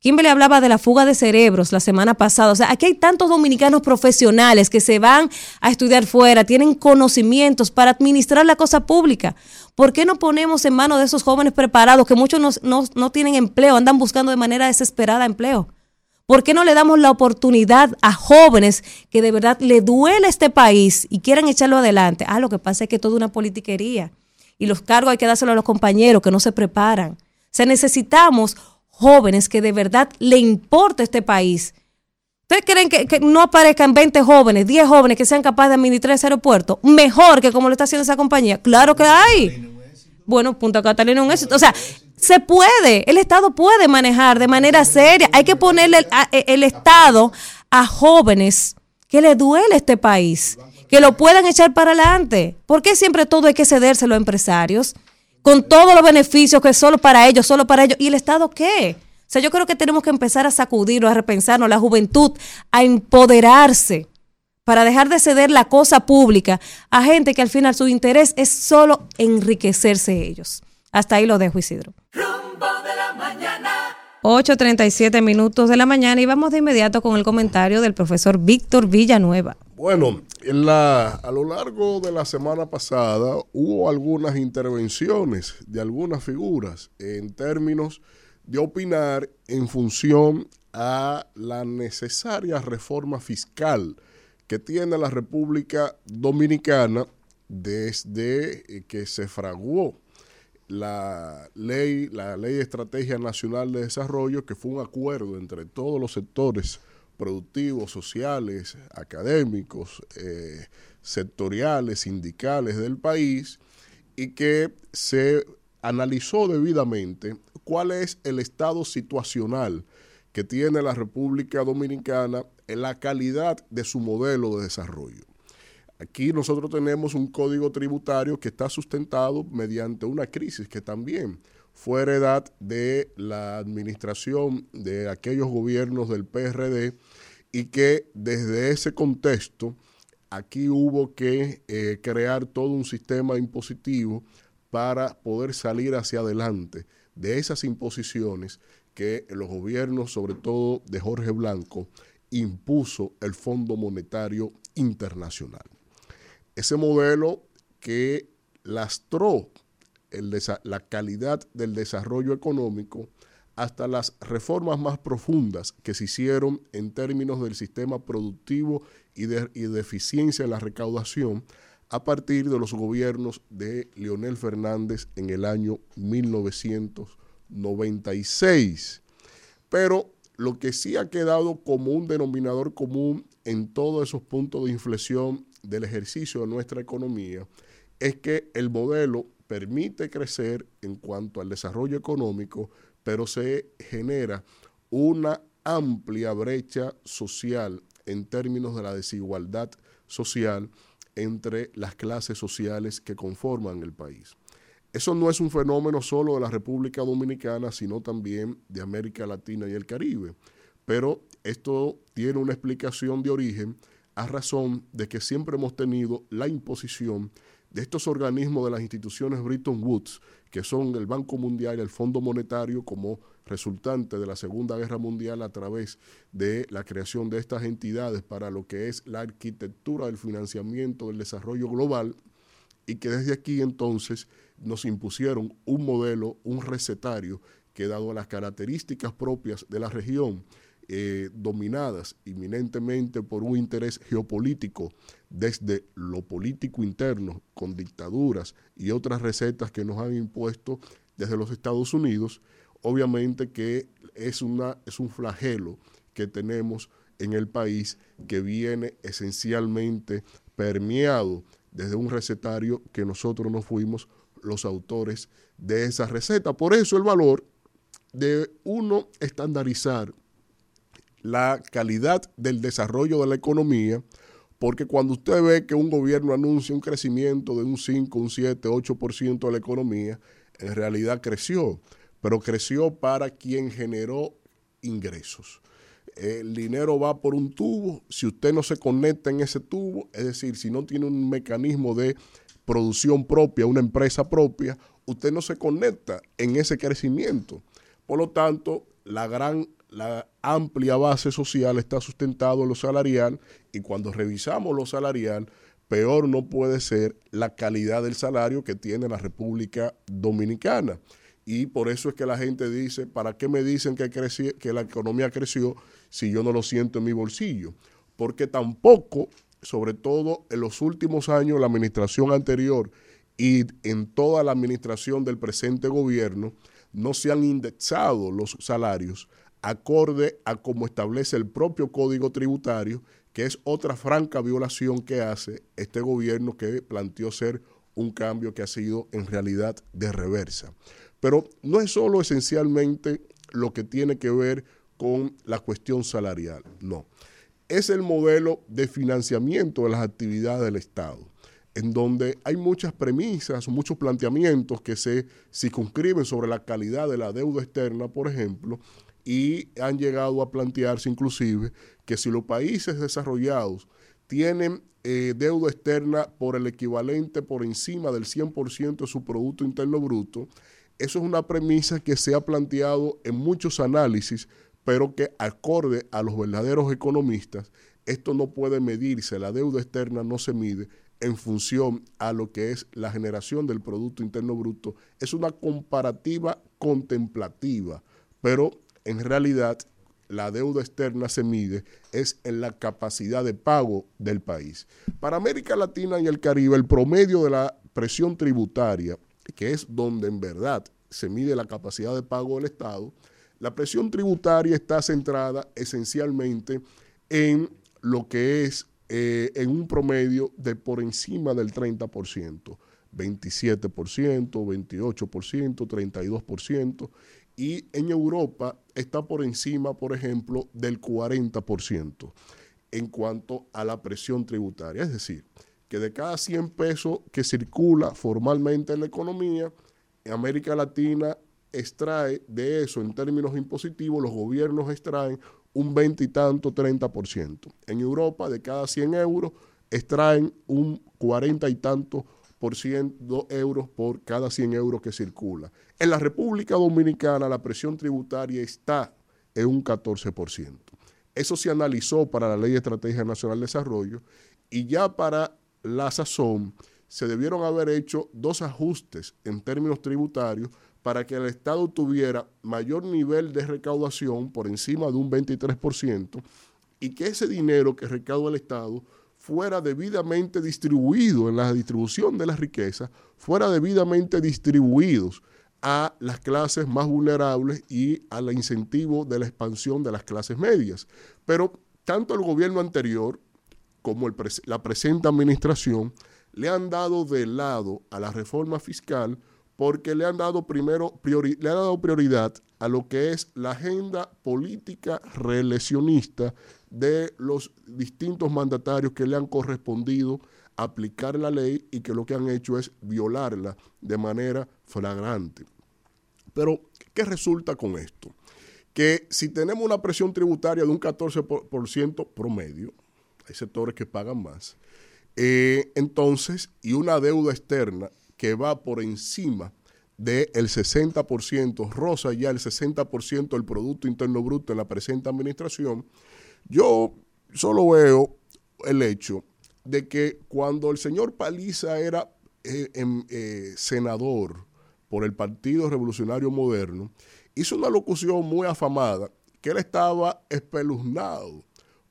Kimberly hablaba de la fuga de cerebros la semana pasada. O sea, aquí hay tantos dominicanos profesionales que se van a estudiar fuera, tienen conocimientos para administrar la cosa pública. ¿Por qué no ponemos en manos de esos jóvenes preparados que muchos no, no- no tienen empleo, andan buscando de manera desesperada empleo? ¿Por qué no le damos la oportunidad a jóvenes que de verdad le duele este país y quieran echarlo adelante? Ah, lo que pasa es que toda una politiquería y los cargos hay que dárselo a los compañeros que no se preparan. O sea, necesitamos jóvenes que de verdad le importe este país. ¿Ustedes creen que, que no aparezcan 20 jóvenes, 10 jóvenes que sean capaces de administrar ese aeropuerto? Mejor que como lo está haciendo esa compañía. Claro que hay. Bueno, Punta Catalina un éxito. O sea, se puede, el Estado puede manejar de manera seria. Hay que ponerle el, a- el Estado a jóvenes que le duele este país, que lo puedan echar para adelante. ¿Por qué siempre todo hay que cedérselo a empresarios? Con todos los beneficios que solo para ellos, solo para ellos. ¿Y el Estado qué? O sea, yo creo que tenemos que empezar a sacudirnos, a repensarnos, la juventud, a empoderarse para dejar de ceder la cosa pública a gente que al final su interés es solo enriquecerse ellos. Hasta ahí lo dejo, Isidro. Rumbo de la mañana. 8.37 minutos de la mañana y vamos de inmediato con el comentario del profesor Víctor Villanueva. Bueno, en la, a lo largo de la semana pasada hubo algunas intervenciones de algunas figuras en términos de opinar en función a la necesaria reforma fiscal que tiene la República Dominicana desde que se fraguó la ley, la ley de estrategia nacional de desarrollo, que fue un acuerdo entre todos los sectores productivos, sociales, académicos, eh, sectoriales, sindicales del país, y que se analizó debidamente cuál es el estado situacional que tiene la República Dominicana la calidad de su modelo de desarrollo. Aquí nosotros tenemos un código tributario que está sustentado mediante una crisis que también fue heredad de la administración de aquellos gobiernos del PRD y que desde ese contexto aquí hubo que eh, crear todo un sistema impositivo para poder salir hacia adelante de esas imposiciones que los gobiernos, sobre todo de Jorge Blanco, impuso el Fondo Monetario Internacional. Ese modelo que lastró la calidad del desarrollo económico hasta las reformas más profundas que se hicieron en términos del sistema productivo y de, y de eficiencia de la recaudación a partir de los gobiernos de Leonel Fernández en el año 1996. Pero lo que sí ha quedado como un denominador común en todos esos puntos de inflexión del ejercicio de nuestra economía es que el modelo permite crecer en cuanto al desarrollo económico, pero se genera una amplia brecha social en términos de la desigualdad social entre las clases sociales que conforman el país. Eso no es un fenómeno solo de la República Dominicana, sino también de América Latina y el Caribe. Pero esto tiene una explicación de origen a razón de que siempre hemos tenido la imposición de estos organismos de las instituciones Bretton Woods, que son el Banco Mundial y el Fondo Monetario, como resultante de la Segunda Guerra Mundial a través de la creación de estas entidades para lo que es la arquitectura del financiamiento del desarrollo global, y que desde aquí entonces nos impusieron un modelo, un recetario, que dado las características propias de la región, eh, dominadas inminentemente por un interés geopolítico desde lo político interno, con dictaduras y otras recetas que nos han impuesto desde los Estados Unidos, obviamente que es, una, es un flagelo que tenemos en el país que viene esencialmente permeado desde un recetario que nosotros no fuimos los autores de esa receta. Por eso el valor de uno estandarizar la calidad del desarrollo de la economía, porque cuando usted ve que un gobierno anuncia un crecimiento de un 5, un 7, 8% de la economía, en realidad creció, pero creció para quien generó ingresos. El dinero va por un tubo, si usted no se conecta en ese tubo, es decir, si no tiene un mecanismo de producción propia, una empresa propia, usted no se conecta en ese crecimiento. Por lo tanto, la gran la amplia base social está sustentado en lo salarial y cuando revisamos lo salarial, peor no puede ser la calidad del salario que tiene la República Dominicana. Y por eso es que la gente dice, ¿para qué me dicen que, que la economía creció si yo no lo siento en mi bolsillo? Porque tampoco, sobre todo en los últimos años, la administración anterior y en toda la administración del presente gobierno, no se han indexado los salarios acorde a como establece el propio código tributario, que es otra franca violación que hace este gobierno que planteó ser un cambio que ha sido en realidad de reversa. Pero no es solo esencialmente lo que tiene que ver con la cuestión salarial, no. Es el modelo de financiamiento de las actividades del Estado, en donde hay muchas premisas, muchos planteamientos que se circunscriben sobre la calidad de la deuda externa, por ejemplo, y han llegado a plantearse inclusive que si los países desarrollados tienen eh, deuda externa por el equivalente por encima del 100% de su Producto Interno Bruto, eso es una premisa que se ha planteado en muchos análisis, pero que acorde a los verdaderos economistas, esto no puede medirse, la deuda externa no se mide en función a lo que es la generación del Producto Interno Bruto. Es una comparativa contemplativa, pero en realidad la deuda externa se mide es en la capacidad de pago del país. Para América Latina y el Caribe, el promedio de la presión tributaria, que es donde en verdad se mide la capacidad de pago del Estado, la presión tributaria está centrada esencialmente en lo que es eh, en un promedio de por encima del 30%, 27%, 28%, 32%, y en Europa está por encima, por ejemplo, del 40% en cuanto a la presión tributaria. Es decir, que de cada 100 pesos que circula formalmente en la economía, en América Latina extrae de eso en términos impositivos, los gobiernos extraen un 20 y tanto, 30%. En Europa, de cada 100 euros, extraen un 40 y tanto por 100 euros por cada 100 euros que circula. En la República Dominicana la presión tributaria está en un 14%. Eso se analizó para la Ley de Estrategia Nacional de Desarrollo y ya para la sazón se debieron haber hecho dos ajustes en términos tributarios para que el Estado tuviera mayor nivel de recaudación por encima de un 23% y que ese dinero que recauda el Estado fuera debidamente distribuido en la distribución de la riqueza, fuera debidamente distribuidos a las clases más vulnerables y al incentivo de la expansión de las clases medias. Pero tanto el gobierno anterior como la presente administración le han dado de lado a la reforma fiscal porque le han dado primero le dado prioridad a lo que es la agenda política reeleccionista de los distintos mandatarios que le han correspondido aplicar la ley y que lo que han hecho es violarla de manera flagrante. Pero, ¿qué resulta con esto? Que si tenemos una presión tributaria de un 14% promedio, hay sectores que pagan más, eh, entonces, y una deuda externa que va por encima del 60%, rosa ya el 60% del Producto Interno Bruto en la presente administración, yo solo veo el hecho de que cuando el señor Paliza era eh, em, eh, senador por el Partido Revolucionario Moderno, hizo una locución muy afamada que él estaba espeluznado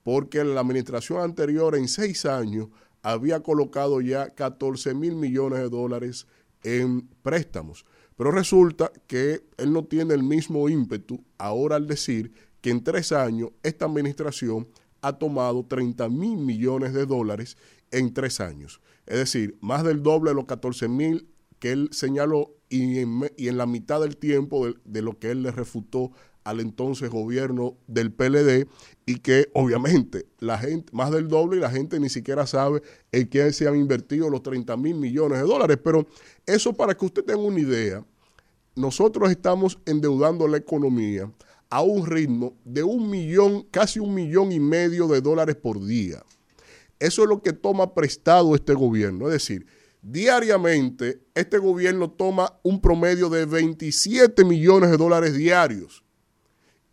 porque la administración anterior en seis años había colocado ya 14 mil millones de dólares en préstamos. Pero resulta que él no tiene el mismo ímpetu ahora al decir que en tres años esta administración ha tomado 30 mil millones de dólares en tres años. Es decir, más del doble de los 14 mil que él señaló y en, la mitad del tiempo de, lo que él le refutó al entonces gobierno del PLD y que obviamente la gente, más del doble y la gente ni siquiera sabe en qué se han invertido los 30 mil millones de dólares. Pero eso para que usted tenga una idea, nosotros estamos endeudando la economía a un ritmo de un millón, casi un millón y medio de dólares por día. Eso es lo que toma prestado este gobierno. Es decir, diariamente este gobierno toma un promedio de 27 millones de dólares diarios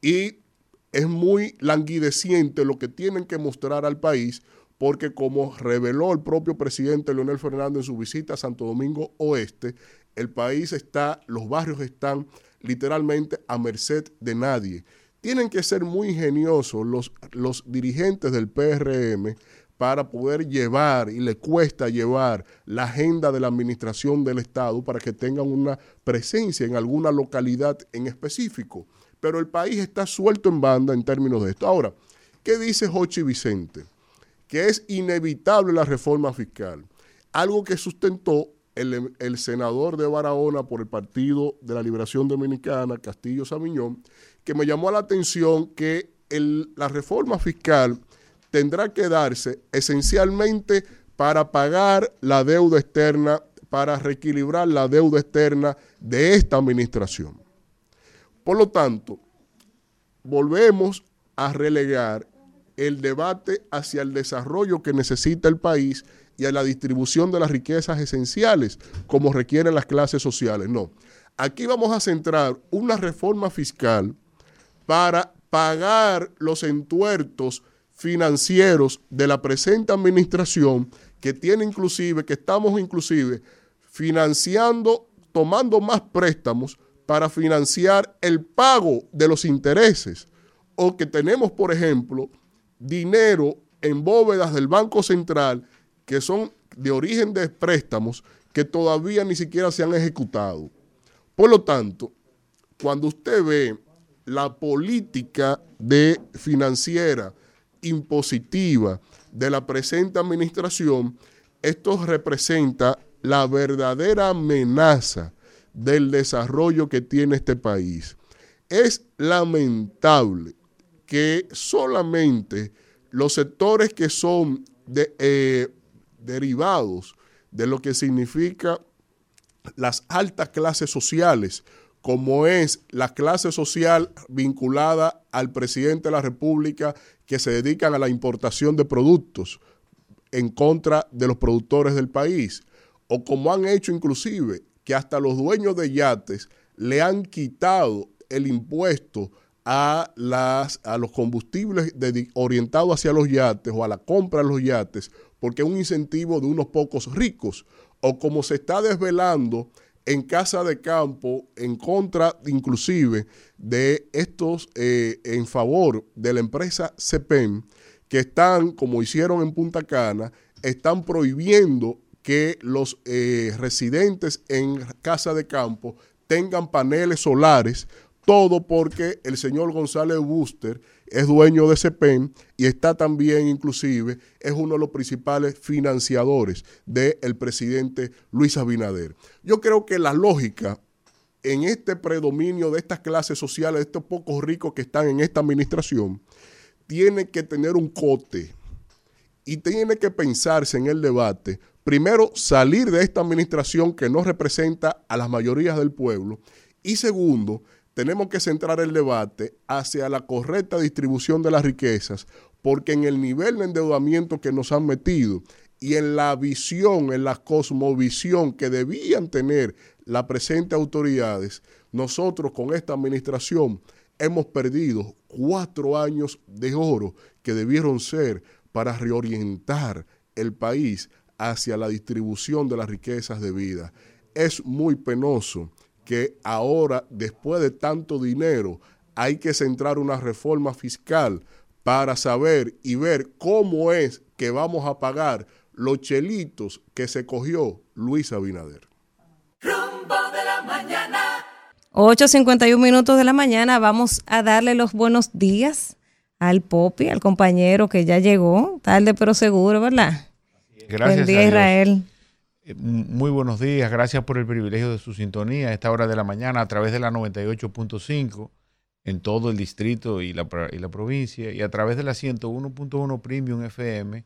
y es muy languideciente lo que tienen que mostrar al país porque como reveló el propio presidente Leonel Fernández en su visita a Santo Domingo Oeste, el país está, los barrios están literalmente a merced de nadie. Tienen que ser muy ingeniosos los, los dirigentes del PRM para poder llevar, y le cuesta llevar, la agenda de la administración del Estado para que tengan una presencia en alguna localidad en específico pero el país está suelto en banda en términos de esto. Ahora, ¿qué dice Jochi Vicente? Que es inevitable la reforma fiscal. Algo que sustentó el, senador de Barahona por el Partido de la Liberación Dominicana, Castillo Samiñón, que me llamó la atención que la reforma fiscal tendrá que darse esencialmente para pagar la deuda externa, para reequilibrar la deuda externa de esta administración. Por lo tanto, volvemos a relegar el debate hacia el desarrollo que necesita el país y a la distribución de las riquezas esenciales como requieren las clases sociales. No, aquí vamos a centrar una reforma fiscal para pagar los entuertos financieros de la presente administración que tiene inclusive, que estamos inclusive financiando, tomando más préstamos para financiar el pago de los intereses. O que tenemos, por ejemplo, dinero en bóvedas del Banco Central que son de origen de préstamos que todavía ni siquiera se han ejecutado. Por lo tanto, cuando usted ve la política de financiera impositiva de la presente administración, esto representa la verdadera amenaza del desarrollo que tiene este país. Es lamentable que solamente los sectores que son eh, derivados de lo que significa las altas clases sociales, como es la clase social vinculada al presidente de la República que se dedican a la importación de productos en contra de los productores del país, o como han hecho inclusive que hasta los dueños de yates le han quitado el impuesto a, las, a los combustibles orientados hacia los yates o a la compra de los yates, porque es un incentivo de unos pocos ricos, o como se está desvelando en casa de campo en contra inclusive de estos eh, en favor de la empresa CEPEM que están, como hicieron en Punta Cana, están prohibiendo que los eh, residentes en casa de campo tengan paneles solares, todo porque el señor González Buster es dueño de CEPEN y está también inclusive, es uno de los principales financiadores del presidente Luis Abinader. Yo creo que la lógica en este predominio de estas clases sociales, de estos pocos ricos que están en esta administración, tiene que tener un cote y tiene que pensarse en el debate, primero salir de esta administración que no representa a las mayorías del pueblo. Y segundo, tenemos que centrar el debate hacia la correcta distribución de las riquezas, porque en el nivel de endeudamiento que nos han metido y en la visión, en la cosmovisión que debían tener las presentes autoridades, nosotros con esta administración hemos perdido cuatro años de oro que debieron ser para reorientar el país hacia la distribución de las riquezas de vida. Es muy penoso que ahora, después de tanto dinero, hay que centrar una reforma fiscal para saber y ver cómo es que vamos a pagar los chelitos que se cogió Luis Abinader. Rumbo de la mañana. 8.51 minutos de la mañana, vamos a darle los buenos días al Popi, al compañero que ya llegó, tarde pero seguro, ¿verdad? Gracias. Buen día, Israel. Eh, Muy buenos días, gracias por el privilegio de su sintonía a esta hora de la mañana a través de la 98.5 en todo el distrito y la, y la provincia y a través de la 101.1 Premium FM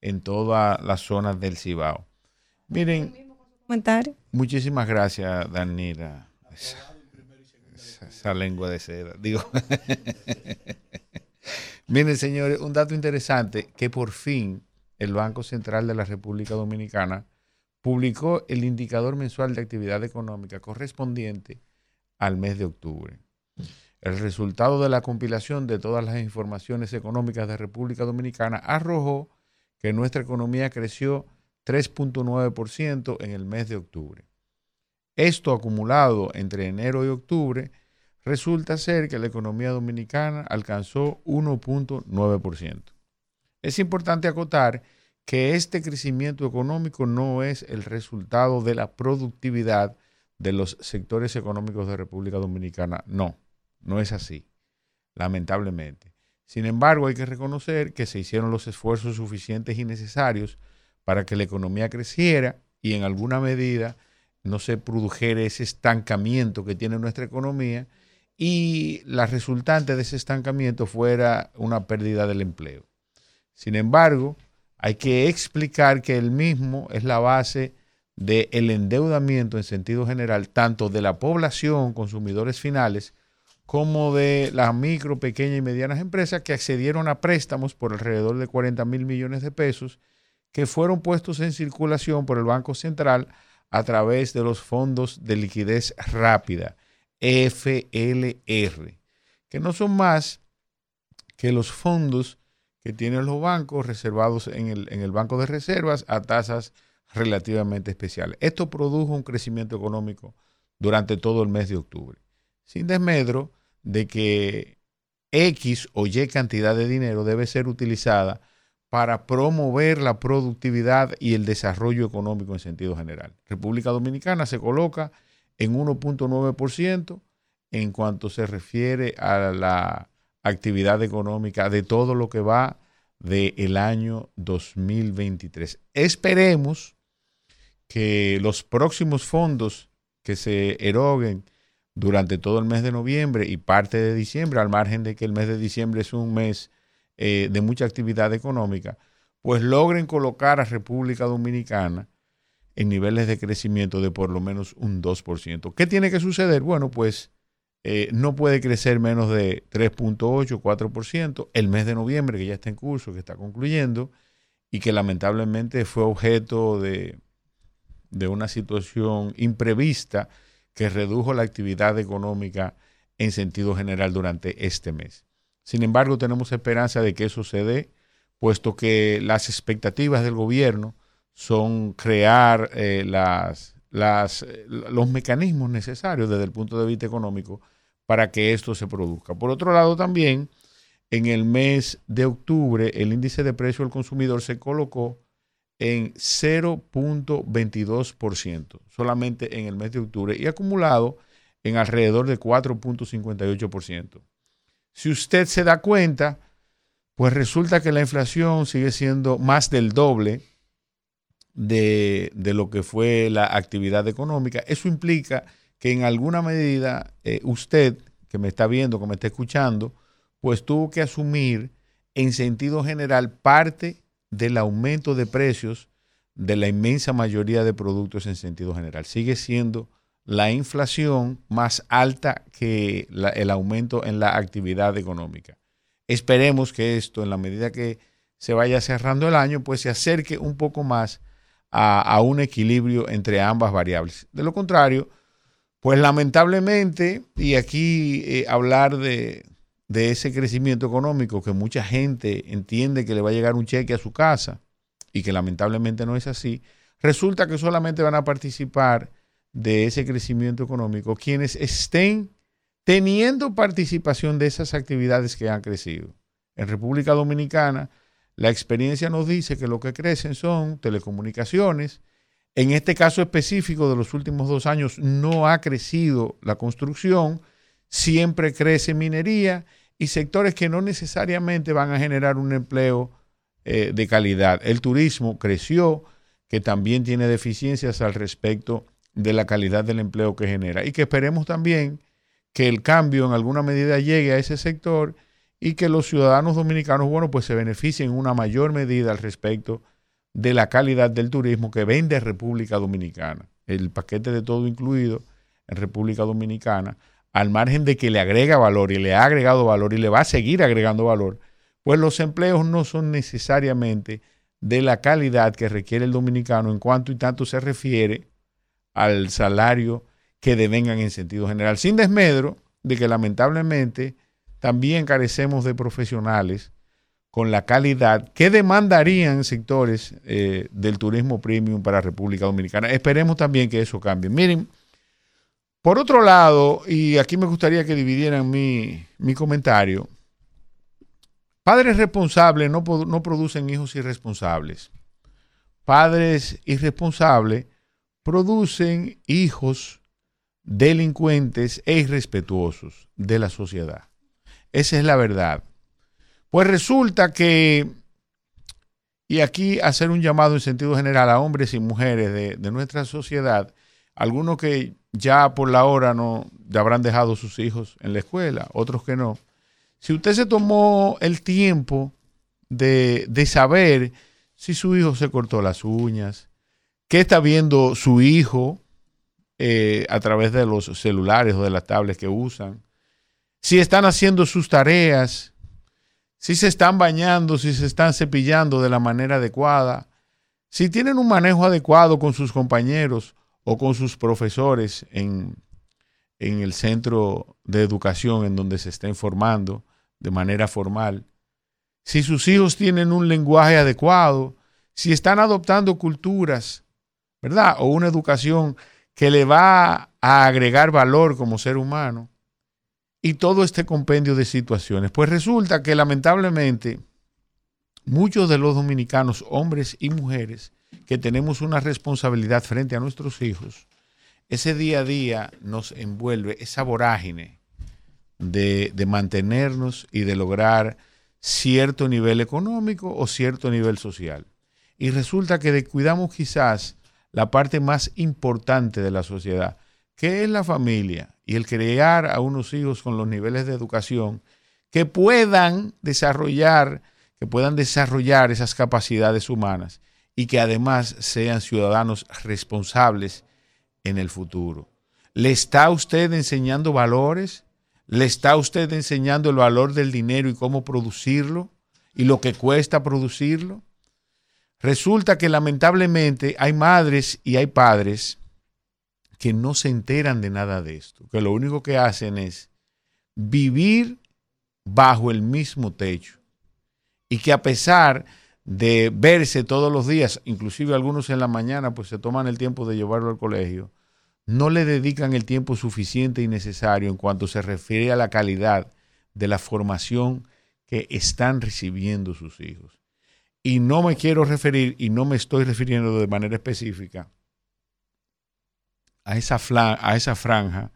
en todas las zonas del Cibao. Miren, Comentario. muchísimas gracias, Danira. Esa, esa- esa lengua de seda. Digo. Miren, señores, un dato interesante que por fin el Banco Central de la República Dominicana publicó el indicador mensual de actividad económica correspondiente al mes de octubre. El resultado de la compilación de todas las informaciones económicas de República Dominicana arrojó que nuestra economía creció 3.9% en el mes de octubre. Esto acumulado entre enero y octubre resulta ser que la economía dominicana alcanzó 1.9%. Es importante acotar que este crecimiento económico no es el resultado de la productividad de los sectores económicos de República Dominicana. No, no es así, lamentablemente. Sin embargo, hay que reconocer que se hicieron los esfuerzos suficientes y necesarios para que la economía creciera y en alguna medida no se produjera ese estancamiento que tiene nuestra economía y la resultante de ese estancamiento fuera una pérdida del empleo. Sin embargo, hay que explicar que el mismo es la base del endeudamiento en sentido general, tanto de la población, consumidores finales, como de las micro, pequeñas y medianas empresas que accedieron a préstamos por alrededor de 40 mil millones de pesos que fueron puestos en circulación por el Banco Central a través de los fondos de liquidez rápida, FLR, que no son más que los fondos que tienen los bancos reservados en el, en el Banco de Reservas a tasas relativamente especiales. Esto produjo un crecimiento económico durante todo el mes de octubre, sin desmedro de que X o Y cantidad de dinero debe ser utilizada para promover la productividad y el desarrollo económico en sentido general. República Dominicana se coloca en 1.9% en cuanto se refiere a la actividad económica de todo lo que va del año 2023. Esperemos que los próximos fondos que se eroguen durante todo el mes de noviembre y parte de diciembre, al margen de que el mes de diciembre es un mes eh, de mucha actividad económica, pues logren colocar a República Dominicana en niveles de crecimiento de por lo menos un 2%. ¿Qué tiene que suceder? Bueno, pues eh, no puede crecer menos de 3.8, 4%. El mes de noviembre, que ya está en curso, que está concluyendo, y que lamentablemente fue objeto de, de una situación imprevista que redujo la actividad económica en sentido general durante este mes. Sin embargo, tenemos esperanza de que eso se dé, puesto que las expectativas del gobierno son crear eh, las, las, eh, los mecanismos necesarios desde el punto de vista económico para que esto se produzca. Por otro lado, también en el mes de octubre el índice de precio del consumidor se colocó en 0.22%, solamente en el mes de octubre, y acumulado en alrededor de 4.58%. Si usted se da cuenta, pues resulta que la inflación sigue siendo más del doble de, de lo que fue la actividad económica. Eso implica que en alguna medida eh, usted, que me está viendo, que me está escuchando, pues tuvo que asumir en sentido general parte del aumento de precios de la inmensa mayoría de productos en sentido general. Sigue siendo la inflación más alta que el aumento en la actividad económica. Esperemos que esto, en la medida que se vaya cerrando el año, pues se acerque un poco más a, a un equilibrio entre ambas variables. De lo contrario, pues lamentablemente, y aquí eh, hablar de, de ese crecimiento económico que mucha gente entiende que le va a llegar un cheque a su casa y que lamentablemente no es así, resulta que solamente van a participar de ese crecimiento económico quienes estén teniendo participación de esas actividades que han crecido. En República Dominicana, la experiencia nos dice que lo que crecen son telecomunicaciones, en este caso específico de los últimos dos años no ha crecido la construcción, siempre crece minería y sectores que no necesariamente van a generar un empleo eh, de calidad. El turismo creció, que también tiene deficiencias al respecto de la calidad del empleo que genera y que esperemos también que el cambio en alguna medida llegue a ese sector y que los ciudadanos dominicanos, bueno, pues se beneficien en una mayor medida al respecto de la calidad del turismo que vende República Dominicana. El paquete de todo incluido en República Dominicana, al margen de que le agrega valor y le ha agregado valor y le va a seguir agregando valor, pues los empleos no son necesariamente de la calidad que requiere el dominicano en cuanto y tanto se refiere al salario que devengan en sentido general, sin desmedro de que lamentablemente también carecemos de profesionales con la calidad que demandarían sectores eh, del turismo premium para República Dominicana. Esperemos también que eso cambie. Miren, por otro lado, y aquí me gustaría que dividieran mi, mi comentario, padres responsables no, no producen hijos irresponsables. Padres irresponsables producen hijos delincuentes e irrespetuosos de la sociedad. Esa es la verdad. Pues resulta que, y aquí hacer un llamado en sentido general a hombres y mujeres de, nuestra sociedad, algunos que ya por la hora no ya habrán dejado sus hijos en la escuela, otros que no. Si usted se tomó el tiempo de, de saber si su hijo se cortó las uñas, qué está viendo su hijo eh, a través de los celulares o de las tablets que usan, si están haciendo sus tareas, si se están bañando, si se están cepillando de la manera adecuada, si tienen un manejo adecuado con sus compañeros o con sus profesores en, en el centro de educación en donde se estén formando de manera formal, si sus hijos tienen un lenguaje adecuado, si están adoptando culturas, ¿verdad? O una educación que le va a agregar valor como ser humano. Y todo este compendio de situaciones. Pues resulta que lamentablemente muchos de los dominicanos, hombres y mujeres, que tenemos una responsabilidad frente a nuestros hijos, ese día a día nos envuelve esa vorágine de, de mantenernos y de lograr cierto nivel económico o cierto nivel social. Y resulta que descuidamos quizás la parte más importante de la sociedad, que es la familia y el crear a unos hijos con los niveles de educación que puedan desarrollar, que puedan desarrollar esas capacidades humanas y que además sean ciudadanos responsables en el futuro. ¿Le está usted enseñando valores? ¿Le está usted enseñando el valor del dinero y cómo producirlo? ¿Y lo que cuesta producirlo? Resulta que lamentablemente hay madres y hay padres que no se enteran de nada de esto, que lo único que hacen es vivir bajo el mismo techo y que a pesar de verse todos los días, inclusive algunos en la mañana, pues se toman el tiempo de llevarlo al colegio, no le dedican el tiempo suficiente y necesario en cuanto se refiere a la calidad de la formación que están recibiendo sus hijos. Y no me quiero referir, y no me estoy refiriendo de manera específica, a esa, franja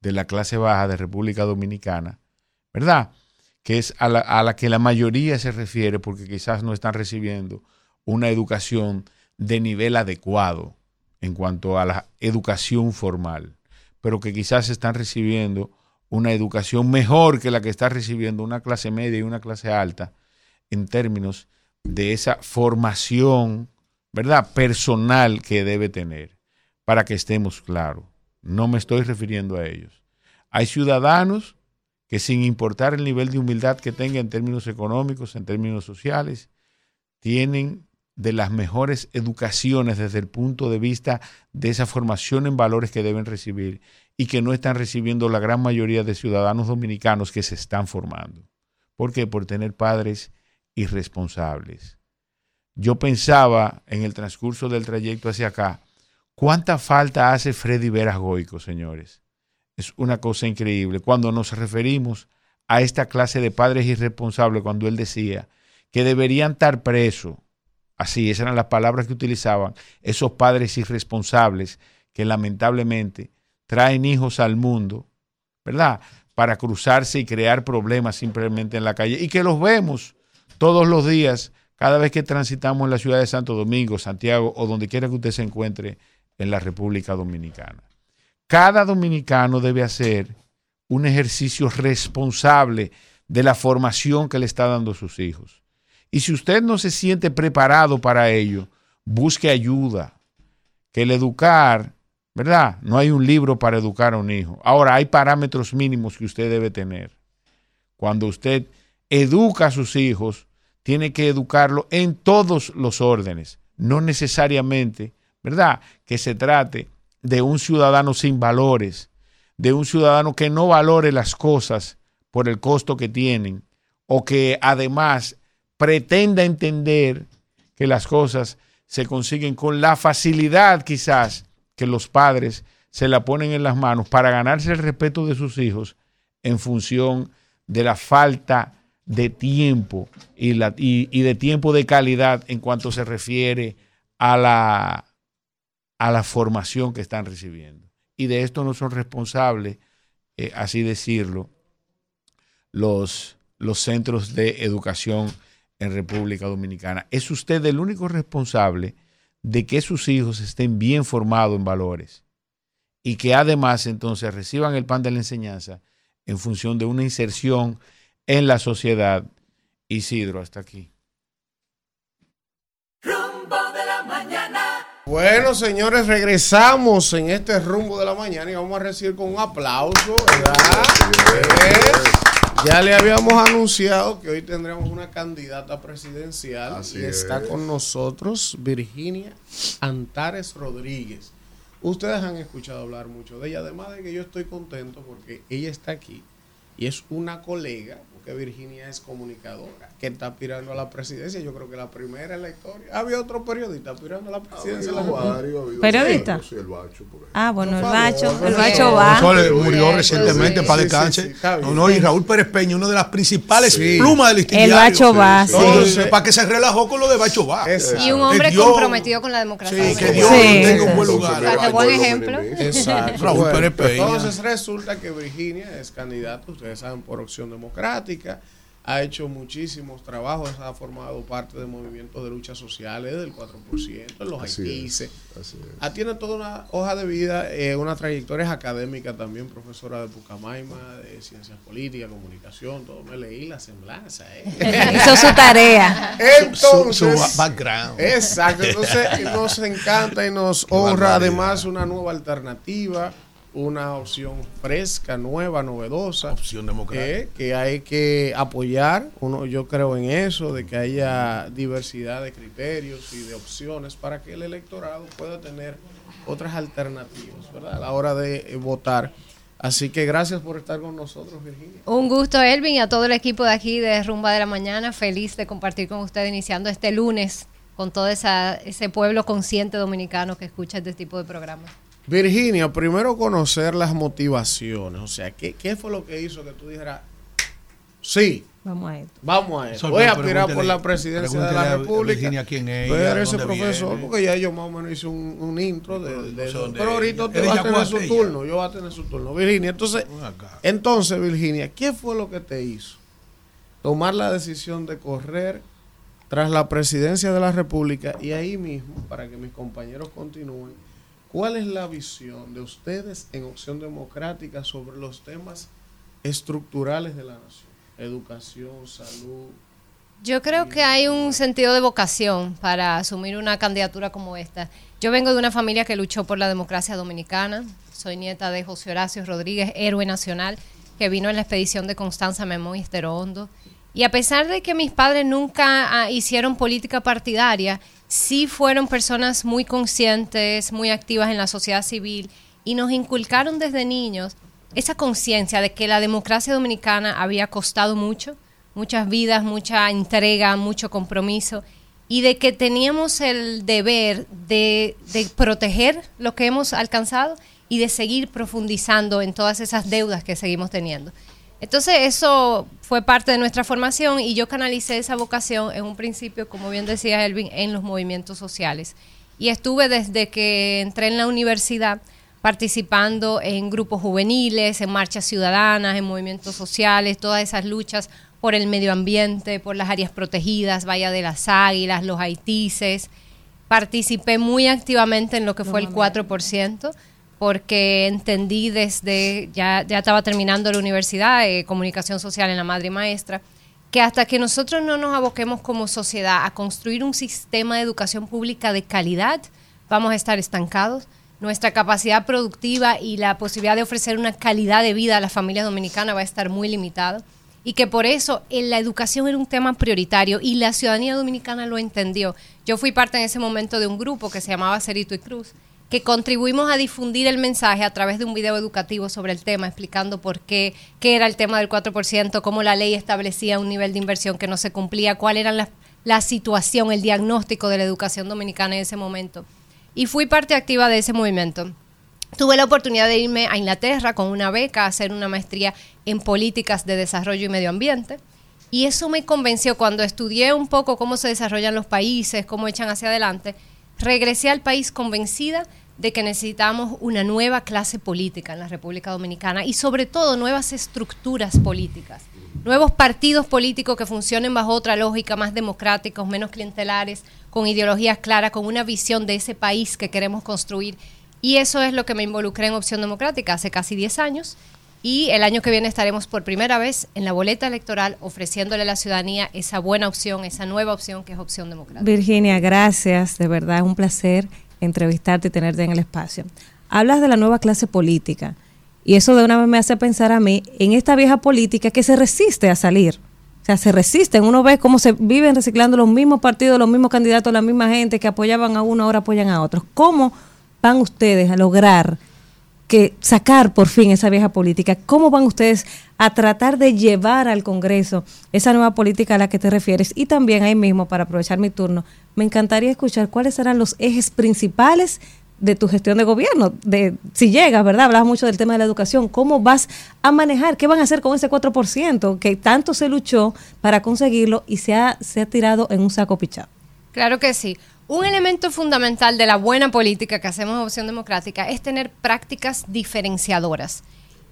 de la clase baja de República Dominicana, ¿verdad? Que es a la, a la que la mayoría se refiere porque quizás no están recibiendo una educación de nivel adecuado en cuanto a la educación formal, pero que quizás están recibiendo una educación mejor que la que está recibiendo una clase media y una clase alta en términos de esa formación, ¿verdad? Personal que debe tener, para que estemos claros. No me estoy refiriendo a ellos. Hay ciudadanos que sin importar el nivel de humildad que tengan en términos económicos, en términos sociales, tienen de las mejores educaciones desde el punto de vista de esa formación en valores que deben recibir y que no están recibiendo la gran mayoría de ciudadanos dominicanos que se están formando. ¿Por qué? Por tener padres irresponsables. Yo pensaba en el transcurso del trayecto hacia acá, ¿cuánta falta hace Freddy Veras Goico, señores? Es una cosa increíble. Cuando nos referimos a esta clase de padres irresponsables, cuando él decía que deberían estar presos, así, esas eran las palabras que utilizaban, esos padres irresponsables que lamentablemente traen hijos al mundo, ¿verdad? Para cruzarse y crear problemas simplemente en la calle y que los vemos todos los días, cada vez que transitamos en la ciudad de Santo Domingo, Santiago o donde quiera que usted se encuentre en la República Dominicana. Cada dominicano debe hacer un ejercicio responsable de la formación que le está dando sus hijos. Y si usted no se siente preparado para ello, busque ayuda. Que el educar, ¿verdad? No hay un libro para educar a un hijo. Ahora, hay parámetros mínimos que usted debe tener. Cuando usted educa a sus hijos, tiene que educarlo en todos los órdenes, no necesariamente, ¿verdad? Que se trate de un ciudadano sin valores, de un ciudadano que no valore las cosas por el costo que tienen, o que además pretenda entender que las cosas se consiguen con la facilidad quizás que los padres se la ponen en las manos para ganarse el respeto de sus hijos en función de la falta de tiempo y, de tiempo de calidad en cuanto se refiere a la, a la formación que están recibiendo. Y de esto no son responsables, eh, así decirlo, los, los centros de educación en República Dominicana. Es usted el único responsable de que sus hijos estén bien formados en valores y que además entonces reciban el pan de la enseñanza en función de una inserción en la sociedad. Isidro, hasta aquí. Bueno, señores, regresamos en este rumbo de la mañana y vamos a recibir con un aplauso, ¿verdad? Ya le habíamos anunciado que hoy tendremos una candidata presidencial Así y está es. con nosotros Virginia Antares Rodríguez. Ustedes han escuchado hablar mucho de ella, además de que yo estoy contento porque ella está aquí y es una colega, porque Virginia es comunicadora, que está aspirando a la presidencia. Yo creo que la primera en la historia. Había otro periodista aspirando a la presidencia la habido República. varios, habido ¿Periodista? Sí, el Bacho, por ejemplo. Ah, bueno, el bacho, el bacho va. Murió Bien, recientemente sí, para sí, descanse. sí, no, no, y Raúl Pérez Peña, una de las principales Sí. plumas del listín El. Bacho va, sí. Entonces, para que se relajó con lo de Bacho va. Exacto. Y un hombre Que Dios- comprometido con la democracia. Sí, que. Dios Sí. tenga un buen lugar. qué buen ejemplo. Exacto. Raúl Bueno, Pérez Peña. Entonces resulta que Virginia es candidata, ustedes saben, por opción democrática. Ha hecho muchísimos trabajos, ha formado parte de movimientos de lucha sociales del 4%, en los Así es, así es. Ah, tiene toda una hoja de vida, eh, una trayectoria académica también, profesora de Pucamaima, de Ciencias Políticas, Comunicación, todo. Me leí la semblanza. ¿eh? Hizo su tarea. Entonces, Su- su background. Exacto, entonces nos encanta y nos honra además una nueva alternativa, una opción fresca, nueva, novedosa. Opción democrática. eh, que hay que apoyar, uno, yo creo en eso, de que haya diversidad de criterios y de opciones para que el electorado pueda tener otras alternativas, ¿verdad? A la hora de eh, votar. Así que gracias por estar con nosotros, Virginia. Un gusto, Elvin, y a todo el equipo de aquí de Rumba de la Mañana. Feliz de compartir con usted iniciando este lunes con todo esa, ese pueblo consciente dominicano que escucha este tipo de programas. Virginia, primero conocer las motivaciones, o sea, ¿qué, qué fue lo que hizo que tú dijeras, sí, Vamos a esto. vamos a eso, Sol, voy a aspirar por la presidencia de la República? Virginia quién es ella, ese profesor, viene. porque ya yo más o menos hice un, un intro de, Pero ahorita usted ¿Es de va a tener su turno, yo voy a tener su turno. Virginia, entonces, entonces Virginia, ¿qué fue lo que te hizo tomar la decisión de correr tras la presidencia de la República y ahí mismo, para que mis compañeros continúen, ¿cuál es la visión de ustedes en Opción Democrática sobre los temas estructurales de la nación? Educación, salud. Yo creo que hay un sentido de vocación para asumir una candidatura como esta. Yo vengo de una familia que luchó por la democracia dominicana. Soy nieta de José Horacio Rodríguez, héroe nacional, que vino en la expedición de Constanza Memón y Estero Hondo. Y a pesar de que mis padres nunca ah, hicieron política partidaria, sí fueron personas muy conscientes, muy activas en la sociedad civil y nos inculcaron desde niños esa conciencia de que la democracia dominicana había costado mucho, muchas vidas, mucha entrega, mucho compromiso, y de que teníamos el deber de, de proteger lo que hemos alcanzado y de seguir profundizando en todas esas deudas que seguimos teniendo. Entonces eso fue parte de nuestra formación y yo canalicé esa vocación en un principio, como bien decía Elvin, en los movimientos sociales. Y estuve desde que entré en la universidad participando en grupos juveniles, en marchas ciudadanas, en movimientos sociales, todas esas luchas por el medio ambiente, por las áreas protegidas, Bahía de las Águilas, los haitises. Participé muy activamente en lo que fue el 4%, porque entendí desde, ya, ya estaba terminando la universidad, eh, comunicación social en la madre maestra, que hasta que nosotros no nos aboquemos como sociedad a construir un sistema de educación pública de calidad, vamos a estar estancados. Nuestra capacidad productiva y la posibilidad de ofrecer una calidad de vida a la familia dominicana va a estar muy limitada y que por eso en la educación era un tema prioritario y la ciudadanía dominicana lo entendió. Yo fui parte en ese momento de un grupo que se llamaba Cerito y Cruz, que contribuimos a difundir el mensaje a través de un video educativo sobre el tema, explicando por qué, qué era el tema del 4%, cómo la ley establecía un nivel de inversión que no se cumplía, cuál era la, la situación, el diagnóstico de la educación dominicana en ese momento. Y fui parte activa de ese movimiento. Tuve la oportunidad de irme a Inglaterra con una beca a hacer una maestría en políticas de desarrollo y medio ambiente. Y eso me convenció cuando estudié un poco cómo se desarrollan los países, cómo echan hacia adelante. Regresé al país convencida de que necesitamos una nueva clase política en la República Dominicana y sobre todo nuevas estructuras políticas, nuevos partidos políticos que funcionen bajo otra lógica, más democráticos, menos clientelares, con ideologías claras, con una visión de ese país que queremos construir. Y eso es lo que me involucré en Opción Democrática hace casi 10 años. Y el año que viene estaremos por primera vez en la boleta electoral ofreciéndole a la ciudadanía esa buena opción, esa nueva opción que es Opción Democrática. Virginia, gracias, de verdad un placer. Entrevistarte y tenerte en el espacio. Hablas de la nueva clase política y eso de una vez me hace pensar a mí en esta vieja política que se resiste a salir. O sea, se resisten. Uno ve cómo se viven reciclando los mismos partidos, los mismos candidatos, la misma gente que apoyaban a uno, ahora apoyan a otros. ¿Cómo van ustedes a lograr que sacar por fin esa vieja política? ¿Cómo van ustedes a tratar de llevar al Congreso esa nueva política a la que te refieres? Y también ahí mismo, para aprovechar mi turno, me encantaría escuchar cuáles serán los ejes principales de tu gestión de gobierno, de si llegas, ¿verdad? Hablabas mucho del tema de la educación, ¿cómo vas a manejar? ¿Qué van a hacer con ese 4% que tanto se luchó para conseguirlo y se ha, se ha tirado en un saco pichado? Claro que sí. Un elemento fundamental de la buena política que hacemos en Opción Democrática es tener prácticas diferenciadoras.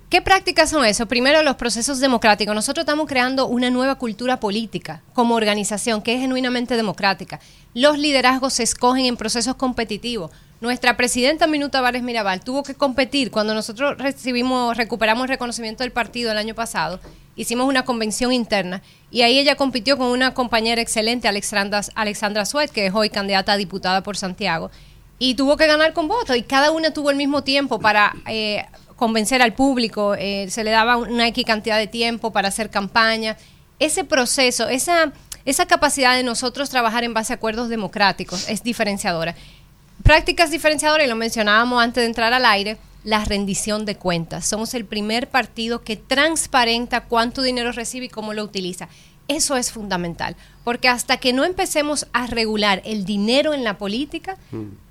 ¿Qué prácticas son eso? Primero, los procesos democráticos. Nosotros estamos creando una nueva cultura política como organización que es genuinamente democrática. Los liderazgos se escogen en procesos competitivos. Nuestra presidenta Minuta Vares Mirabal tuvo que competir cuando nosotros recibimos, recuperamos el reconocimiento del partido el año pasado. Hicimos una convención interna y ahí ella compitió con una compañera excelente, Alexandra, Alexandra Suet, que es hoy candidata a diputada por Santiago, y tuvo que ganar con votos y cada una tuvo el mismo tiempo para eh, convencer al público, eh, se le daba una X cantidad de tiempo para hacer campaña. Ese proceso, esa, esa capacidad de nosotros trabajar en base a acuerdos democráticos es diferenciadora prácticas diferenciadoras, y lo mencionábamos antes de entrar al aire, la rendición de cuentas. Somos el primer partido que transparenta cuánto dinero recibe y cómo lo utiliza. Eso es fundamental, porque hasta que no empecemos a regular el dinero en la política,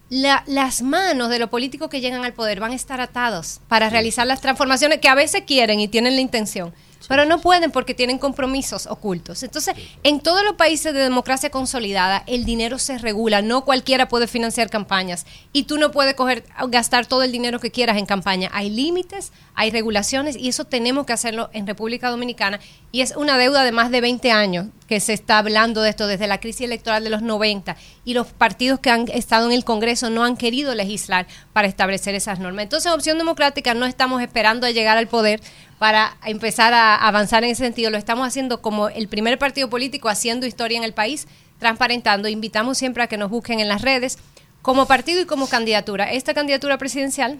las manos de los políticos que llegan al poder van a estar atados para realizar las transformaciones que a veces quieren y tienen la intención, pero no pueden porque tienen compromisos ocultos. Entonces, en todos los países de democracia consolidada, el dinero se regula, no cualquiera puede financiar campañas y tú no puedes coger, gastar todo el dinero que quieras en campaña. Hay límites, hay regulaciones y eso tenemos que hacerlo en República Dominicana y es una deuda de más de 20 años que se está hablando de esto desde la crisis electoral de los 90 y los partidos que han estado en el Congreso no han querido legislar para establecer esas normas. Entonces, en Opción Democrática no estamos esperando a llegar al poder para empezar a avanzar en ese sentido. Lo estamos haciendo como el primer partido político haciendo historia en el país, transparentando. Invitamos siempre a que nos busquen en las redes como partido y como candidatura. Esta candidatura presidencial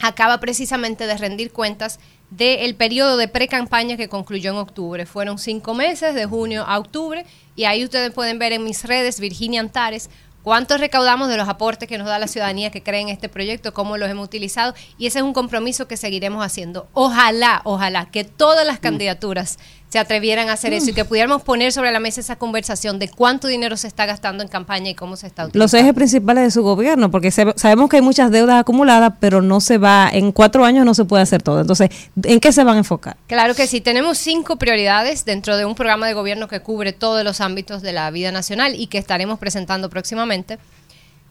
acaba precisamente de rendir cuentas del periodo de pre-campaña que concluyó en octubre. Fueron cinco meses, de junio a octubre, y ahí ustedes pueden ver en mis redes, Virginia Antares, cuánto recaudamos de los aportes que nos da la ciudadanía que cree en este proyecto, cómo los hemos utilizado y ese es un compromiso que seguiremos haciendo. Ojalá, ojalá que todas las mm. candidaturas se atrevieran a hacer eso y que pudiéramos poner sobre la mesa esa conversación de cuánto dinero se está gastando en campaña y cómo se está utilizando. Los ejes principales de su gobierno, porque sabemos que hay muchas deudas acumuladas, pero no se va, en cuatro años no se puede hacer todo. Entonces, ¿en qué se van a enfocar? Claro que sí, tenemos cinco prioridades dentro de un programa de gobierno que cubre todos los ámbitos de la vida nacional y que estaremos presentando próximamente.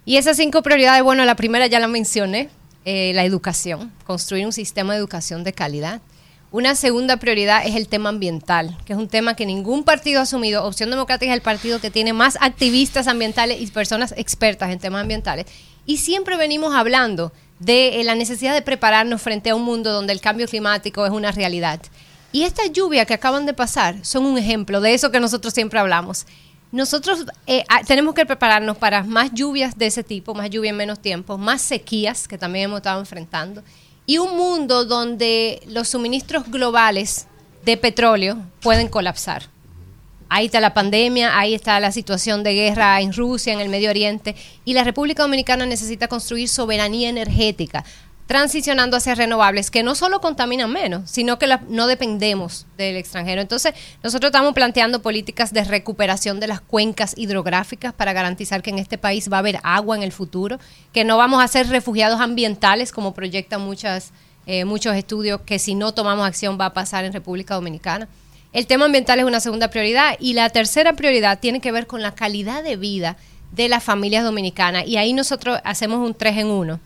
Y esas cinco prioridades, bueno, la primera ya la mencioné, eh, la educación, construir un sistema de educación de calidad una segunda prioridad es el tema ambiental, que es un tema que ningún partido ha asumido. Opción Democrática es el partido que tiene más activistas ambientales y personas expertas en temas ambientales. Y siempre venimos hablando de eh, la necesidad de prepararnos frente a un mundo donde el cambio climático es una realidad. Y estas lluvias que acaban de pasar son un ejemplo de eso que nosotros siempre hablamos. Nosotros eh, tenemos que prepararnos para más lluvias de ese tipo, más lluvia en menos tiempo, más sequías que también hemos estado enfrentando y un mundo donde los suministros globales de petróleo pueden colapsar. Ahí está la pandemia, ahí está la situación de guerra en Rusia, en el Medio Oriente, y la República Dominicana necesita construir soberanía energética transicionando hacia renovables que no solo contaminan menos, sino que no dependemos del extranjero. Entonces, nosotros estamos planteando políticas de recuperación de las cuencas hidrográficas para garantizar que en este país va a haber agua en el futuro, que no vamos a ser refugiados ambientales como proyectan muchas, eh, muchos estudios que si no tomamos acción va a pasar en República Dominicana. El tema ambiental es una segunda prioridad y la tercera prioridad tiene que ver con la calidad de vida de las familias dominicanas y ahí nosotros hacemos un tres en uno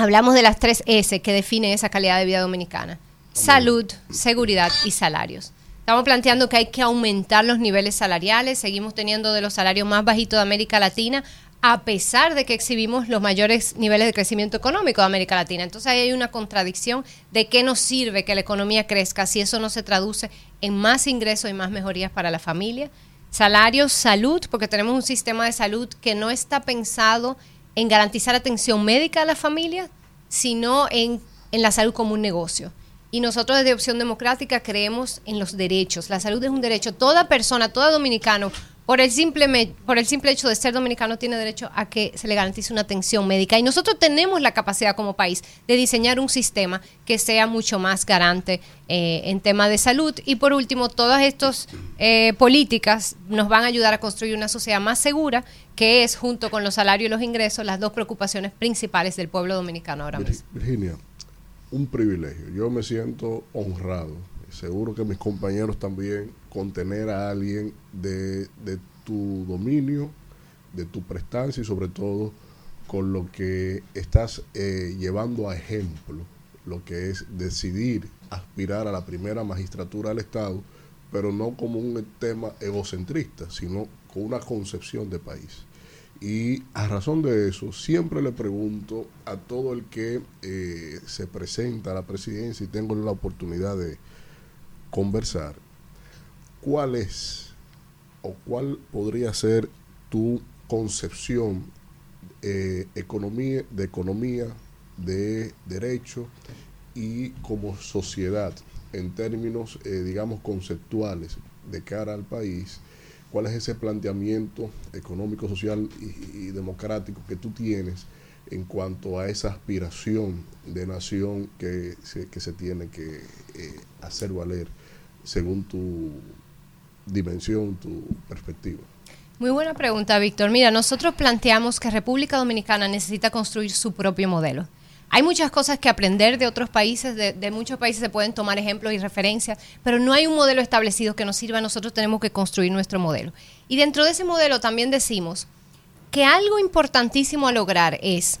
hablamos de las tres S que definen esa calidad de vida dominicana. Salud, seguridad y salarios. Estamos planteando que hay que aumentar los niveles salariales, seguimos teniendo de los salarios más bajitos de América Latina, a pesar de que exhibimos los mayores niveles de crecimiento económico de América Latina. Entonces hay una contradicción de qué nos sirve que la economía crezca si eso no se traduce en más ingresos y más mejorías para la familia. Salarios, salud, porque tenemos un sistema de salud que no está pensado en garantizar atención médica a las familias, sino en, en la salud como un negocio. Y nosotros desde Opción Democrática creemos en los derechos. La salud es un derecho. Toda persona, todo dominicano, por el simple por el simple hecho de ser dominicano tiene derecho a que se le garantice una atención médica y nosotros tenemos la capacidad como país de diseñar un sistema que sea mucho más garante eh, en tema de salud y por último todas estas eh, políticas nos van a ayudar a construir una sociedad más segura que es junto con los salarios y los ingresos las dos preocupaciones principales del pueblo dominicano ahora mismo. Virginia, un privilegio. Yo me siento honrado. Seguro que mis compañeros también, con tener a alguien de, de tu dominio, de tu prestancia y sobre todo con lo que estás eh, llevando a ejemplo, lo que es decidir aspirar a la primera magistratura del Estado, pero no como un tema egocentrista, sino con una concepción de país. Y a razón de eso, siempre le pregunto a todo el que eh, se presenta a la presidencia y tengo la oportunidad de conversar, ¿cuál es o cuál podría ser tu concepción eh, economía, de economía, de derecho y como sociedad en términos, eh, digamos, conceptuales de cara al país? ¿Cuál es ese planteamiento económico, social y, democrático que tú tienes en cuanto a esa aspiración de nación que se, que se tiene que eh, hacer valer según tu dimensión, tu perspectiva? Muy buena pregunta, Víctor. Mira, nosotros planteamos que República Dominicana necesita construir su propio modelo. Hay muchas cosas que aprender de otros países, de, muchos países se pueden tomar ejemplos y referencias, pero no hay un modelo establecido que nos sirva, nosotros tenemos que construir nuestro modelo. Y dentro de ese modelo también decimos que algo importantísimo a lograr es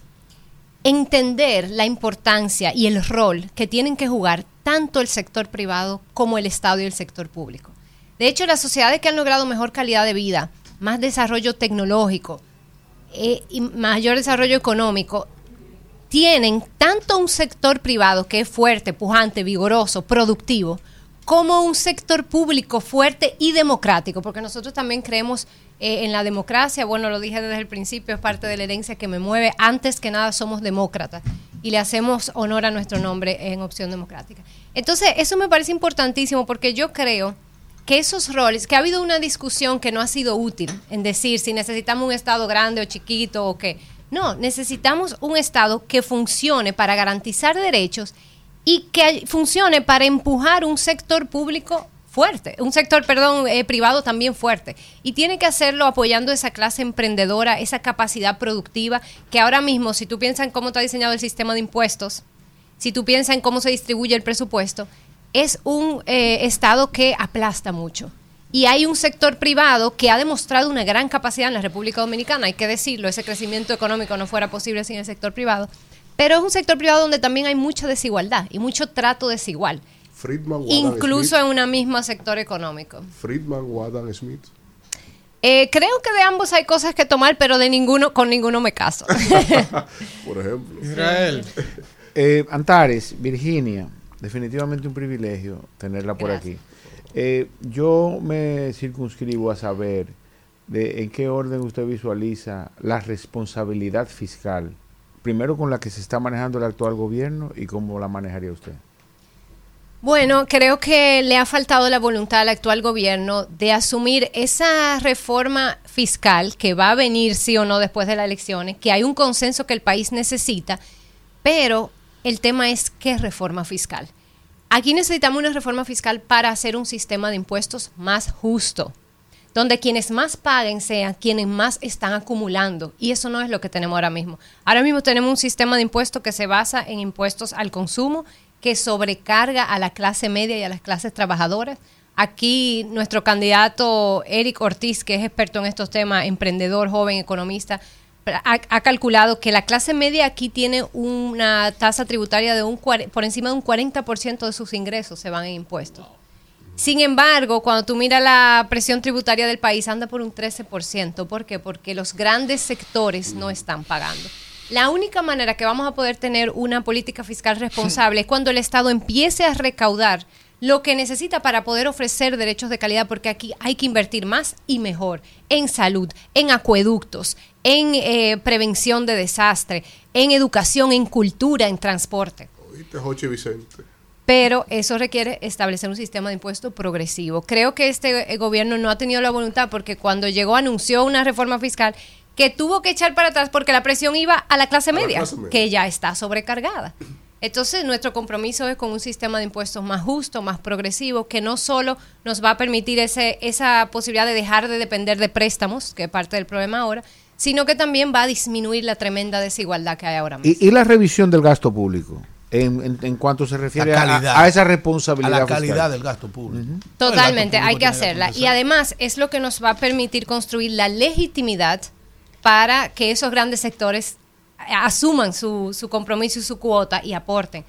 entender la importancia y el rol que tienen que jugar tanto el sector privado como el Estado y el sector público. De hecho, las sociedades que han logrado mejor calidad de vida, más desarrollo tecnológico eh, y mayor desarrollo económico, tienen tanto un sector privado que es fuerte, pujante, vigoroso, productivo, como un sector público fuerte y democrático, porque nosotros también creemos eh, en la democracia, bueno, lo dije desde el principio, es parte de la herencia que me mueve, antes que nada somos demócratas y le hacemos honor a nuestro nombre en Opción Democrática. Entonces, eso me parece importantísimo porque yo creo que esos roles, que ha habido una discusión que no ha sido útil en decir si necesitamos un Estado grande o chiquito o qué. No, necesitamos un Estado que funcione para garantizar derechos y que funcione para empujar un sector público fuerte, un sector, perdón, eh, privado también fuerte. Y tiene que hacerlo apoyando esa clase emprendedora, esa capacidad productiva, que ahora mismo, si tú piensas en cómo está diseñado el sistema de impuestos, si tú piensas en cómo se distribuye el presupuesto, es un eh, Estado que aplasta mucho. Y hay un sector privado que ha demostrado una gran capacidad en la República Dominicana, hay que decirlo, ese crecimiento económico no fuera posible sin el sector privado, pero es un sector privado donde también hay mucha desigualdad y mucho trato desigual, Friedman incluso Smith. en un mismo sector económico. Friedman o Adam Smith. Eh, creo que de ambos hay cosas que tomar, pero de ninguno, con ninguno me caso. Por ejemplo. Israel. Eh, Antares, Virginia, definitivamente un privilegio tenerla por aquí. Eh, yo me circunscribo a saber de en qué orden usted visualiza la responsabilidad fiscal, primero con la que se está manejando el actual gobierno y cómo la manejaría usted. Bueno, creo que le ha faltado la voluntad al actual gobierno de asumir esa reforma fiscal que va a venir sí o no después de las elecciones, que hay un consenso que el país necesita, pero el tema es qué reforma fiscal. Aquí necesitamos una reforma fiscal para hacer un sistema de impuestos más justo, donde quienes más paguen sean quienes más están acumulando. Y eso no es lo que tenemos ahora mismo. Ahora mismo tenemos un sistema de impuestos que se basa en impuestos al consumo, que sobrecarga a la clase media y a las clases trabajadoras. Aquí nuestro candidato Eric Ortiz, que es experto en estos temas, emprendedor, joven, economista, ha, calculado que la clase media aquí tiene una tasa tributaria de un por encima de un 40% de sus ingresos se van en impuestos. Sin embargo, cuando tú miras la presión tributaria del país, anda por un 13%. ¿Por qué? Porque los grandes sectores no están pagando. La única manera que vamos a poder tener una política fiscal responsable es cuando el Estado empiece a recaudar lo que necesita para poder ofrecer derechos de calidad, porque aquí hay que invertir más y mejor en salud, en acueductos, en eh, prevención de desastre, en educación, en cultura, en transporte. ¿Oíste, Jochi Vicente? Pero eso requiere establecer un sistema de impuestos progresivo. Creo que este eh, gobierno no ha tenido la voluntad porque cuando llegó anunció una reforma fiscal que tuvo que echar para atrás porque la presión iba a la clase A la media, clase media. que ya está sobrecargada. Entonces, nuestro compromiso es con un sistema de impuestos más justo, más progresivo, que no solo nos va a permitir ese, esa posibilidad de dejar de depender de préstamos, que es parte del problema ahora, sino que también va a disminuir la tremenda desigualdad que hay ahora mismo. Y, y la revisión del gasto público, en, en- en cuanto se refiere a- esa responsabilidad. A la fiscal. calidad del gasto público. Totalmente, hay que hacerla. Y además es lo que nos va a permitir construir la legitimidad para que esos grandes sectores asuman su, su compromiso y su cuota y aporten.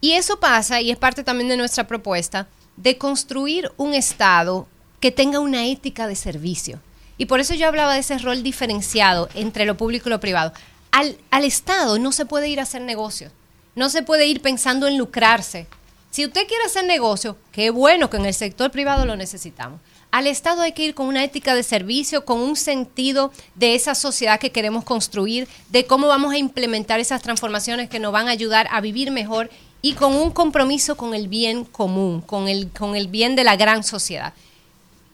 Y eso pasa, y es parte también de nuestra propuesta, de construir un Estado que tenga una ética de servicio. Y por eso yo hablaba de ese rol diferenciado entre lo público y lo privado. Al, al Estado no se puede ir a hacer negocios, no se puede ir pensando en lucrarse. Si usted quiere hacer negocio, qué bueno que en el sector privado lo necesitamos. Al Estado hay que ir con una ética de servicio, con un sentido de esa sociedad que queremos construir, de cómo vamos a implementar esas transformaciones que nos van a ayudar a vivir mejor y con un compromiso con el bien común, con el, con el bien de la gran sociedad.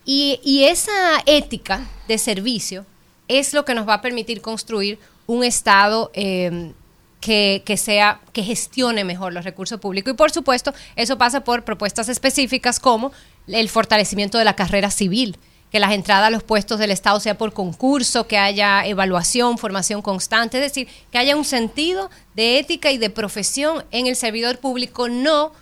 Y, y esa ética de servicio es lo que nos va a permitir construir un Estado eh, que, que sea, que gestione mejor los recursos públicos. Y por supuesto, eso pasa por propuestas específicas como el fortalecimiento de la carrera civil, que las entradas a los puestos del Estado sea por concurso, que haya evaluación, formación constante, es decir, que haya un sentido de ética y de profesión en el servidor público, no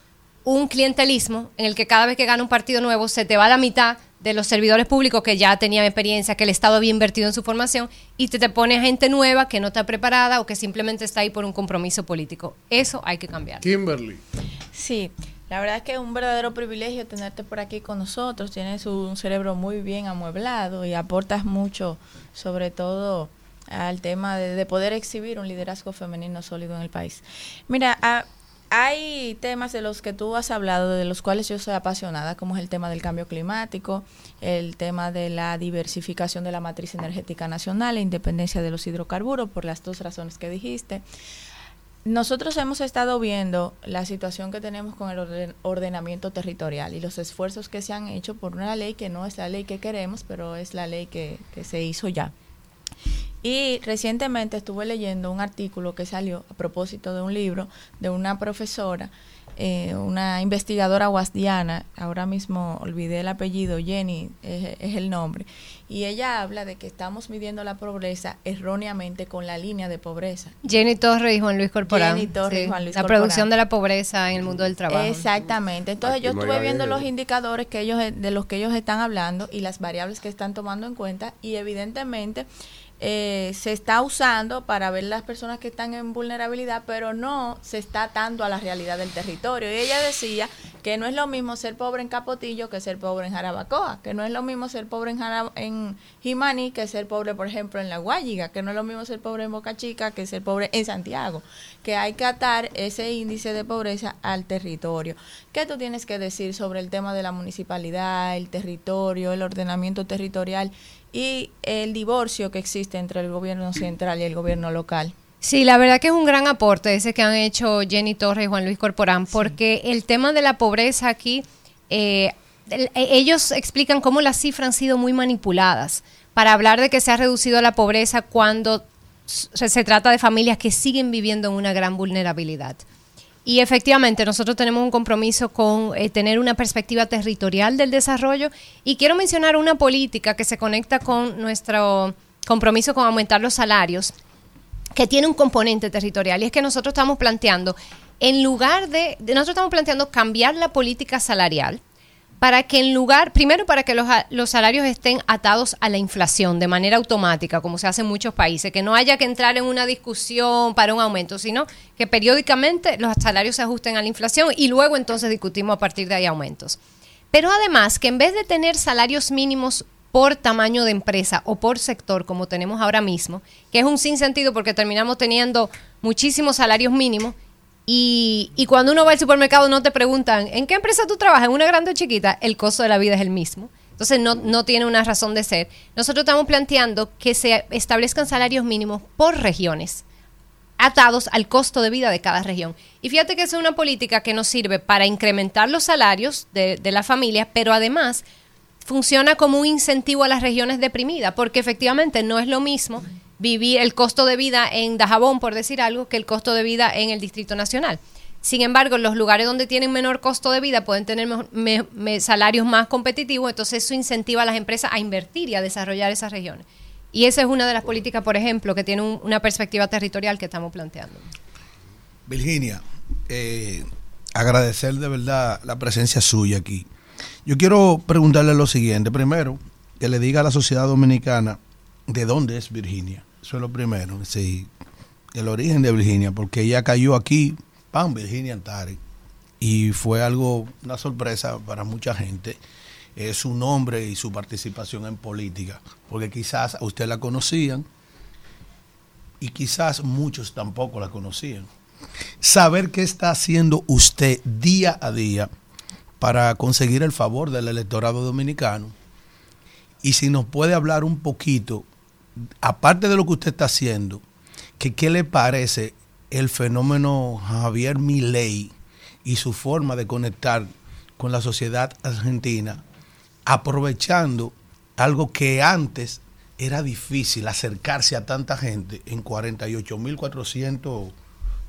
un clientelismo en el que cada vez que gana un partido nuevo se te va la mitad de los servidores públicos que ya tenían experiencia, que el Estado había invertido en su formación y te, te pone a gente nueva que no está preparada o que simplemente está ahí por un compromiso político. Eso hay que cambiar. Kimberly. Sí, la verdad es que es un verdadero privilegio tenerte por aquí con nosotros. Tienes un cerebro muy bien amueblado y aportas mucho, sobre todo al tema de, de poder exhibir un liderazgo femenino sólido en el país. Mira, a- hay temas de los que tú has hablado, de los cuales yo soy apasionada, como es el tema del cambio climático, el tema de la diversificación de la matriz energética nacional, la independencia de los hidrocarburos, por las dos razones que dijiste. Nosotros hemos estado viendo la situación que tenemos con el orden- ordenamiento territorial y los esfuerzos que se han hecho por una ley que no es la ley que queremos, pero es la ley que, que se hizo ya. Y recientemente estuve leyendo un artículo que salió a propósito de un libro de una profesora, eh, una investigadora guasdiana, ahora mismo olvidé el apellido, Jenny es, es el nombre, y ella habla de que estamos midiendo la pobreza erróneamente con la línea de pobreza. Jenny Torres y Juan Luis Corporán. Jenny Torres y Juan Luis La Corporán. producción de la pobreza en el mundo del trabajo. Exactamente. Entonces Aquí yo estuve viendo los indicadores que ellos de los que ellos están hablando y las variables que están tomando en cuenta y evidentemente eh, se está usando para ver las personas que están en vulnerabilidad, pero no se está atando a la realidad del territorio. Y ella decía que no es lo mismo ser pobre en Capotillo que ser pobre en Jarabacoa, que no es lo mismo ser pobre en, en Jimani que ser pobre, por ejemplo, en La Guayiga, que no es lo mismo ser pobre en Boca Chica que ser pobre en Santiago, que hay que atar ese índice de pobreza al territorio. ¿Qué tú tienes que decir sobre el tema de la municipalidad, el territorio, el ordenamiento territorial y el divorcio que existe entre el gobierno central y el gobierno local? Sí, la verdad que es un gran aporte ese que han hecho Jenny Torres y Juan Luis Corporán, porque el tema de la pobreza aquí, eh, e- ellos explican cómo las cifras han sido muy manipuladas para hablar de que se ha reducido la pobreza cuando se, se trata de familias que siguen viviendo en una gran vulnerabilidad. Y efectivamente, nosotros tenemos un compromiso con eh, tener una perspectiva territorial del desarrollo. Y quiero mencionar una política que se conecta con nuestro compromiso con aumentar los salarios que tiene un componente territorial. Y es que nosotros estamos planteando, en lugar de, nosotros estamos planteando cambiar la política salarial para que en lugar, primero para que los, los salarios estén atados a la inflación de manera automática, como se hace en muchos países, que no haya que entrar en una discusión para un aumento, sino que periódicamente los salarios se ajusten a la inflación y luego entonces discutimos a partir de ahí aumentos. Pero además que en vez de tener salarios mínimos por tamaño de empresa o por sector, como tenemos ahora mismo, que es un sinsentido porque terminamos teniendo muchísimos salarios mínimos Y, y cuando uno va al supermercado no te preguntan, ¿en qué empresa tú trabajas? ¿En una grande o chiquita? El costo de la vida es el mismo. Entonces no, no tiene una razón de ser. Nosotros estamos planteando que se establezcan salarios mínimos por regiones atados al costo de vida de cada región. Y fíjate que es una política que nos sirve para incrementar los salarios de, de la familia, pero además funciona como un incentivo a las regiones deprimidas, porque efectivamente no es lo mismo vivir el costo de vida en Dajabón, por decir algo, que el costo de vida en el Distrito Nacional. Sin embargo, los lugares donde tienen menor costo de vida pueden tener me- salarios más competitivos, entonces eso incentiva a las empresas a invertir y a desarrollar esas regiones. Y esa es una de las políticas, por ejemplo, que tiene un- una perspectiva territorial que estamos planteando. Virginia, eh, agradecer de verdad la presencia suya aquí. Yo quiero preguntarle lo siguiente. Primero, que le diga a la sociedad dominicana de dónde es Virginia. Eso es lo primero. Sí, el origen de Virginia, porque ella cayó aquí, ¡pam! Virginia Antari. Y fue algo, una sorpresa para mucha gente. Es su nombre y su participación en política. Porque quizás a usted la conocían y quizás muchos tampoco la conocían saber qué está haciendo usted día a día para conseguir el favor del electorado dominicano. Y si nos puede hablar un poquito, aparte de lo que usted está haciendo, que qué le parece el fenómeno Javier Milei y su forma de conectar con la sociedad argentina, aprovechando algo que antes era difícil acercarse a tanta gente en 48.400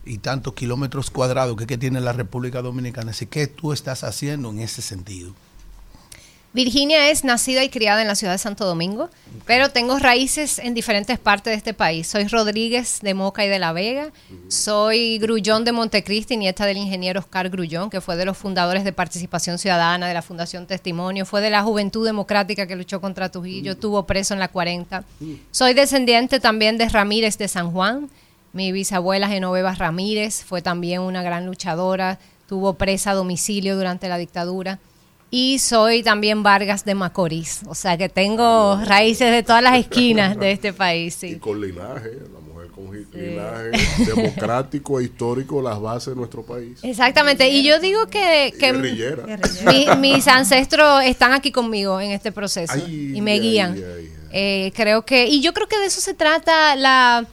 y tantos kilómetros cuadrados que, tiene la República Dominicana. Así que tú estás haciendo en ese sentido. Virginia es nacida y criada en la ciudad de Santo Domingo, pero tengo raíces en diferentes partes de este país. Soy Rodríguez de Moca y de La Vega, soy Grullón de Montecristi, nieta del ingeniero Oscar Grullón, que fue de los fundadores de Participación Ciudadana, de la Fundación Testimonio, fue de la Juventud Democrática que luchó contra Trujillo, estuvo preso en la 40. Soy descendiente también de Ramírez de San Juan. Mi bisabuela Genoveva Ramírez fue también una gran luchadora, tuvo presa a domicilio durante la dictadura. Y soy también Vargas de Macorís, o sea que tengo raíces de todas las esquinas de este país. Y Sí. con linaje, la mujer con linaje democrático e histórico, las bases de nuestro país. Exactamente, y yo digo que, que Guerrillera. mi- mis ancestros están aquí conmigo en este proceso y me ay, guían. ay, Eh, creo que, y yo creo que de eso se trata la,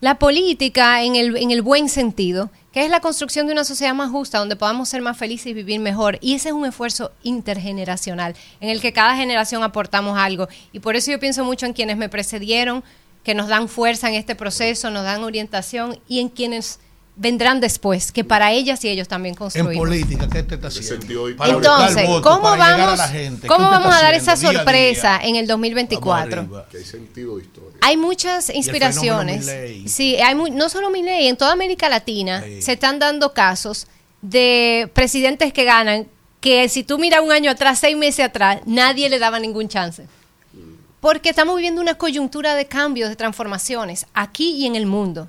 la política en el, en el buen sentido, que es la construcción de una sociedad más justa, donde podamos ser más felices y vivir mejor. Y ese es un esfuerzo intergeneracional, en el que cada generación aportamos algo. Y por eso yo pienso mucho en quienes me precedieron, que nos dan fuerza en este proceso, nos dan orientación, y en quienes vendrán después, que para ellas y ellos también En construimos. política, ¿qué te está haciendo? Entonces, ¿cómo vamos, ¿cómo vamos a dar esa día a sorpresa en el 2024? Que hay sentido de historia. Hay muchas inspiraciones. Sí, hay mu- no solo Milei, en toda América Latina se están dando casos de presidentes que ganan que si tú miras un año atrás, seis meses atrás, nadie le daba ningún chance. Porque estamos viviendo una coyuntura de cambios, de transformaciones, aquí y en el mundo.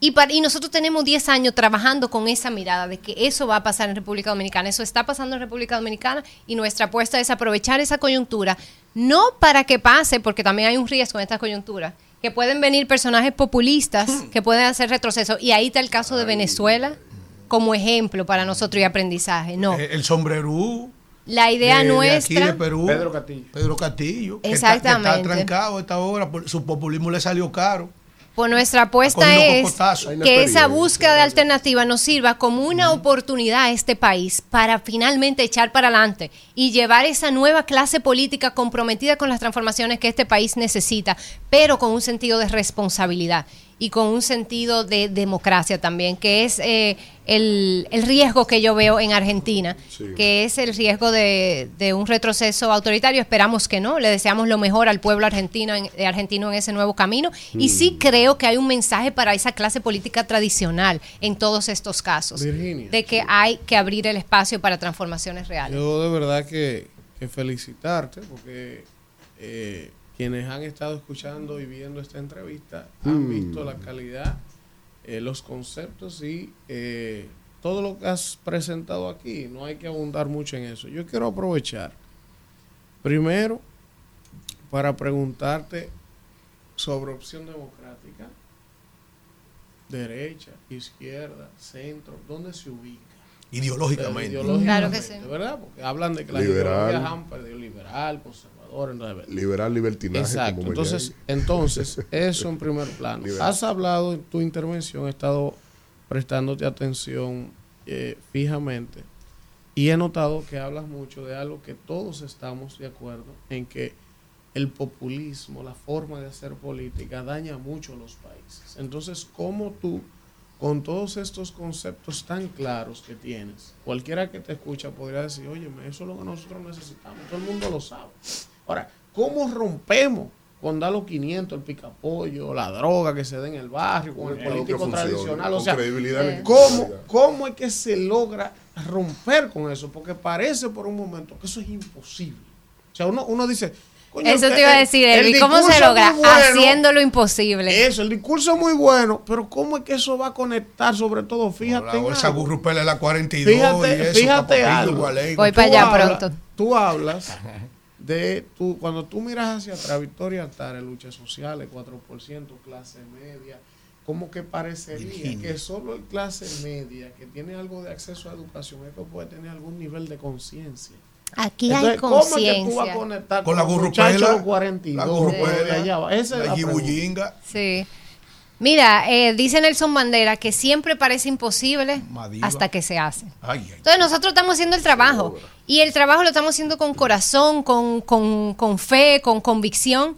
Y, para- y nosotros tenemos 10 años trabajando con esa mirada de que eso va a pasar en República Dominicana, eso está pasando en República Dominicana y nuestra apuesta es aprovechar esa coyuntura, no para que pase, porque también hay un riesgo en esta coyuntura, que pueden venir personajes populistas que pueden hacer retroceso, y ahí está el caso de Venezuela como ejemplo para nosotros y aprendizaje, no. Eh, El sombrerú. La idea de- de nuestra... aquí de Perú. Pedro Castillo. Pedro Castillo. que está- que Exactamente. Está, trancado esta hora. por- Su populismo le salió caro. Pues nuestra apuesta es que esa búsqueda de alternativa nos sirva como una oportunidad a este país para finalmente echar para adelante y llevar esa nueva clase política comprometida con las transformaciones que este país necesita, pero con un sentido de responsabilidad y con un sentido de democracia también, que es eh, el, el riesgo que yo veo en Argentina, que es el riesgo de, de un retroceso autoritario. Esperamos que no, le deseamos lo mejor al pueblo argentino en, eh, argentino en ese nuevo camino. Y sí creo que hay un mensaje para esa clase política tradicional en todos estos casos, Virginia. de que hay que abrir el espacio para transformaciones reales. Yo de verdad que, que felicitarte porque eh, quienes han estado escuchando y viendo esta entrevista han Mm. visto la calidad, eh, los conceptos y eh, todo lo que has presentado aquí. No hay que abundar mucho en eso. Yo quiero aprovechar primero para preguntarte sobre opción democrática derecha, izquierda, centro, ¿dónde se ubica? Ideológicamente. Ideológicamente, Claro que sí. ¿verdad? Porque hablan de que las Liberal. ideologías han perdido liberal, conservador, entonces, Liberal libertinaje. Exacto. como Entonces, entonces, eso en primer plano. Liberal. Has hablado en tu intervención, he estado prestándote atención eh, fijamente y he notado que hablas mucho de algo que todos estamos de acuerdo en que el populismo, la forma de hacer política daña mucho a los países. Entonces, ¿cómo tú, con todos estos conceptos tan claros que tienes, cualquiera que te escucha podría decir, oye, eso es lo que nosotros necesitamos, todo el mundo lo sabe. Ahora, ¿cómo rompemos con dar los 500, el picapollo, la droga que se da en el barrio, con el político tradicional? O sea, credibilidad en ¿cómo. ¿cómo es que se logra romper con eso? Porque parece por un momento que eso es imposible. O sea, uno, uno dice... "Coño, Eso el- te iba a el- decir, el Elvi, ¿cómo se logra? bueno, Haciendo lo imposible. Eso, el discurso es muy bueno, pero ¿cómo es que eso va a conectar? Sobre todo, fíjate. en esa gurrupela es la 42 y Fíjate, eso, fíjate algo. Gualey. Voy para allá hablas- pronto. Tú hablas de tú, cuando tú miras hacia atrás, Victoria Altares, luchas sociales, 4%, clase media, como que parecería que solo el clase media que tiene algo de acceso a educación es que puede tener algún nivel de conciencia. Aquí Entonces, hay ¿cómo es que tú vas a conciencia. conectar Con la gurrupela, los 42 la gurrupela, de allá? Esa es la la. Sí. Mira, eh, dice Nelson Mandela que siempre parece imposible Madiva. hasta que se hace. Ay, ay. Entonces nosotros estamos haciendo el trabajo y el trabajo lo estamos haciendo con corazón, con, con, con fe, con convicción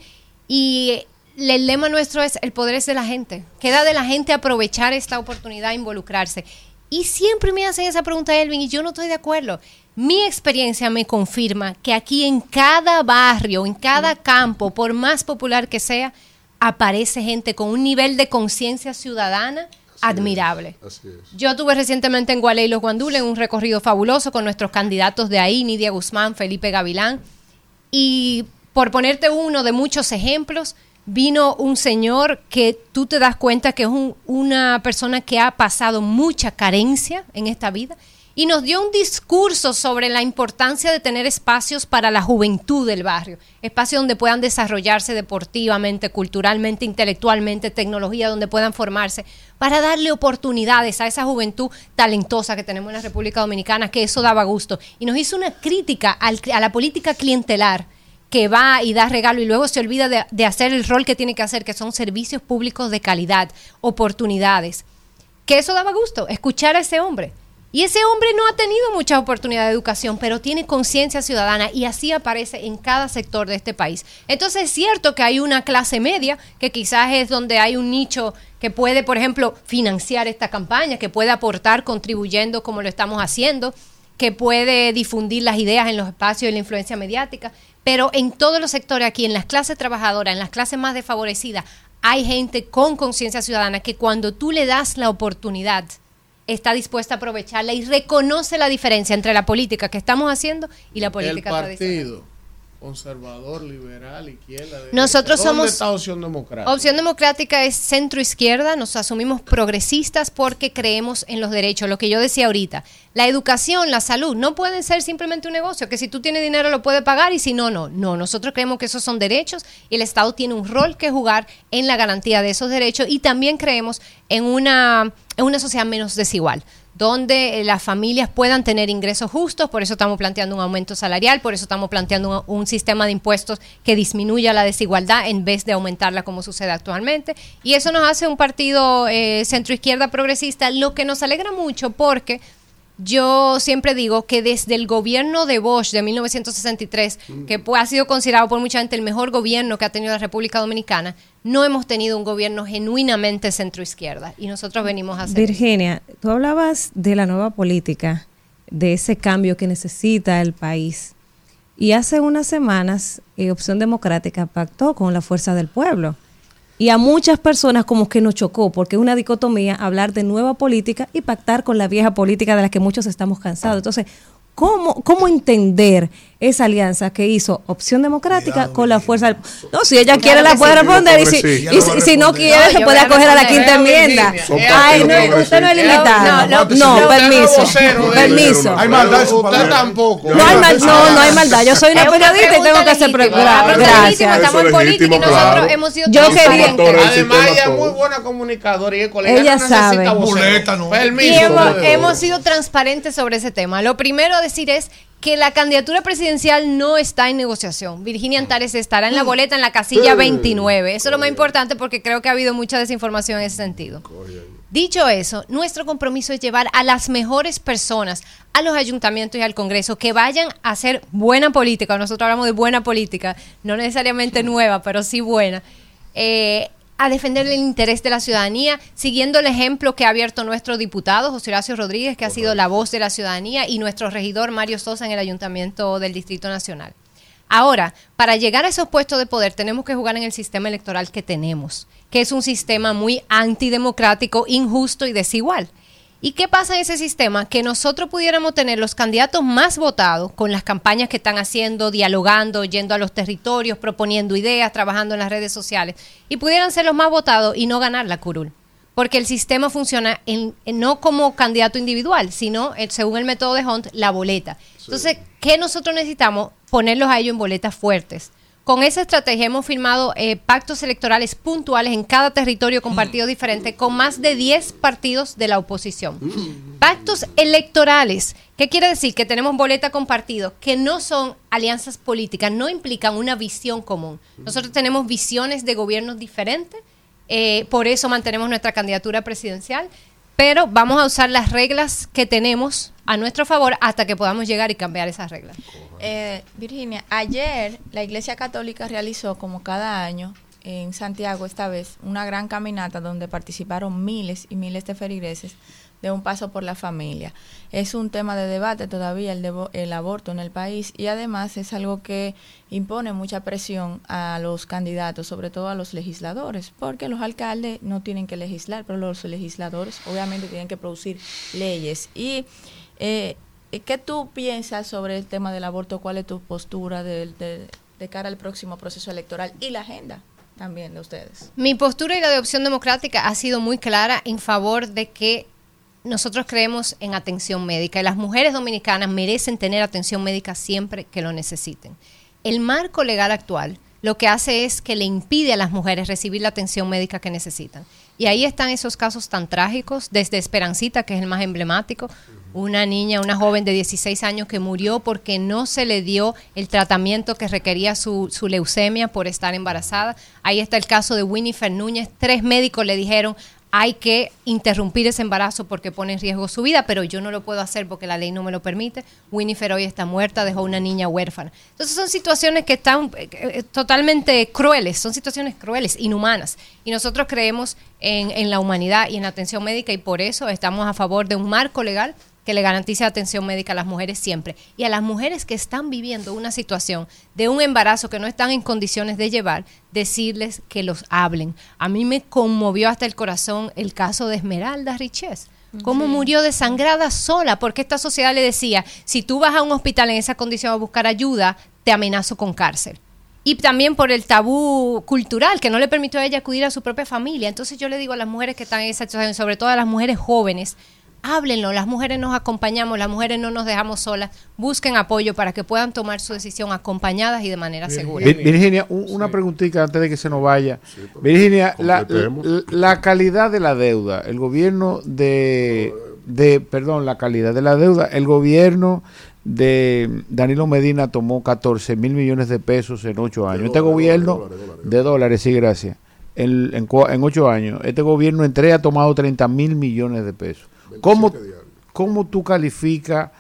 y el lema nuestro es el poder es de la gente. Queda de la gente aprovechar esta oportunidad, involucrarse. Y siempre me hacen esa pregunta, Elvin, y yo no estoy de acuerdo. Mi experiencia me confirma que aquí en cada barrio, en cada campo, por más popular que sea, aparece gente con un nivel de conciencia ciudadana admirable. Así es. Yo tuve recientemente en Gualey Los Guandules un recorrido fabuloso con nuestros candidatos de ahí, Nidia Guzmán, Felipe Gavilán. Y por ponerte uno de muchos ejemplos, vino un señor que tú te das cuenta que es un- una persona que ha pasado mucha carencia en esta vida y nos dio un discurso sobre la importancia de tener espacios para la juventud del barrio, espacios donde puedan desarrollarse deportivamente, culturalmente, intelectualmente, tecnología, donde puedan formarse, para darle oportunidades a esa juventud talentosa que tenemos en la República Dominicana, que eso daba gusto. Y nos hizo una crítica a la política clientelar que va y da regalo y luego se olvida de hacer el rol que tiene que hacer, que son servicios públicos de calidad, oportunidades. Que eso daba gusto, escuchar a ese hombre. Y ese hombre no ha tenido muchas oportunidades de educación, pero tiene conciencia ciudadana y así aparece en cada sector de este país. Entonces es cierto que hay una clase media, que quizás es donde hay un nicho que puede, por ejemplo, financiar esta campaña, que puede aportar contribuyendo como lo estamos haciendo, que puede difundir las ideas en los espacios de la influencia mediática, pero en todos los sectores aquí, en las clases trabajadoras, en las clases más desfavorecidas, hay gente con conciencia ciudadana que cuando tú le das la oportunidad, está dispuesta a aprovecharla y reconoce la diferencia entre la política que estamos haciendo y la El política tradicional. Conservador, liberal, izquierda. Nosotros ¿Dónde somos- está Opción Democrática? Opción Democrática es centro izquierda, nos asumimos progresistas porque creemos en los derechos, lo que yo decía ahorita. La educación, la salud, no pueden ser simplemente un negocio, que si tú tienes dinero lo puedes pagar y si no, no. No, nosotros creemos que esos son derechos y el Estado tiene un rol que jugar en la garantía de esos derechos y también creemos en una, en una sociedad menos desigual donde eh, las familias puedan tener ingresos justos, por eso estamos planteando un aumento salarial, por eso estamos planteando un, un sistema de impuestos que disminuya la desigualdad en vez de aumentarla como sucede actualmente. Y eso nos hace un partido eh, centroizquierda progresista, lo que nos alegra mucho porque yo siempre digo que desde el gobierno de Bosch de 1963, que pues, ha sido considerado por mucha gente el mejor gobierno que ha tenido la República Dominicana, no hemos tenido un gobierno genuinamente centroizquierda y nosotros venimos a hacer. Virginia, tú hablabas de la nueva política, de ese cambio que necesita el país. Y hace unas semanas, eh, Opción Democrática pactó con la Fuerza del Pueblo. Y a muchas personas como que nos chocó, porque es una dicotomía hablar de nueva política y pactar con la vieja política de la que muchos estamos cansados. Entonces, cómo, cómo entender esa alianza que hizo Opción Democrática con la fuerza del... No, si ella quiere la puede responder y si, sí. y si, si no quiere se puede acoger a la quinta enmienda. Ay, no, usted no es limitado. No, permiso, permiso. Hay maldad Usted tampoco. No hay, mal- no, no hay maldad. Yo soy una Es periodista y tengo que hacer... legítima, Gracias. estamos en es política y nosotros hemos sido Yo quería- transparentes. Además, ella es muy buena comunicadora y el colega Ella no necesita sabe. no. Permiso. hemos sido transparentes sobre ese tema. Lo primero a decir es que la candidatura presidencial no está en negociación. Virginia Antares estará en la boleta en la casilla 29. Eso es lo más importante porque creo que ha habido mucha desinformación en ese sentido. Dicho eso, nuestro compromiso es llevar a las mejores personas a los ayuntamientos y al Congreso que vayan a hacer buena política. Nosotros hablamos de buena política, no necesariamente nueva, pero sí buena. eh, a defender el interés de la ciudadanía, siguiendo el ejemplo que ha abierto nuestro diputado José Horacio Rodríguez, que ha sido la voz de la ciudadanía, y nuestro regidor Mario Sosa en el Ayuntamiento del Distrito Nacional. Ahora, para llegar a esos puestos de poder tenemos que jugar en el sistema electoral que tenemos, que es un sistema muy antidemocrático, injusto y desigual. ¿Y qué pasa en ese sistema? Que nosotros pudiéramos tener los candidatos más votados con las campañas que están haciendo, dialogando, yendo a los territorios, proponiendo ideas, trabajando en las redes sociales, y pudieran ser los más votados y no ganar la curul. Porque el sistema funciona en, en- no como candidato individual, sino eh, según el método de Hunt, la boleta. Entonces, ¿qué nosotros necesitamos? Ponerlos a ellos en boletas fuertes. Con esa estrategia hemos firmado eh, pactos electorales puntuales en cada territorio con partidos diferentes, con más de 10 partidos de la oposición. Pactos electorales. ¿Qué quiere decir? Que tenemos boleta con partidos que no son alianzas políticas, no implican una visión común. Nosotros tenemos visiones de gobiernos diferentes, eh, por eso mantenemos nuestra candidatura presidencial, pero vamos a usar las reglas que tenemos a nuestro favor hasta que podamos llegar y cambiar esas reglas. Eh, Virginia, ayer la Iglesia Católica realizó, como cada año, en Santiago esta vez, una gran caminata donde participaron miles y miles de feligreses de un paso por la familia. Es un tema de debate todavía el, devo- el aborto en el país y además es algo que impone mucha presión a los candidatos, sobre todo a los legisladores, porque los alcaldes no tienen que legislar, pero los legisladores obviamente tienen que producir leyes. Y eh, ¿qué tú piensas sobre el tema del aborto? ¿Cuál es tu postura de, de- de cara al próximo proceso electoral y la agenda también de ustedes? Mi postura y la de Opción Democrática ha sido muy clara en favor de que nosotros creemos en atención médica y las mujeres dominicanas merecen tener atención médica siempre que lo necesiten. El marco legal actual lo que hace es que le impide a las mujeres recibir la atención médica que necesitan. Y ahí están esos casos tan trágicos, desde Esperancita, que es el más emblemático, una niña, una joven de 16 años que murió porque no se le dio el tratamiento que requería su, su leucemia por estar embarazada. Ahí está el caso de Winifred Núñez. Tres médicos le dijeron, hay que interrumpir ese embarazo porque pone en riesgo su vida, pero yo no lo puedo hacer porque la ley no me lo permite. Winifred hoy está muerta, dejó una niña huérfana. Entonces son situaciones que están eh, eh, totalmente crueles, son situaciones crueles, inhumanas. Y nosotros creemos en, en la humanidad y en la atención médica y por eso estamos a favor de un marco legal que le garantice atención médica a las mujeres siempre. Y a las mujeres que están viviendo una situación de un embarazo que no están en condiciones de llevar, decirles que los hablen. A mí me conmovió hasta el corazón el caso de Esmeralda Riches. Cómo Sí. murió desangrada sola, porque esta sociedad le decía, si tú vas a un hospital en esa condición a buscar ayuda, te amenazo con cárcel. Y también por el tabú cultural que no le permitió a ella acudir a su propia familia. Entonces yo le digo a las mujeres que están en esa situación, sobre todo a las mujeres jóvenes, háblenlo, las mujeres nos acompañamos, las mujeres no nos dejamos solas, busquen apoyo para que puedan tomar su decisión acompañadas y de manera segura. Vir- Virginia, un- una preguntita antes de que se nos vaya. Virginia, la, completemos. la- la calidad de la deuda, el gobierno de, de, perdón, la calidad de la deuda, el gobierno de Danilo Medina tomó 14 mil millones de pesos en ocho años. este dólares, gobierno, dólares, dólares, de dólares, sí, gracias. En, en, en ocho años, este gobierno entre ha tomado 30 mil millones de pesos. ¿Cómo, ¿Cómo tú calificas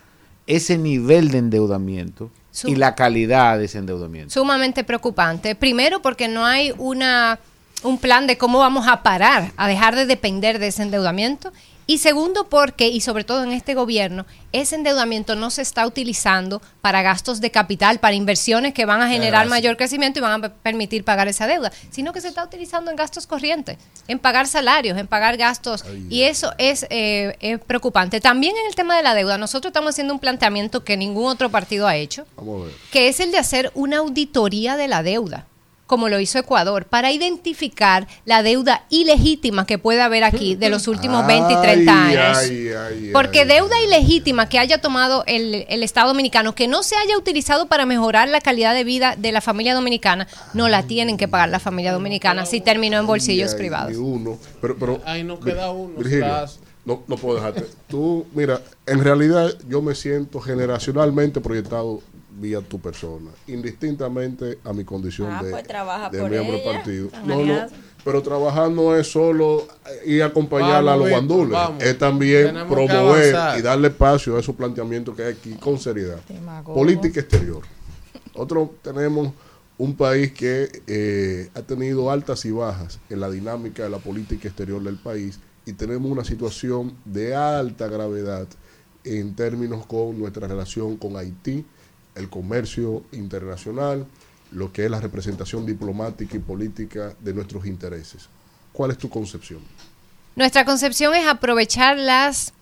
ese nivel de endeudamiento y la calidad de ese endeudamiento? sumamente preocupante. Primero porque no hay una un plan de cómo vamos a parar, a dejar de depender de ese endeudamiento. Y segundo, porque, y sobre todo en este gobierno, ese endeudamiento no se está utilizando para gastos de capital, para inversiones que van a generar Gracias. mayor crecimiento y van a pe- permitir pagar esa deuda, sino que se está utilizando en gastos corrientes, en pagar salarios, en pagar gastos. y eso es, eh, es preocupante. También en el tema de la deuda, nosotros estamos haciendo un planteamiento que ningún otro partido ha hecho, Vamos a ver. que es el de hacer una auditoría de la deuda, como lo hizo Ecuador, para identificar la deuda ilegítima que puede haber aquí de los últimos 20 y 30 Ay, años. ay, ay, Porque ay. deuda ilegítima que haya tomado el, el Estado dominicano, que no se haya utilizado para mejorar la calidad de vida de la familia dominicana, no la tienen que pagar la familia dominicana si terminó en bolsillos Ay, privados. uno. Pero, pero, Ahí nos queda uno, no, no puedo dejarte. Tú, mira, en realidad yo me siento generacionalmente proyectado vía tu persona, indistintamente a mi condición Ah, de, pues trabaja de por miembro del partido. No, no, pero trabajar no es solo ir a acompañarla Vamos, a los bandules, vamos. es también promover y darle espacio a esos planteamientos que hay aquí con seriedad. Política exterior. Nosotros tenemos un país que eh, ha tenido altas y bajas en la dinámica de la política exterior del país y tenemos una situación de alta gravedad en términos con nuestra relación con Haití, el comercio internacional, lo que es la representación diplomática y política de nuestros intereses. ¿Cuál es tu concepción? Nuestra concepción es aprovechar las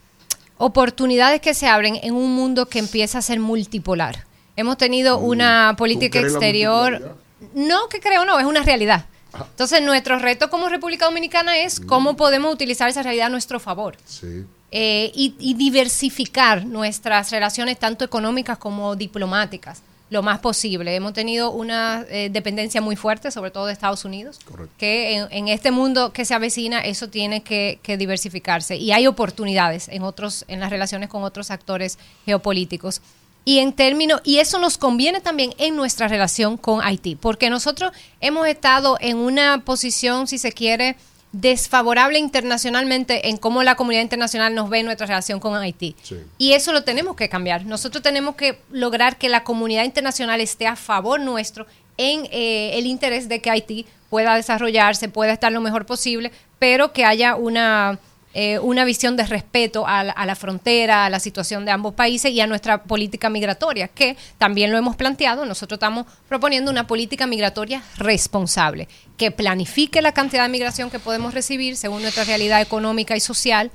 oportunidades que se abren en un mundo que empieza a ser multipolar. Hemos tenido una política exterior, no que creo, no, es una realidad. Entonces, nuestro reto como República Dominicana es cómo podemos utilizar esa realidad a nuestro favor Sí. Eh, y, y diversificar nuestras relaciones tanto económicas como diplomáticas lo más posible. Hemos tenido una eh, dependencia muy fuerte, sobre todo de Estados Unidos, que en, en este mundo que se avecina eso tiene que, que diversificarse y hay oportunidades en otros en las relaciones con otros actores geopolíticos. Y en términos, y eso nos conviene también en nuestra relación con Haití, porque nosotros hemos estado en una posición, si se quiere, desfavorable internacionalmente en cómo la comunidad internacional nos ve en nuestra relación con Haití. Y eso lo tenemos que cambiar. Nosotros tenemos que lograr que la comunidad internacional esté a favor nuestro en eh, el interés de que Haití pueda desarrollarse, pueda estar lo mejor posible, pero que haya una, eh, una visión de respeto a la, a la frontera, a la situación de ambos países y a nuestra política migratoria, que también lo hemos planteado. Nosotros estamos proponiendo una política migratoria responsable, que planifique la cantidad de migración que podemos recibir según nuestra realidad económica y social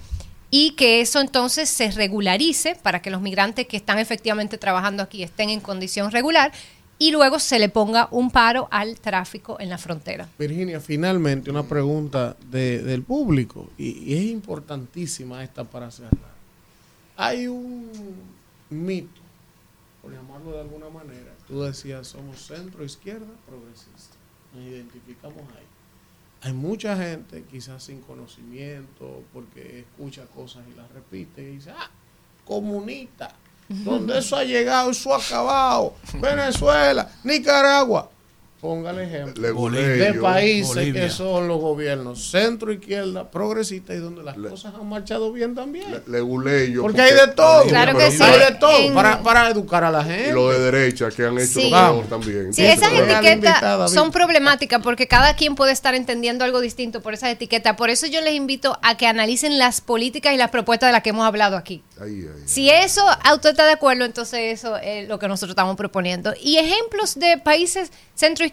y que eso entonces se regularice para que los migrantes que están efectivamente trabajando aquí estén en condición regular y luego se le ponga un paro al tráfico en la frontera. Virginia, finalmente una pregunta de- del público y, es importantísima esta para cerrar. Hay un mito, por llamarlo de alguna manera, tú decías somos centro izquierda progresista, nos identificamos ahí. Hay mucha gente quizás sin conocimiento porque escucha cosas y las repite y dice, ah, comunista, donde eso ha llegado, eso ha acabado, Venezuela, Nicaragua. Póngale ejemplo Leguleyo, de países Bolivia. que son los gobiernos centro izquierda progresista y donde las cosas han marchado bien también. Leguleyo. Porque hay de todo. Claro que sí. Hay de todo En- para, para educar a la gente. Y lo de derecha que han hecho Sí. peor también. Sí, esas etiquetas son problemáticas porque cada quien puede estar entendiendo algo distinto por esas etiquetas. Por eso yo les invito a que analicen las políticas y las propuestas de las que hemos hablado aquí. Ahí, ahí. Si eso usted está de acuerdo, entonces eso es lo que nosotros estamos proponiendo. Y ejemplos de países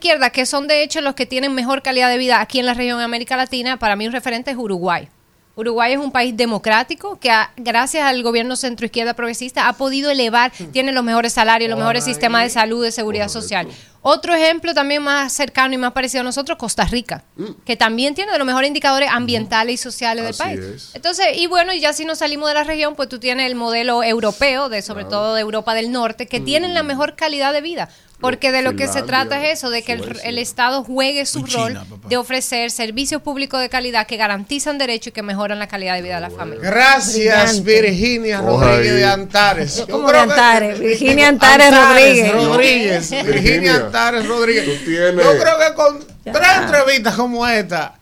centro-izquierda, que son de hecho los que tienen mejor calidad de vida aquí en la región de América Latina, para mí un referente es Uruguay. Uruguay es un país democrático que ha- gracias al gobierno centroizquierda progresista ha podido elevar, tiene los mejores salarios, los mejores sistemas de salud, de seguridad social. Otro ejemplo también más cercano y más parecido a nosotros, Costa Rica, que también tiene de los mejores indicadores ambientales y sociales del país. es. Entonces, y bueno, y ya si nos salimos de la región, pues tú tienes el modelo europeo, de sobre todo de Europa del Norte, que tienen la mejor calidad de vida. Porque de lo que se trata es eso, de que el, el Estado juegue su rol de ofrecer servicios públicos de calidad que garantizan derechos y que mejoran la calidad de vida de la familia. Gracias, Virginia Rodríguez de Antares. Yo ¿Cómo creo de que- Antares? Virginia Antares Rodríguez. Rodríguez. Virginia, Antares Rodríguez. Yo creo que con tres entrevistas como esta,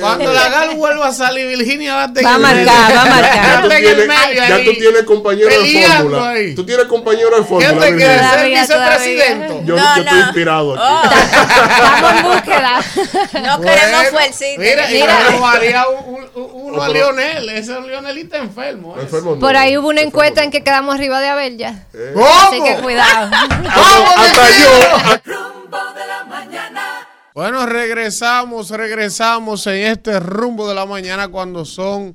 Cuando la GAL vuelva a salir, Virginia va a tener Va a marcar, va a marcar. Ya tú tienes, medio ya ahí, tú tienes compañero de fórmula. ahí. Tú tienes compañero de ¿Qué fórmula. te quieres ser vicepresidente? Yo, No, yo estoy no. inspirado aquí. Oh, Estamos en búsqueda. no queremos fuercita. Mira, y Mira. le robaría un- un- un- uno a Lionel. Ese Lionelita enfermo. ese. Enfermo no. Por ahí hubo una encuesta en que quedamos arriba de Abel ya. ¿Cómo? Así que cuidado. Hasta yo. Rumbo de la mañana. Bueno, regresamos, regresamos en este rumbo de la mañana cuando son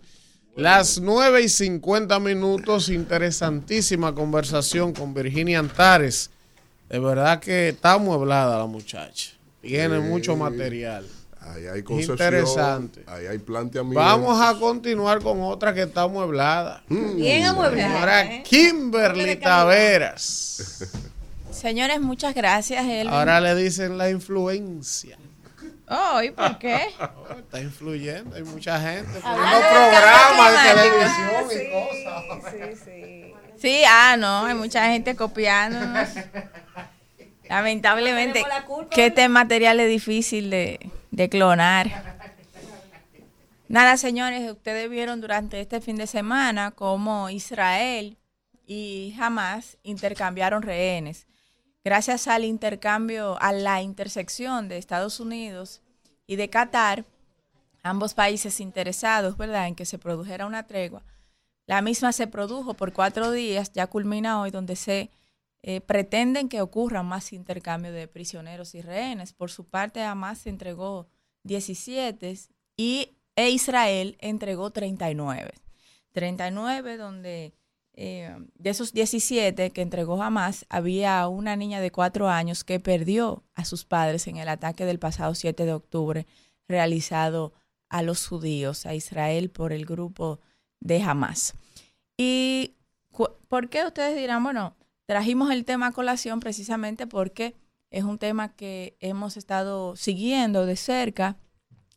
las 9 y 50 minutos. Interesantísima conversación con Virginia Antares. De verdad que está amueblada la muchacha. Tiene Sí. mucho material. Ahí hay concepción. Interesante. Ahí hay planteamiento. Vamos a continuar con otra que está amueblada. Bien amueblada. Ahora ¿eh? Kimberly Taveras. Señores, muchas gracias, Elvin. Ahora le dicen la influencia. Oh, ¿y por qué? Oh, Está influyendo, hay mucha gente del programas de televisión climático. y cosas. Sí, ah, no, hay mucha gente copiándonos. Lamentablemente, que este material es difícil de, de clonar. Nada, señores, ustedes vieron durante este fin de semana cómo Israel y Hamas intercambiaron rehenes. Gracias al intercambio, a la intersección de Estados Unidos y de Qatar, ambos países interesados, ¿verdad?, en que se produjera una tregua. La misma se produjo por cuatro días, ya culmina hoy, donde se eh, pretenden que ocurran más intercambio de prisioneros y rehenes. Por su parte, Hamas entregó 17 y e Israel entregó 39. 39 donde eh, de esos 17 que entregó Hamas, había una niña de cuatro años que perdió a sus padres en el ataque del pasado 7 de octubre realizado a los judíos, a Israel, por el grupo de Hamas. ¿Y por qué ustedes dirán, bueno, trajimos el tema a colación precisamente porque es un tema que hemos estado siguiendo de cerca.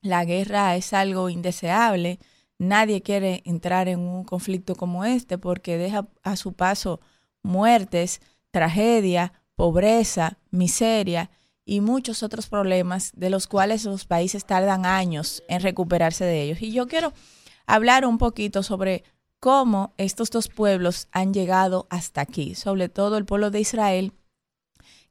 La guerra es algo indeseable. Nadie quiere entrar en un conflicto como este porque deja a su paso muertes, tragedia, pobreza, miseria y muchos otros problemas de los cuales los países tardan años en recuperarse de ellos. Y yo quiero hablar un poquito sobre cómo estos dos pueblos han llegado hasta aquí, sobre todo el pueblo de Israel,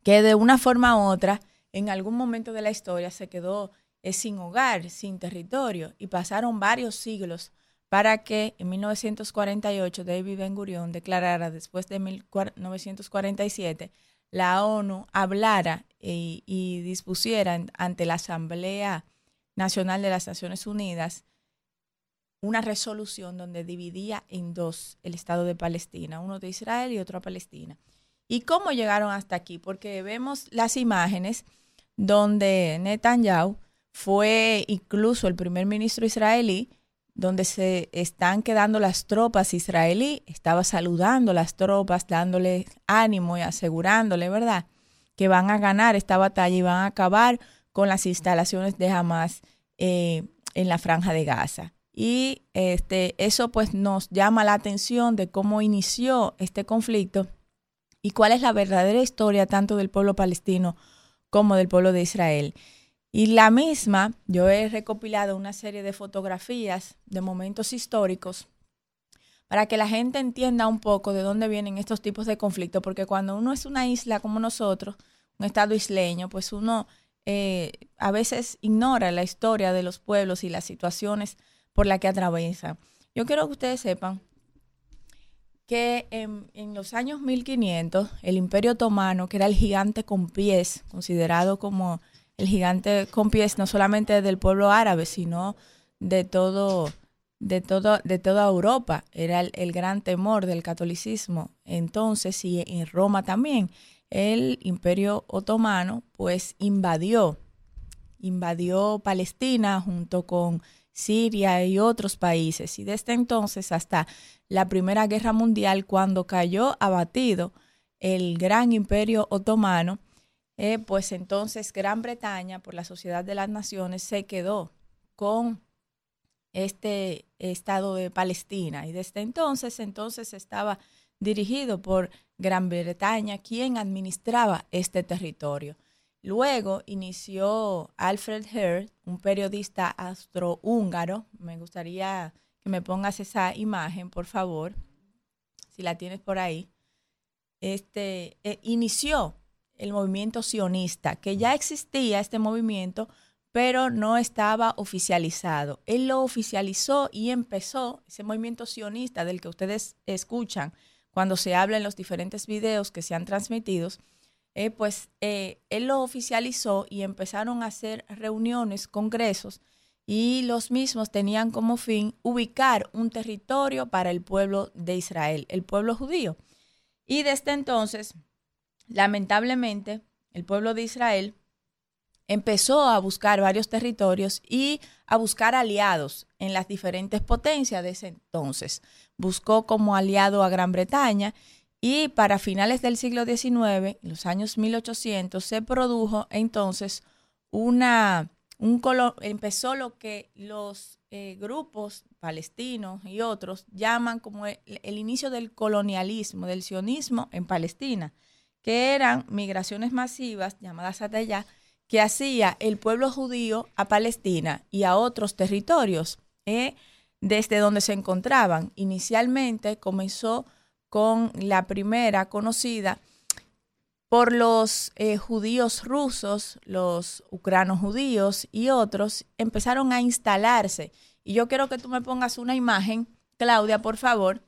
que de una forma u otra, en algún momento de la historia se quedó eh, sin hogar, sin territorio, y pasaron varios siglos para que en 1948 David Ben Gurion declarara, después de 1947, la ONU hablara y, dispusiera ante la Asamblea Nacional de las Naciones Unidas una resolución donde dividía en dos el Estado de Palestina, uno de Israel y otro a Palestina. ¿Y cómo llegaron hasta aquí? Porque vemos las imágenes donde Netanyahu fue incluso el primer ministro israelí, donde se están quedando las tropas israelí, estaba saludando las tropas, dándole ánimo y asegurándole, ¿verdad?, que van a ganar esta batalla y van a acabar con las instalaciones de Hamas eh, en la franja de Gaza. Y este, eso pues nos llama la atención de cómo inició este conflicto y cuál es la verdadera historia tanto del pueblo palestino como del pueblo de Israel. Y la misma, yo he recopilado una serie de fotografías de momentos históricos para que la gente entienda un poco de dónde vienen estos tipos de conflictos, porque cuando uno es una isla como nosotros, un estado isleño, pues uno eh, a veces ignora la historia de los pueblos y las situaciones por las que atraviesa. Yo quiero que ustedes sepan que en, en, los años 1500 el imperio otomano, que era el gigante con pies, considerado como el gigante con pies no solamente del pueblo árabe, sino de todo, de todo, de toda Europa, era el, el gran temor del catolicismo. Entonces, y en Roma también, el imperio otomano pues invadió, invadió Palestina junto con Siria y otros países. Y desde entonces hasta la Primera Guerra Mundial, cuando cayó abatido el gran imperio otomano, eh, pues entonces Gran Bretaña, por la Sociedad de las Naciones, se quedó con este estado de Palestina. Y desde entonces, entonces estaba dirigido por Gran Bretaña, quien administraba este territorio. Luego inició Alfred Heard, un periodista astrohúngaro. Me gustaría que me pongas esa imagen, por favor, si la tienes por ahí. Este eh, inició el movimiento sionista, que ya existía este movimiento, pero no estaba oficializado. Él lo oficializó y empezó ese movimiento sionista del que ustedes escuchan cuando se habla en los diferentes videos que se han transmitido, eh, pues eh, él lo oficializó y empezaron a hacer reuniones, congresos, y los mismos tenían como fin ubicar un territorio para el pueblo de Israel, el pueblo judío. Y desde entonces, lamentablemente, el pueblo de Israel empezó a buscar varios territorios y a buscar aliados en las diferentes potencias de ese entonces. Buscó como aliado a Gran Bretaña y para finales del siglo XIX, en los años 1800, se produjo entonces una, un empezó lo que los eh, grupos palestinos y otros llaman como el, el inicio del colonialismo, del sionismo en Palestina, que eran migraciones masivas llamadas hasta que hacía el pueblo judío a Palestina y a otros territorios eh, desde donde se encontraban. Inicialmente comenzó con la primera conocida por los eh, judíos rusos, los ucranos judíos y otros, empezaron a instalarse. Y yo quiero que tú me pongas una imagen, Claudia, por favor,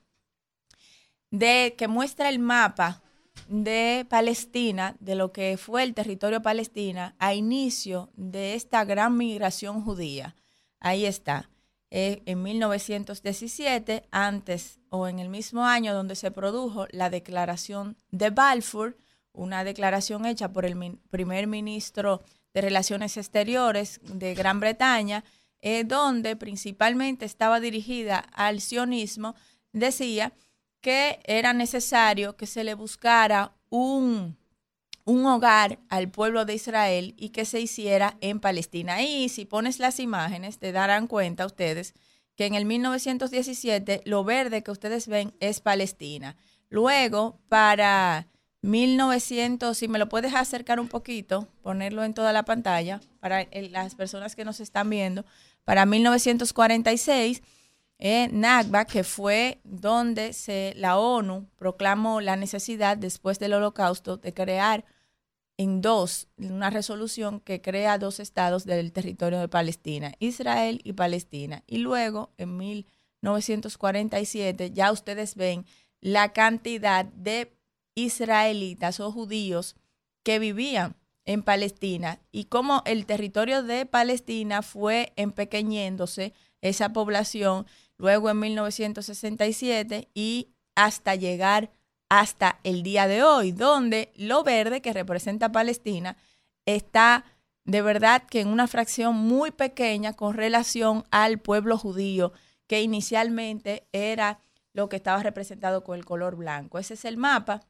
de que muestra el mapa de Palestina, de lo que fue el territorio palestina a inicio de esta gran migración judía. Ahí está. Eh, en 1917, antes o en el mismo año donde se produjo la declaración de Balfour, una declaración hecha por el primer ministro de Relaciones Exteriores de Gran Bretaña, eh, donde principalmente estaba dirigida al sionismo, decía que era necesario que se le buscara un, un hogar al pueblo de Israel y que se hiciera en Palestina. Y si pones las imágenes, te darán cuenta ustedes que en el 1917 lo verde que ustedes ven es Palestina. Luego, para 1900, si me lo puedes acercar un poquito, ponerlo en toda la pantalla para las personas que nos están viendo, para 1946 eh, NAGBA, que fue donde se, la ONU proclamó la necesidad después del holocausto de crear en dos, una resolución que crea dos estados del territorio de Palestina, Israel y Palestina. Y luego, en 1947, ya ustedes ven la cantidad de israelitas o judíos que vivían en Palestina y cómo el territorio de Palestina fue empequeñéndose esa población luego en 1967 y hasta llegar hasta el día de hoy, donde lo verde que representa Palestina está de verdad que en una fracción muy pequeña con relación al pueblo judío, que inicialmente era lo que estaba representado con el color blanco. Ese es el mapa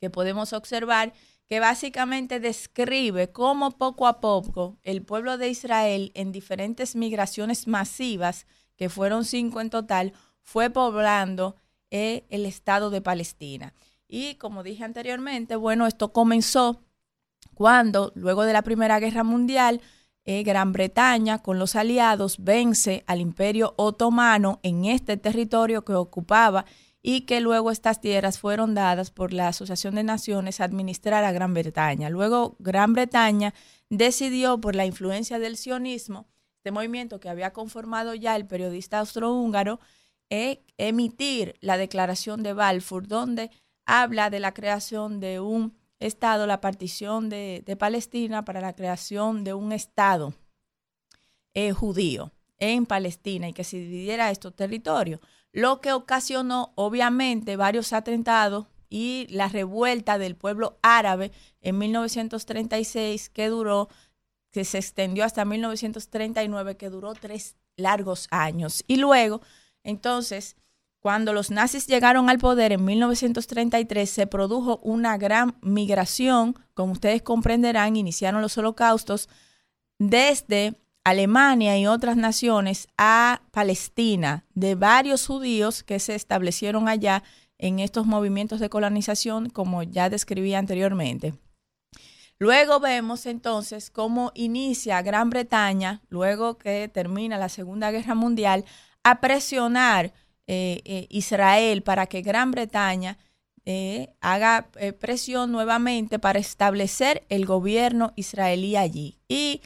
que podemos observar que básicamente describe cómo poco a poco el pueblo de Israel en diferentes migraciones masivas que fueron cinco en total, fue poblando eh, el estado de Palestina. Y como dije anteriormente, bueno, esto comenzó cuando, luego de la Primera Guerra Mundial, eh, Gran Bretaña con los aliados vence al Imperio Otomano en este territorio que ocupaba y que luego estas tierras fueron dadas por la Asociación de Naciones a administrar a Gran Bretaña. Luego Gran Bretaña decidió, por la influencia del sionismo, este movimiento que había conformado ya el periodista austrohúngaro, e emitir la declaración de Balfour, donde habla de la creación de un Estado, la partición de, Palestina para la creación de un Estado eh, judío en Palestina y que se dividiera estos territorios, lo que ocasionó obviamente varios atentados y la revuelta del pueblo árabe en 1936 que duró que se extendió hasta 1939, que duró tres largos años. Y luego, entonces, cuando los nazis llegaron al poder en 1933, se produjo una gran migración, como ustedes comprenderán, iniciaron los holocaustos desde Alemania y otras naciones a Palestina, de varios judíos que se establecieron allá en estos movimientos de colonización, como ya describí anteriormente. Luego vemos entonces cómo inicia Gran Bretaña, luego que termina la Segunda Guerra Mundial, a presionar eh, eh, Israel para que Gran Bretaña eh, haga eh, presión nuevamente para establecer el gobierno israelí allí. Y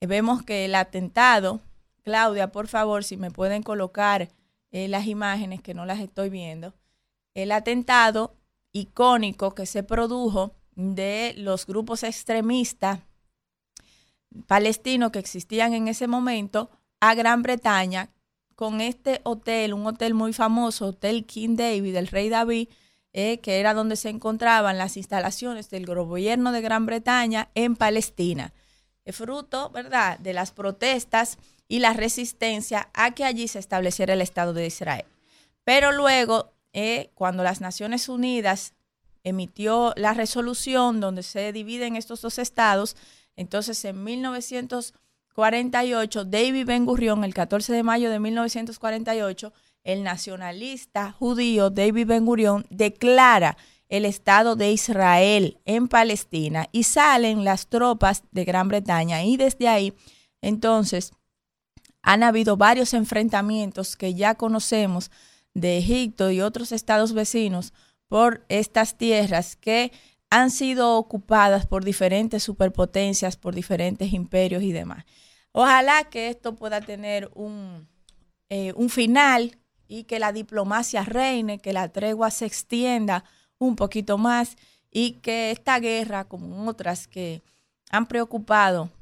vemos que el atentado, Claudia, por favor, si me pueden colocar las imágenes que no las estoy viendo, el atentado icónico que se produjo de los grupos extremistas palestinos que existían en ese momento a Gran Bretaña con este hotel, un hotel muy famoso, Hotel King David, el rey David, eh, que era donde se encontraban las instalaciones del gobierno de Gran Bretaña en Palestina. Es fruto, ¿verdad?, de las protestas y la resistencia a que allí se estableciera el Estado de Israel. Pero luego, eh, cuando las Naciones Unidas emitió la resolución donde se dividen estos dos estados, entonces en 1948, David Ben Gurion, el 14 de mayo de 1948, el nacionalista judío David Ben Gurion declara el Estado de Israel en Palestina y salen las tropas de Gran Bretaña. Y desde ahí entonces han habido varios enfrentamientos que ya conocemos de Egipto y otros estados vecinos por estas tierras que han sido ocupadas por diferentes superpotencias, por diferentes imperios y demás. Ojalá que esto pueda tener un, eh, un final y que la diplomacia reine, que la tregua se extienda un poquito más y que esta guerra, como otras que han preocupado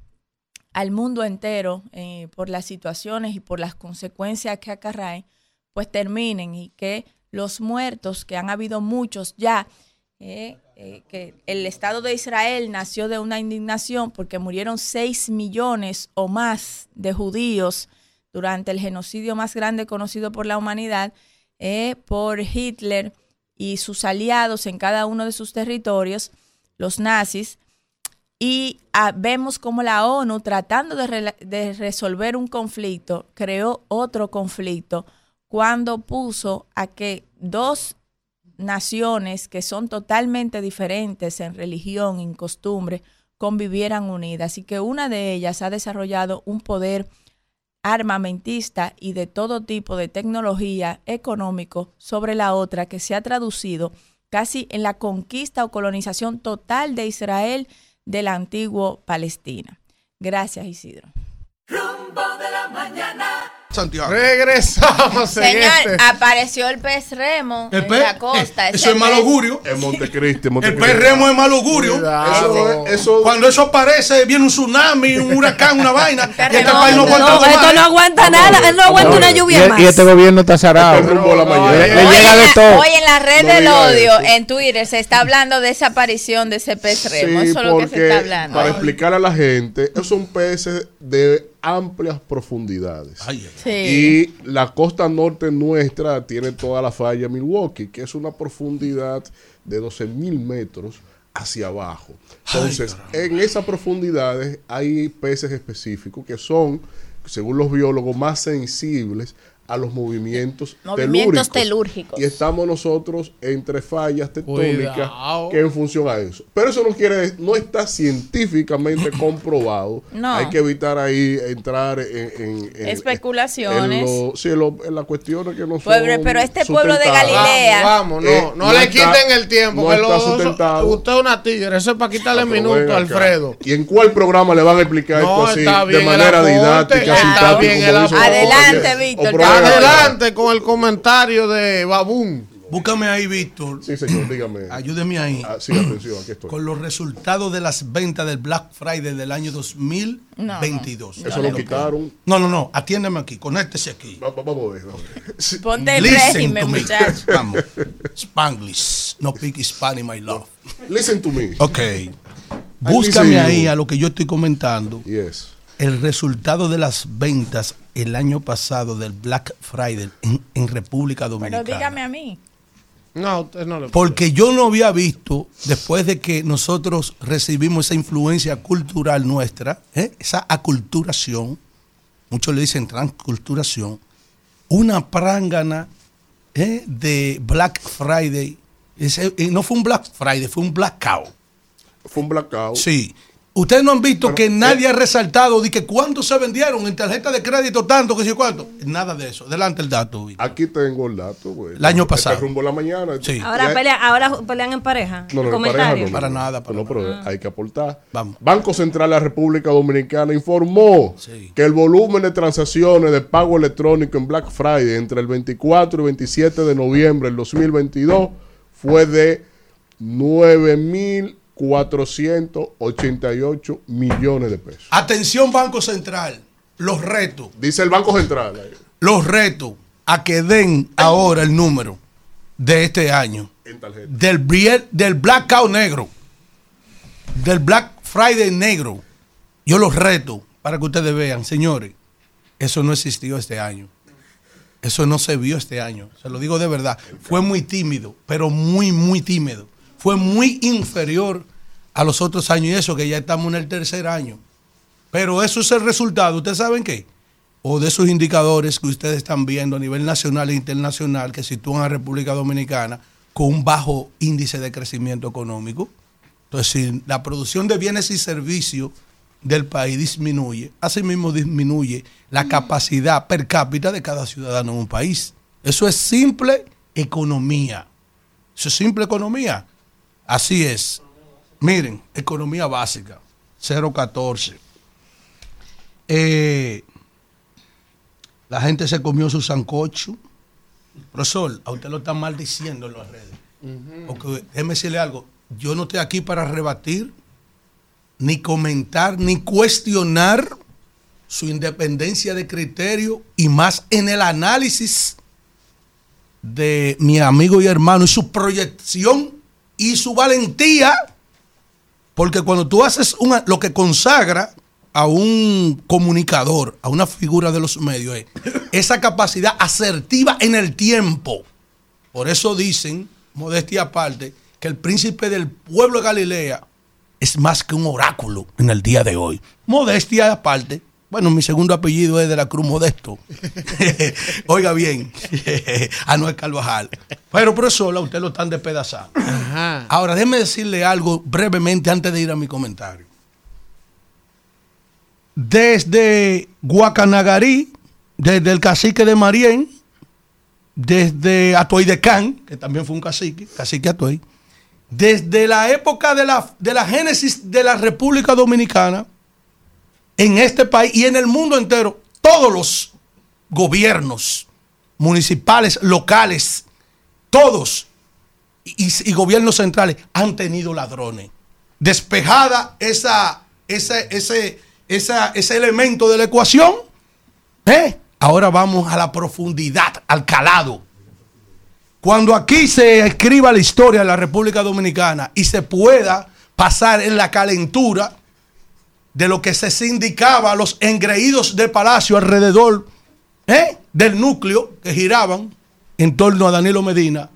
al mundo entero eh, por las situaciones y por las consecuencias que acarraen, pues terminen y que los muertos, que han habido muchos ya, eh, eh, que el Estado de Israel nació de una indignación porque murieron 6 millones o más de judíos durante el genocidio más grande conocido por la humanidad, eh, por Hitler y sus aliados en cada uno de sus territorios, los nazis, y ah, vemos como la ONU, tratando de, de resolver un conflicto, creó otro conflicto cuando puso a que dos naciones que son totalmente diferentes en religión, en costumbre, convivieran unidas y que una de ellas ha desarrollado un poder armamentista y de todo tipo de tecnología económico sobre la otra que se ha traducido casi en la conquista o colonización total de Israel del antiguo Palestina. Gracias, Isidro. Rumbo de la mañana. Santiago. Regresamos en Señor, este. apareció el pez remo El en pez- la costa. eh, eso es mal pez- augurio. En Montecristi, El Montecristi. perremo es mal augurio. Eso, eso, Cuando eso aparece, viene un tsunami, un huracán, una vaina. y este país no aguanta No, dos esto no aguanta nada, él no aguanta una Y, lluvia más. y este gobierno está zarado. Este rumbo a la mañana. Le, le Hoy llega en de la- todo. Hoy en la red No del odio, eso. en Twitter, se está hablando de esa aparición de ese pez remo. Sí, Eso es lo que se está hablando. para explicar a la gente, esos son peces de amplias profundidades. Ay, ay. Sí. Y la costa norte nuestra tiene toda la falla Milwaukee, que es una profundidad de 12 mil metros hacia abajo. Entonces, en esas profundidades hay peces específicos que son, según los biólogos, más sensibles a los movimientos, Movimientos telúricos. telúrgicos. Y estamos nosotros entre fallas tectónicas Cuidado. que en función a eso. Pero eso no quiere, no está científicamente comprobado. No. Hay que evitar ahí entrar en, en- en- Especulaciones. en lo- sí, en, lo- en las cuestiones que no son pero este pueblo de. Galilea- Vamos, vamos, no, Eh, no, no le está- quiten el tiempo. no que sustentado. usted es una tigre, eso es para quitarle Ah, minutos a. Alfredo. ¿Y en cuál programa le van a explicar No, esto así está bien de manera didáctica, sintáctica. Adelante, Víctor, Adelante con el comentario de Babún. Búscame ahí, Víctor. Sí, señor, dígame. Ayúdeme ahí. Ah, sí, atención, aquí estoy. Con los resultados de las ventas del Black Friday del año 2022. Eso lo quitaron. No, no, no. Atiéndeme aquí. Conéctese aquí. Va- va- Vamos a ver. Sí. Ponte el Listen régimen, to me. muchacho. Vamos. Spanglish. No pick Spanish, my love. Listen to me. Ok. Búscame you. ahí a lo que yo estoy comentando. Yes. El resultado de las ventas el año pasado del Black Friday en, en República Pero Dominicana. dígame a mí. No, usted no le Porque yo no había visto, después de que nosotros recibimos esa influencia cultural nuestra, ¿eh? esa aculturación, muchos le dicen transculturación, una prángana ¿eh? de Black Friday. Ese- eh, no fue un Black Friday, fue un blackout. Fue un blackout. Sí. Ustedes no han visto que nadie ha resaltado de que cuánto se vendieron en tarjeta de crédito, tanto, que sé yo cuánto. Nada de eso. Delante el dato. Aquí tengo el dato, güey. El año Este pasado. rumbo a la mañana. Sí. Ahora, pelean, ahora pelean en pareja. No, no, no, Comentarios. pareja no, Para no, nada, no, pero hay que aportar. Banco Central de la República Dominicana informó Sí. que el volumen de transacciones de pago electrónico en Black Friday entre el 24 y 27 de noviembre del 2022 fue de 9.488 millones de pesos. Atención, Banco Central. Los retos. Dice el Banco Central. ahí, Los retos a que den ahora el número de este año. Del, del blackout negro. Del Black Friday negro. Yo los reto para que ustedes vean, señores. Eso no existió este año. Eso no se vio este año. Se lo digo de verdad. Fue muy tímido, pero muy, muy tímido. Fue muy inferior a los otros años y eso que ya estamos en el tercer año. Pero eso es el resultado. ¿Ustedes saben qué? O de esos indicadores que ustedes están viendo a nivel nacional e internacional que sitúan a República Dominicana con un bajo índice de crecimiento económico. Entonces, si la producción de bienes y servicios del país disminuye, asimismo disminuye la capacidad per cápita de cada ciudadano en un país. Eso es simple economía. Eso es simple economía. Así es. Miren, economía básica, 014. Eh, la gente se comió su sancocho. Profesor, a usted lo están maldiciendo en las redes. Porque déjeme decirle algo. Yo no estoy aquí para rebatir, ni comentar, ni cuestionar su independencia de criterio y más en el análisis de mi amigo y hermano y su proyección y su valentía. Porque cuando tú haces lo que consagra a un comunicador, a una figura de los medios, es esa capacidad asertiva en el tiempo. Por eso dicen, modestia aparte, que el príncipe del pueblo de Galilea es más que un oráculo en el día de hoy. Modestia aparte. Bueno, mi segundo apellido es de la Cruz Modesto. Oiga bien, Anuel Carvajal. Pero profesor, a usted lo están despedazando. Ahora, déjeme decirle algo brevemente antes de ir a mi comentario. Desde Guacanagarí, desde el cacique de Marién, desde Atoy de Can, que también fue un cacique, cacique Atoy, desde la época de la, de la génesis de la República Dominicana, en este país y en el mundo entero, todos los gobiernos municipales, locales, todos, y, gobiernos centrales han tenido ladrones. Despejada esa, esa, ese, esa, ese elemento de la ecuación, ¿eh? ahora vamos a la profundidad, al calado. Cuando aquí se escriba la historia de la República Dominicana y se pueda pasar en la calentura de lo que se sindicaba los engreídos de palacio alrededor ¿eh? del núcleo que giraban en torno a Danilo Medina,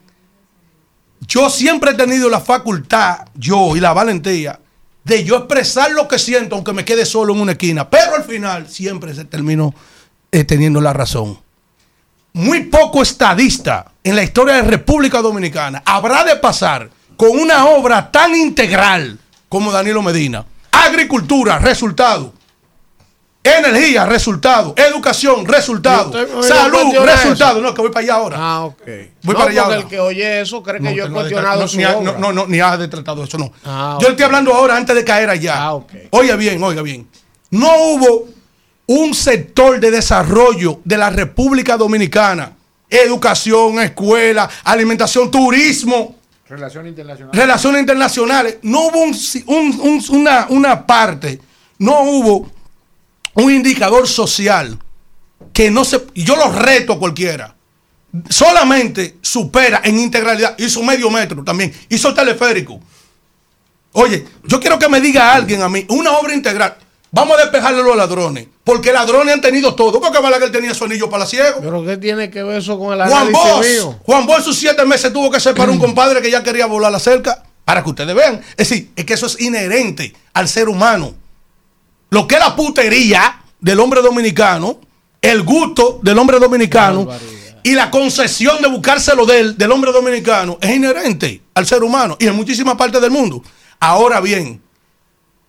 yo siempre he tenido la facultad, yo y la valentía, de yo expresar lo que siento, aunque me quede solo en una esquina. Pero al final siempre se terminó eh, teniendo la razón. Muy poco estadista en la historia de República Dominicana habrá de pasar con una obra tan integral como Danilo Medina. Agricultura, resultado. Energía, resultado. Educación, resultado. Salud, resultado. No, que voy para allá ahora. Ah, ok. Voy no, para allá ahora. el que oye eso cree que No, yo he que no ha cuestionado detratado- su ni ha- obra. no, no, no, ni ha detratado eso, no. Ah, Yo ok. estoy hablando ahora antes de caer allá. Oiga bien, oiga bien. No hubo un sector de desarrollo de la República Dominicana. Educación, escuela, alimentación, turismo, Relación internacional. relaciones internacionales. No hubo un un- un- una, una parte, no hubo un indicador social que no se... Yo lo reto a cualquiera. Solamente supera en integralidad. Hizo medio metro también. Hizo teleférico. Oye, yo quiero que me diga alguien a mí, una obra integral. Vamos a despejarle a los ladrones. Porque ladrones han tenido todo. Porque Balaguer tenía su anillo para ciego. Pero ¿qué tiene que ver eso con el Juan Bosch, mío? Juan Bosch sus siete meses tuvo que separar un compadre que ya quería volar la cerca. Para que ustedes vean. Es decir, es que eso es inherente al ser humano. Lo que es la putería del hombre dominicano, el gusto del hombre dominicano y la concesión de buscárselo del, del hombre dominicano es inherente al ser humano y en muchísimas partes del mundo. Ahora bien,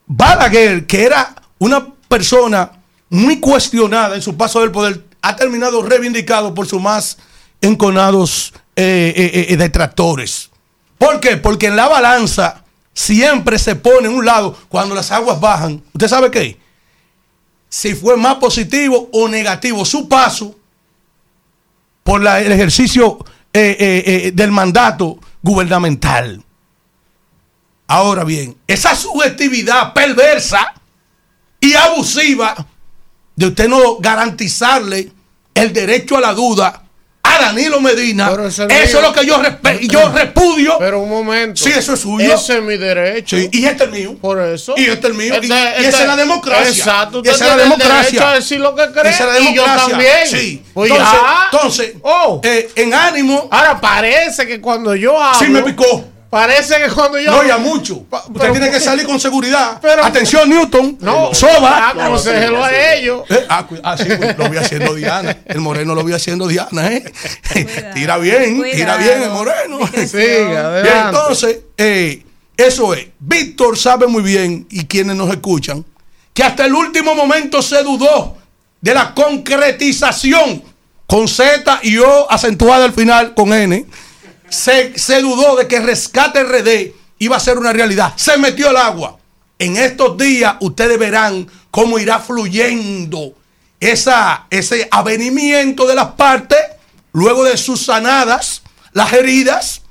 Balaguer, que era una persona muy cuestionada en su paso del poder, ha terminado reivindicado por sus más enconados eh, eh, eh, detractores. ¿Por qué? Porque en la balanza siempre se pone en un lado cuando las aguas bajan. ¿Usted sabe qué? Si fue más positivo o negativo su paso por el ejercicio del mandato gubernamental. Ahora bien, esa subjetividad perversa y abusiva de usted no garantizarle el derecho a la duda a Danilo Medina, eso es lo que yo, yo repudio. Pero un momento. Sí, eso es suyo. Ese es mi derecho. Sí, y este es mío. Por eso. Y este es mío. Y, Este- y esa es la democracia. Exacto. Y esa es la el democracia. derecho a decir lo que cree. Esa es la y yo democracia. también. Sí. Pues entonces, entonces Oh. eh, en ánimo. Ahora parece que cuando yo hablo. Sí me picó. Parece que cuando yo No, ya mucho. Usted pero- tiene que salir con seguridad. Pero- Atención, Newton. No. Soba. Aconsejelo a ellos. Eh, ah, ah, sí, pues, lo vi haciendo Diana. El moreno lo vi haciendo Diana, ¿eh? tira bien, tira bien el moreno. Bien, entonces, eh, eso es. Víctor sabe muy bien, y quienes nos escuchan, que hasta el último momento se dudó de la concretización con Z y O acentuada al final con N. Se, dudó de que Rescate RD iba a ser una realidad. Se metió al agua. En estos días ustedes verán cómo irá fluyendo esa, ese avenimiento de las partes luego de sus sanadas, las heridas,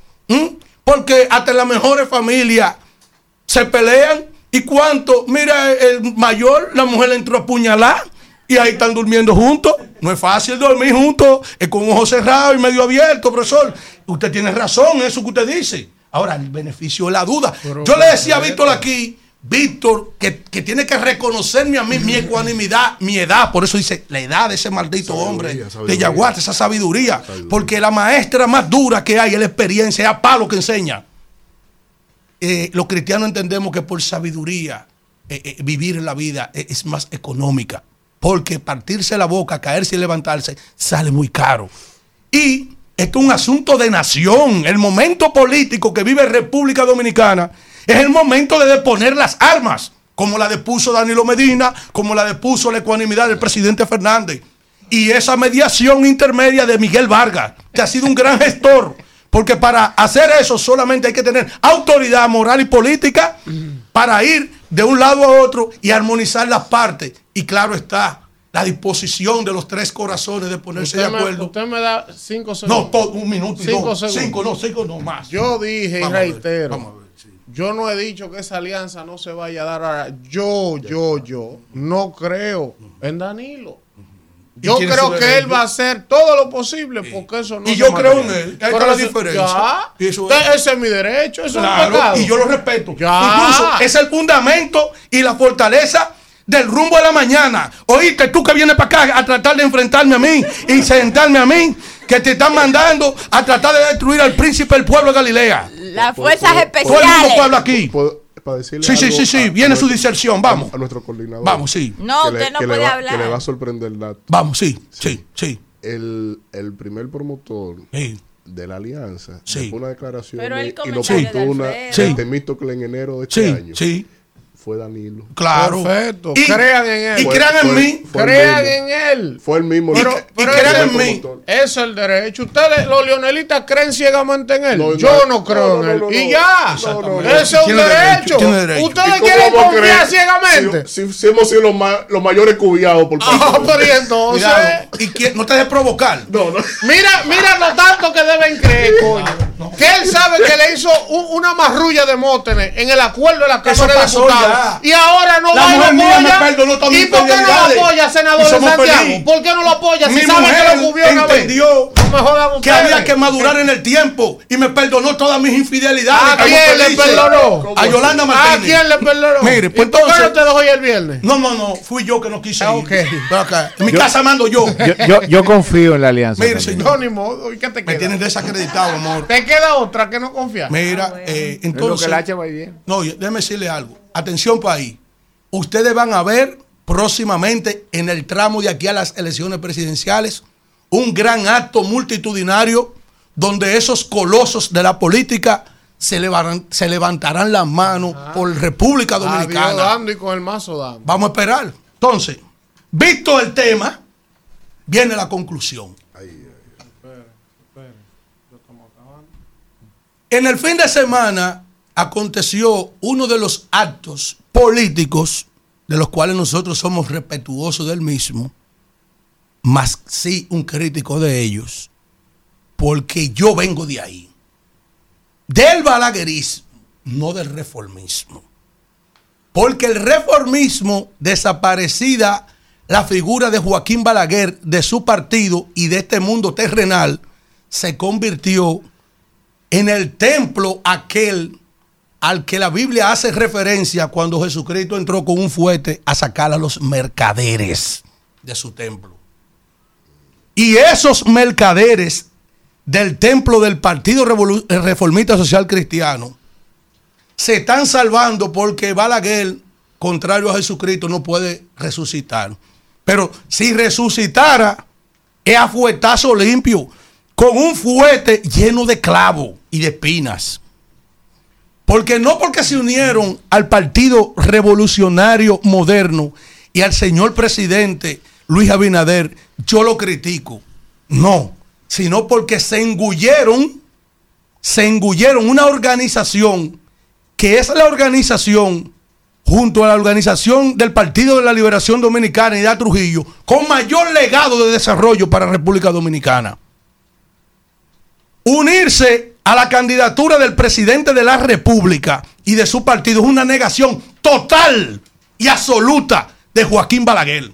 porque hasta las mejores familias se pelean. ¿Y cuánto? Mira, el mayor, la mujer entró a apuñalar y ahí están durmiendo juntos. No es fácil dormir juntos, es con ojos cerrados y medio abiertos, profesor. Usted tiene razón en eso que usted dice. Ahora, el beneficio de la duda. Yo le decía a Víctor aquí, Víctor, que, que tiene que reconocerme a mí mi ecuanimidad, mi edad. Por eso dice, la edad de ese maldito hombre de. Yaguate, esa sabiduría. Porque la maestra más dura que hay es la experiencia, es a palo que enseña eh, los cristianos entendemos que por sabiduría eh, eh, vivir en la vida eh, es más económica. Porque partirse la boca, caerse y levantarse sale muy caro. Y esto es un asunto de nación. El momento político que vive República Dominicana es el momento de deponer las armas, como la depuso Danilo Medina, como la depuso la ecuanimidad del presidente Fernández. Y esa mediación intermedia de Miguel Vargas, que ha sido un gran gestor. Porque para hacer eso solamente hay que tener autoridad moral y política para ir de un lado a otro y armonizar las partes. Y claro está, la disposición de los tres corazones de ponerse de me, acuerdo. usted me da cinco segundos. No, todo, un minuto y Cinco dos. segundos. Cinco, no, cinco, no más. Yo dije Vamos y a ver, reitero. vamos a Yo no he dicho que esa alianza no se vaya a dar ahora. Yo, yo, yo no creo en Danilo. ¿Y Yo creo que él va a hacer todo lo posible porque eso no Y yo creo en él. Ahí está la diferencia. ese es mi derecho. Eso es un pecado. y yo lo respeto. Ya. Incluso es el fundamento y la fortaleza del rumbo de la mañana. Oíste, tú que vienes para acá a tratar de enfrentarme a mí y sentarme a mí, que te están mandando a tratar de destruir al príncipe del pueblo de Galilea. Las fuerzas Todo el mismo especiales. pueblo aquí. Para decirle Sí, sí, algo sí, sí, a- viene a su diserción, vamos. A, nuestro coordinador. Vamos, sí. No, Que usted no que puede va, hablar. Que le va a sorprender el dato. Vamos, sí, sí, sí. El, el primer promotor de la alianza Sí. después una declaración Pero de Alfredo. Sí. de Temístocle en enero de este Sí, año. sí. Fue Danilo. Claro. Perfecto. Y- crean en él. y crean en mí. fue crean en él. Fue el mismo. Pero, pero crean ese- en mí. Eso es el derecho. Ustedes, los leonelistas, creen ciegamente en él. No, Yo no, no creo no, en no, él. no, y ya. No, no, no. Ese es un derecho, derecho. tiene derecho. ¿Y Ustedes quieren confiar creer ciegamente. Si, si hemos sido los, ma- los mayores cubiados por Ah, pero y entonces. Cuidado. Y que- no te dejes provocar. No, no. Mira, mira lo tanto que deben creer, coño. Que él sabe que le hizo un- una marrulla de Mótenes en el acuerdo de la Cámara de Diputados. Y ahora no La va y lo mujer mía me apoya. perdonó todas ¿Y mis por qué no lo apoya, senador Santiago? ¿Por qué no lo apoya? Si Mi sabe que lo cubrió una vez. No que había que madurar en el tiempo y me perdonó todas mis infidelidades. ¿A quién le perdonó? A Yolanda ¿A Martínez. quién le perdonó? Mire, pues ¿Y por qué entonces- no te dejó ir el viernes? No, no, no, fui yo que no quise Ah, ir. ok. En mi Yo- casa mando yo. Yo, yo, yo confío en la alianza. Mire, señor, No, ni modo. ¿Y qué te me tienes desacreditado, amor. Te queda otra que no confía. Mira, eh, Es lo entonces. que el hacha va bien. No, déjeme decirle algo. Atención, país. Ustedes van a ver próximamente en el tramo de aquí a las elecciones presidenciales un gran acto multitudinario donde esos colosos de la política se, levantarán, se levantarán las manos por República Adiós Dominicana. dando y con el mazo dando. Vamos a esperar. Entonces, visto el tema, viene la conclusión. En el fin de semana aconteció uno de los actos políticos de los cuales nosotros somos respetuosos del mismo, más sí un crítico de ellos, porque yo vengo de ahí, del balaguerismo, no del reformismo. Porque el reformismo, desaparecida la figura de Joaquín Balaguer, de su partido y de este mundo terrenal, se convirtió en el templo aquel al que la Biblia hace referencia cuando Jesucristo entró con un fuete a sacar a los mercaderes de su templo. Y esos mercaderes del templo del Partido Revolu- Reformista Social Cristiano se están salvando porque Balaguer, contrario a Jesucristo, no puede resucitar. Pero si resucitara, es a fuetazo limpio, con un fuete lleno de clavos y de espinas. Porque no porque se unieron al Partido Revolucionario Moderno y al señor presidente Luis Abinader, yo lo critico. No, sino porque se engulleron, se engulleron una organización que es la organización junto a la organización del Partido de la Liberación Dominicana y de Trujillo con mayor legado de desarrollo para República Dominicana. Unirse a la candidatura del presidente de la República y de su partido es una negación total y absoluta de Joaquín Balaguer.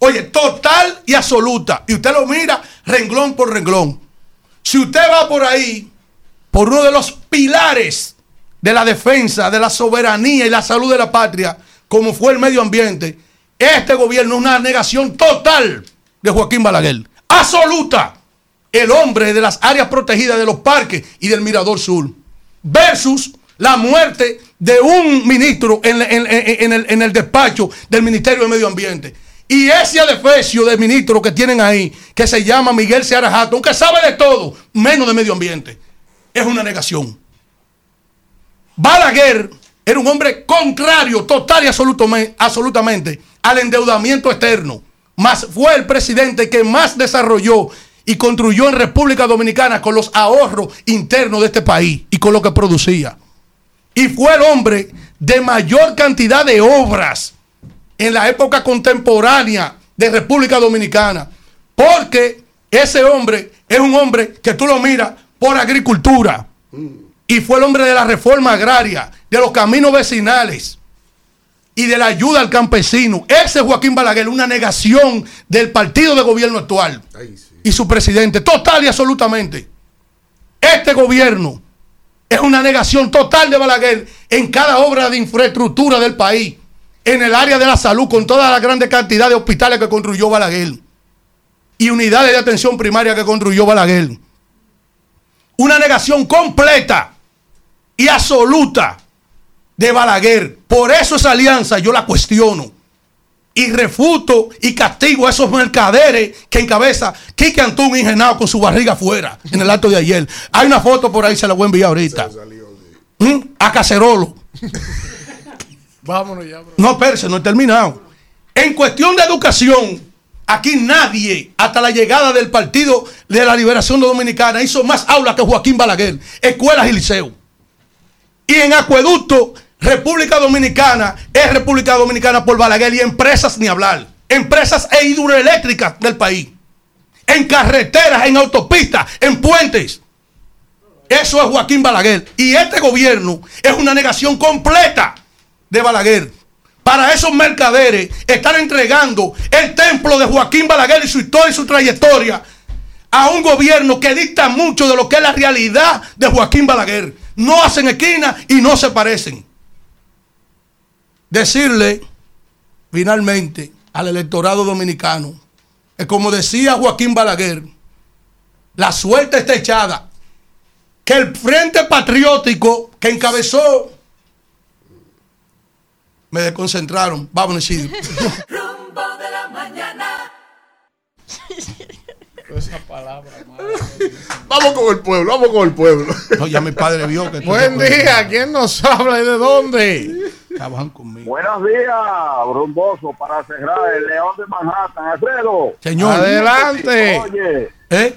Oye, total y absoluta. Y usted lo mira renglón por renglón. Si usted va por ahí, por uno de los pilares de la defensa, de la soberanía y la salud de la patria, como fue el medio ambiente, este gobierno es una negación total de Joaquín Balaguer. Absoluta. El hombre de las áreas protegidas de los parques y del Mirador Sur. Versus la muerte de un ministro en, en- en- el, en el despacho del Ministerio de Medio Ambiente. Y ese adefesio de ministro que tienen ahí, que se llama Miguel Seara Jato, aunque sabe de todo, menos de medio ambiente, es una negación. Balaguer era un hombre contrario total y absolutamente, al endeudamiento externo. Más fue el presidente que más desarrolló y construyó en República Dominicana con los ahorros internos de este país y con lo que producía. Y fue el hombre de mayor cantidad de obras en la época contemporánea de República Dominicana. Porque ese hombre es un hombre que tú lo miras por agricultura. Y fue el hombre de la reforma agraria, de los caminos vecinales y de la ayuda al campesino. Ese es Joaquín Balaguer, una negación del partido de gobierno actual y su presidente, total y absolutamente. Este gobierno es una negación total de Balaguer en cada obra de infraestructura del país, en el área de la salud, con toda la grande cantidad de hospitales que construyó Balaguer y unidades de atención primaria que construyó Balaguer. Una negación completa y absoluta de Balaguer. Por eso esa alianza yo la cuestiono. Y refuto y castigo a esos mercaderes que encabeza Quique Antún ingenado con su barriga afuera en el acto de ayer. Hay una foto por ahí, se la voy a enviar ahorita. ¿Mm? A Cacerolo. Vámonos ya, bro. No, espérese, no he terminado. En cuestión de educación, aquí nadie, hasta la llegada del Partido de la Liberación Dominicana, hizo más aulas que Joaquín Balaguer, escuelas y liceos. Y en acueducto, República Dominicana es República Dominicana por Balaguer y empresas ni hablar. Empresas e hidroeléctricas del país. En carreteras, en autopistas, en puentes. Eso es Joaquín Balaguer. Y este gobierno es una negación completa de Balaguer. Para esos mercaderes están entregando el templo de Joaquín Balaguer y su historia y su trayectoria a un gobierno que dicta mucho de lo que es la realidad de Joaquín Balaguer. No hacen esquina y no se parecen. Decirle finalmente al electorado dominicano que como decía Joaquín Balaguer, la suerte está echada. Que el Frente Patriótico que encabezó me desconcentraron. Vámonos, Isidro. Rumbo de la mañana. Esa palabra, Vamos con el pueblo, vamos con el pueblo. No, ya mi padre vio que. Buen día, ¿quién nos habla y de dónde? Trabajan conmigo. Buenos días, rumboso, para cerrar el León de Manhattan. Alfredo. Señor. Adelante. Oye, ¿Eh?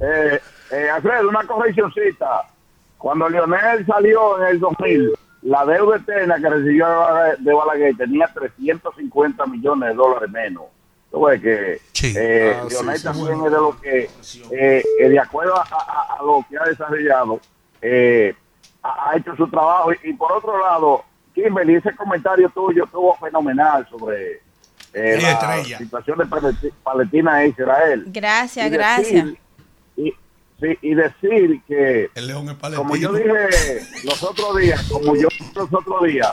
eh, eh, Alfredo, una correccióncita. Cuando Lionel salió en el 2000, la deuda eterna que recibió de Balaguer tenía 350 millones de dólares menos. Ves que eh, Ah, sí, Lionel sí, también bueno. es de lo que, eh, eh, de acuerdo a, a- a lo que ha desarrollado, eh, ha, ha hecho su trabajo. Y, y por otro lado, Kimberly, ese comentario tuyo estuvo fenomenal sobre eh, la estrella. situación de Palesti- Palestina e Israel. Gracias, Y gracias. decir- y, sí, y decir que, El león es como yo dije los otros días, como yo dije los otros días,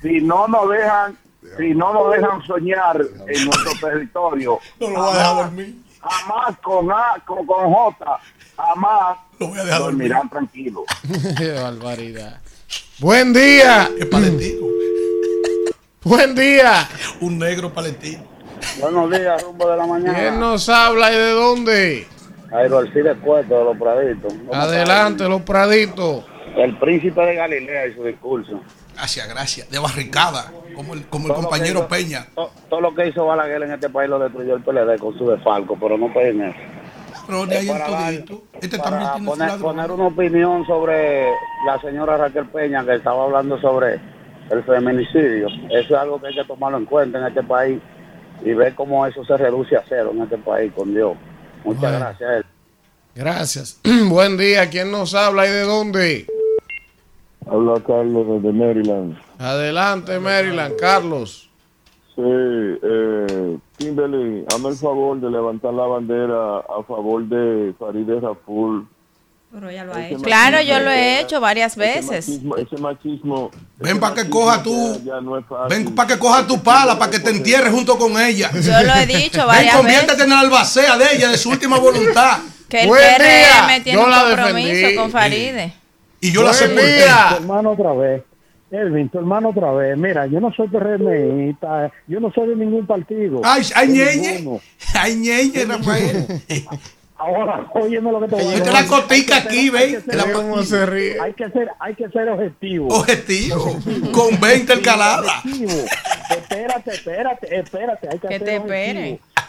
si no nos dejan, si no nos dejan soñar en nuestro territorio, No lo voy a dejar jamás, dormir. jamás con A, con, con J, jamás Lo voy a dejar dormir. dormirán tranquilos. Qué barbaridad. Buen día. Es palestino. Buen día. Un negro palestino. Buenos días, rumbo de la mañana. ¿Quién nos habla y de dónde? Jairo Alcides Cueto de los Praditos. ¿Cómo Adelante, los praditos. El príncipe de Galilea y su discurso. Gracias, gracias. De barricada, como el, como el Todo lo compañero que hizo- Peña. to- Todo lo que hizo Balaguer en este país lo destruyó el PLD con su desfalco, pero no peguen eso. Ahí en todito. Este también tiene su poner, una opinión sobre la señora Raquel Peña que estaba hablando sobre el feminicidio. Eso es algo que hay que tomarlo en cuenta en este país y ver cómo eso se reduce a cero en este país, con Dios. Muchas Bueno. gracias. Gracias. Buen día. ¿Quién nos habla y de dónde? Habla Carlos desde Maryland. Adelante, Maryland. Carlos. Sí, eh, Kimberly, hazme el favor de levantar la bandera a favor de Farideh Raful. Pero ya lo ha hecho. Claro, yo lo he hecho varias veces. Machismo- ese machismo. Ven para que coja tú. Ya no es fácil. Ven para que coja tu pala, para que te entierres junto con ella. Yo lo he dicho varias Ven, conviértete en la albacea de ella, de su última voluntad. Que el Buen PRM día. tiene Yo un la compromiso defendí. con Faride. Y yo la Buen sepulté. día. Tu hermano otra vez. Elvin, tu hermano otra vez. Mira, yo no soy PRMista, yo no soy de ningún partido. Ay, ay, ñeñe. Ay, ñeñe, Rafael. Ahora, óyeme lo que te voy a Esta decir. es la cotica Hay que aquí, ser- ven. hay que ser- La- ¿Cómo se ríe? Hay que ser, ser objetivo. Objetivo. Con 20 el calada. Objetivo. Espérate, espérate, espérate. Hay que, Que ser te objetivo. espere. Este, eh, eh,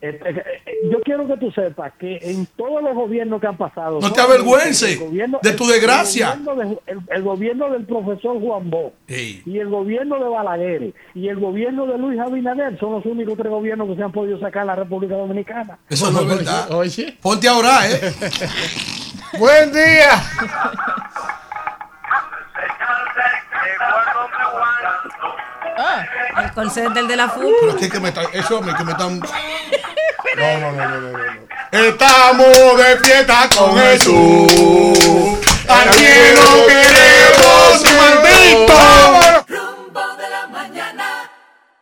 Yo quiero que tú sepas que en todos los gobiernos que han pasado. No te avergüences de tu desgracia. El gobierno, de- el- el gobierno del profesor Juan Bo Sí. y el gobierno de Balaguer y el gobierno de Luis Abinader son los únicos tres gobiernos que se han podido sacar en la República Dominicana. Eso no es verdad. Oye. Ponte a orar, ¿eh? Buen día. Ah, el call center de la FU. Pero aquí que me está, eso a mí que me están. No, no, no, no, no, no. Estamos de fiesta con Jesús. Al cielo queremos. ¡Maldito!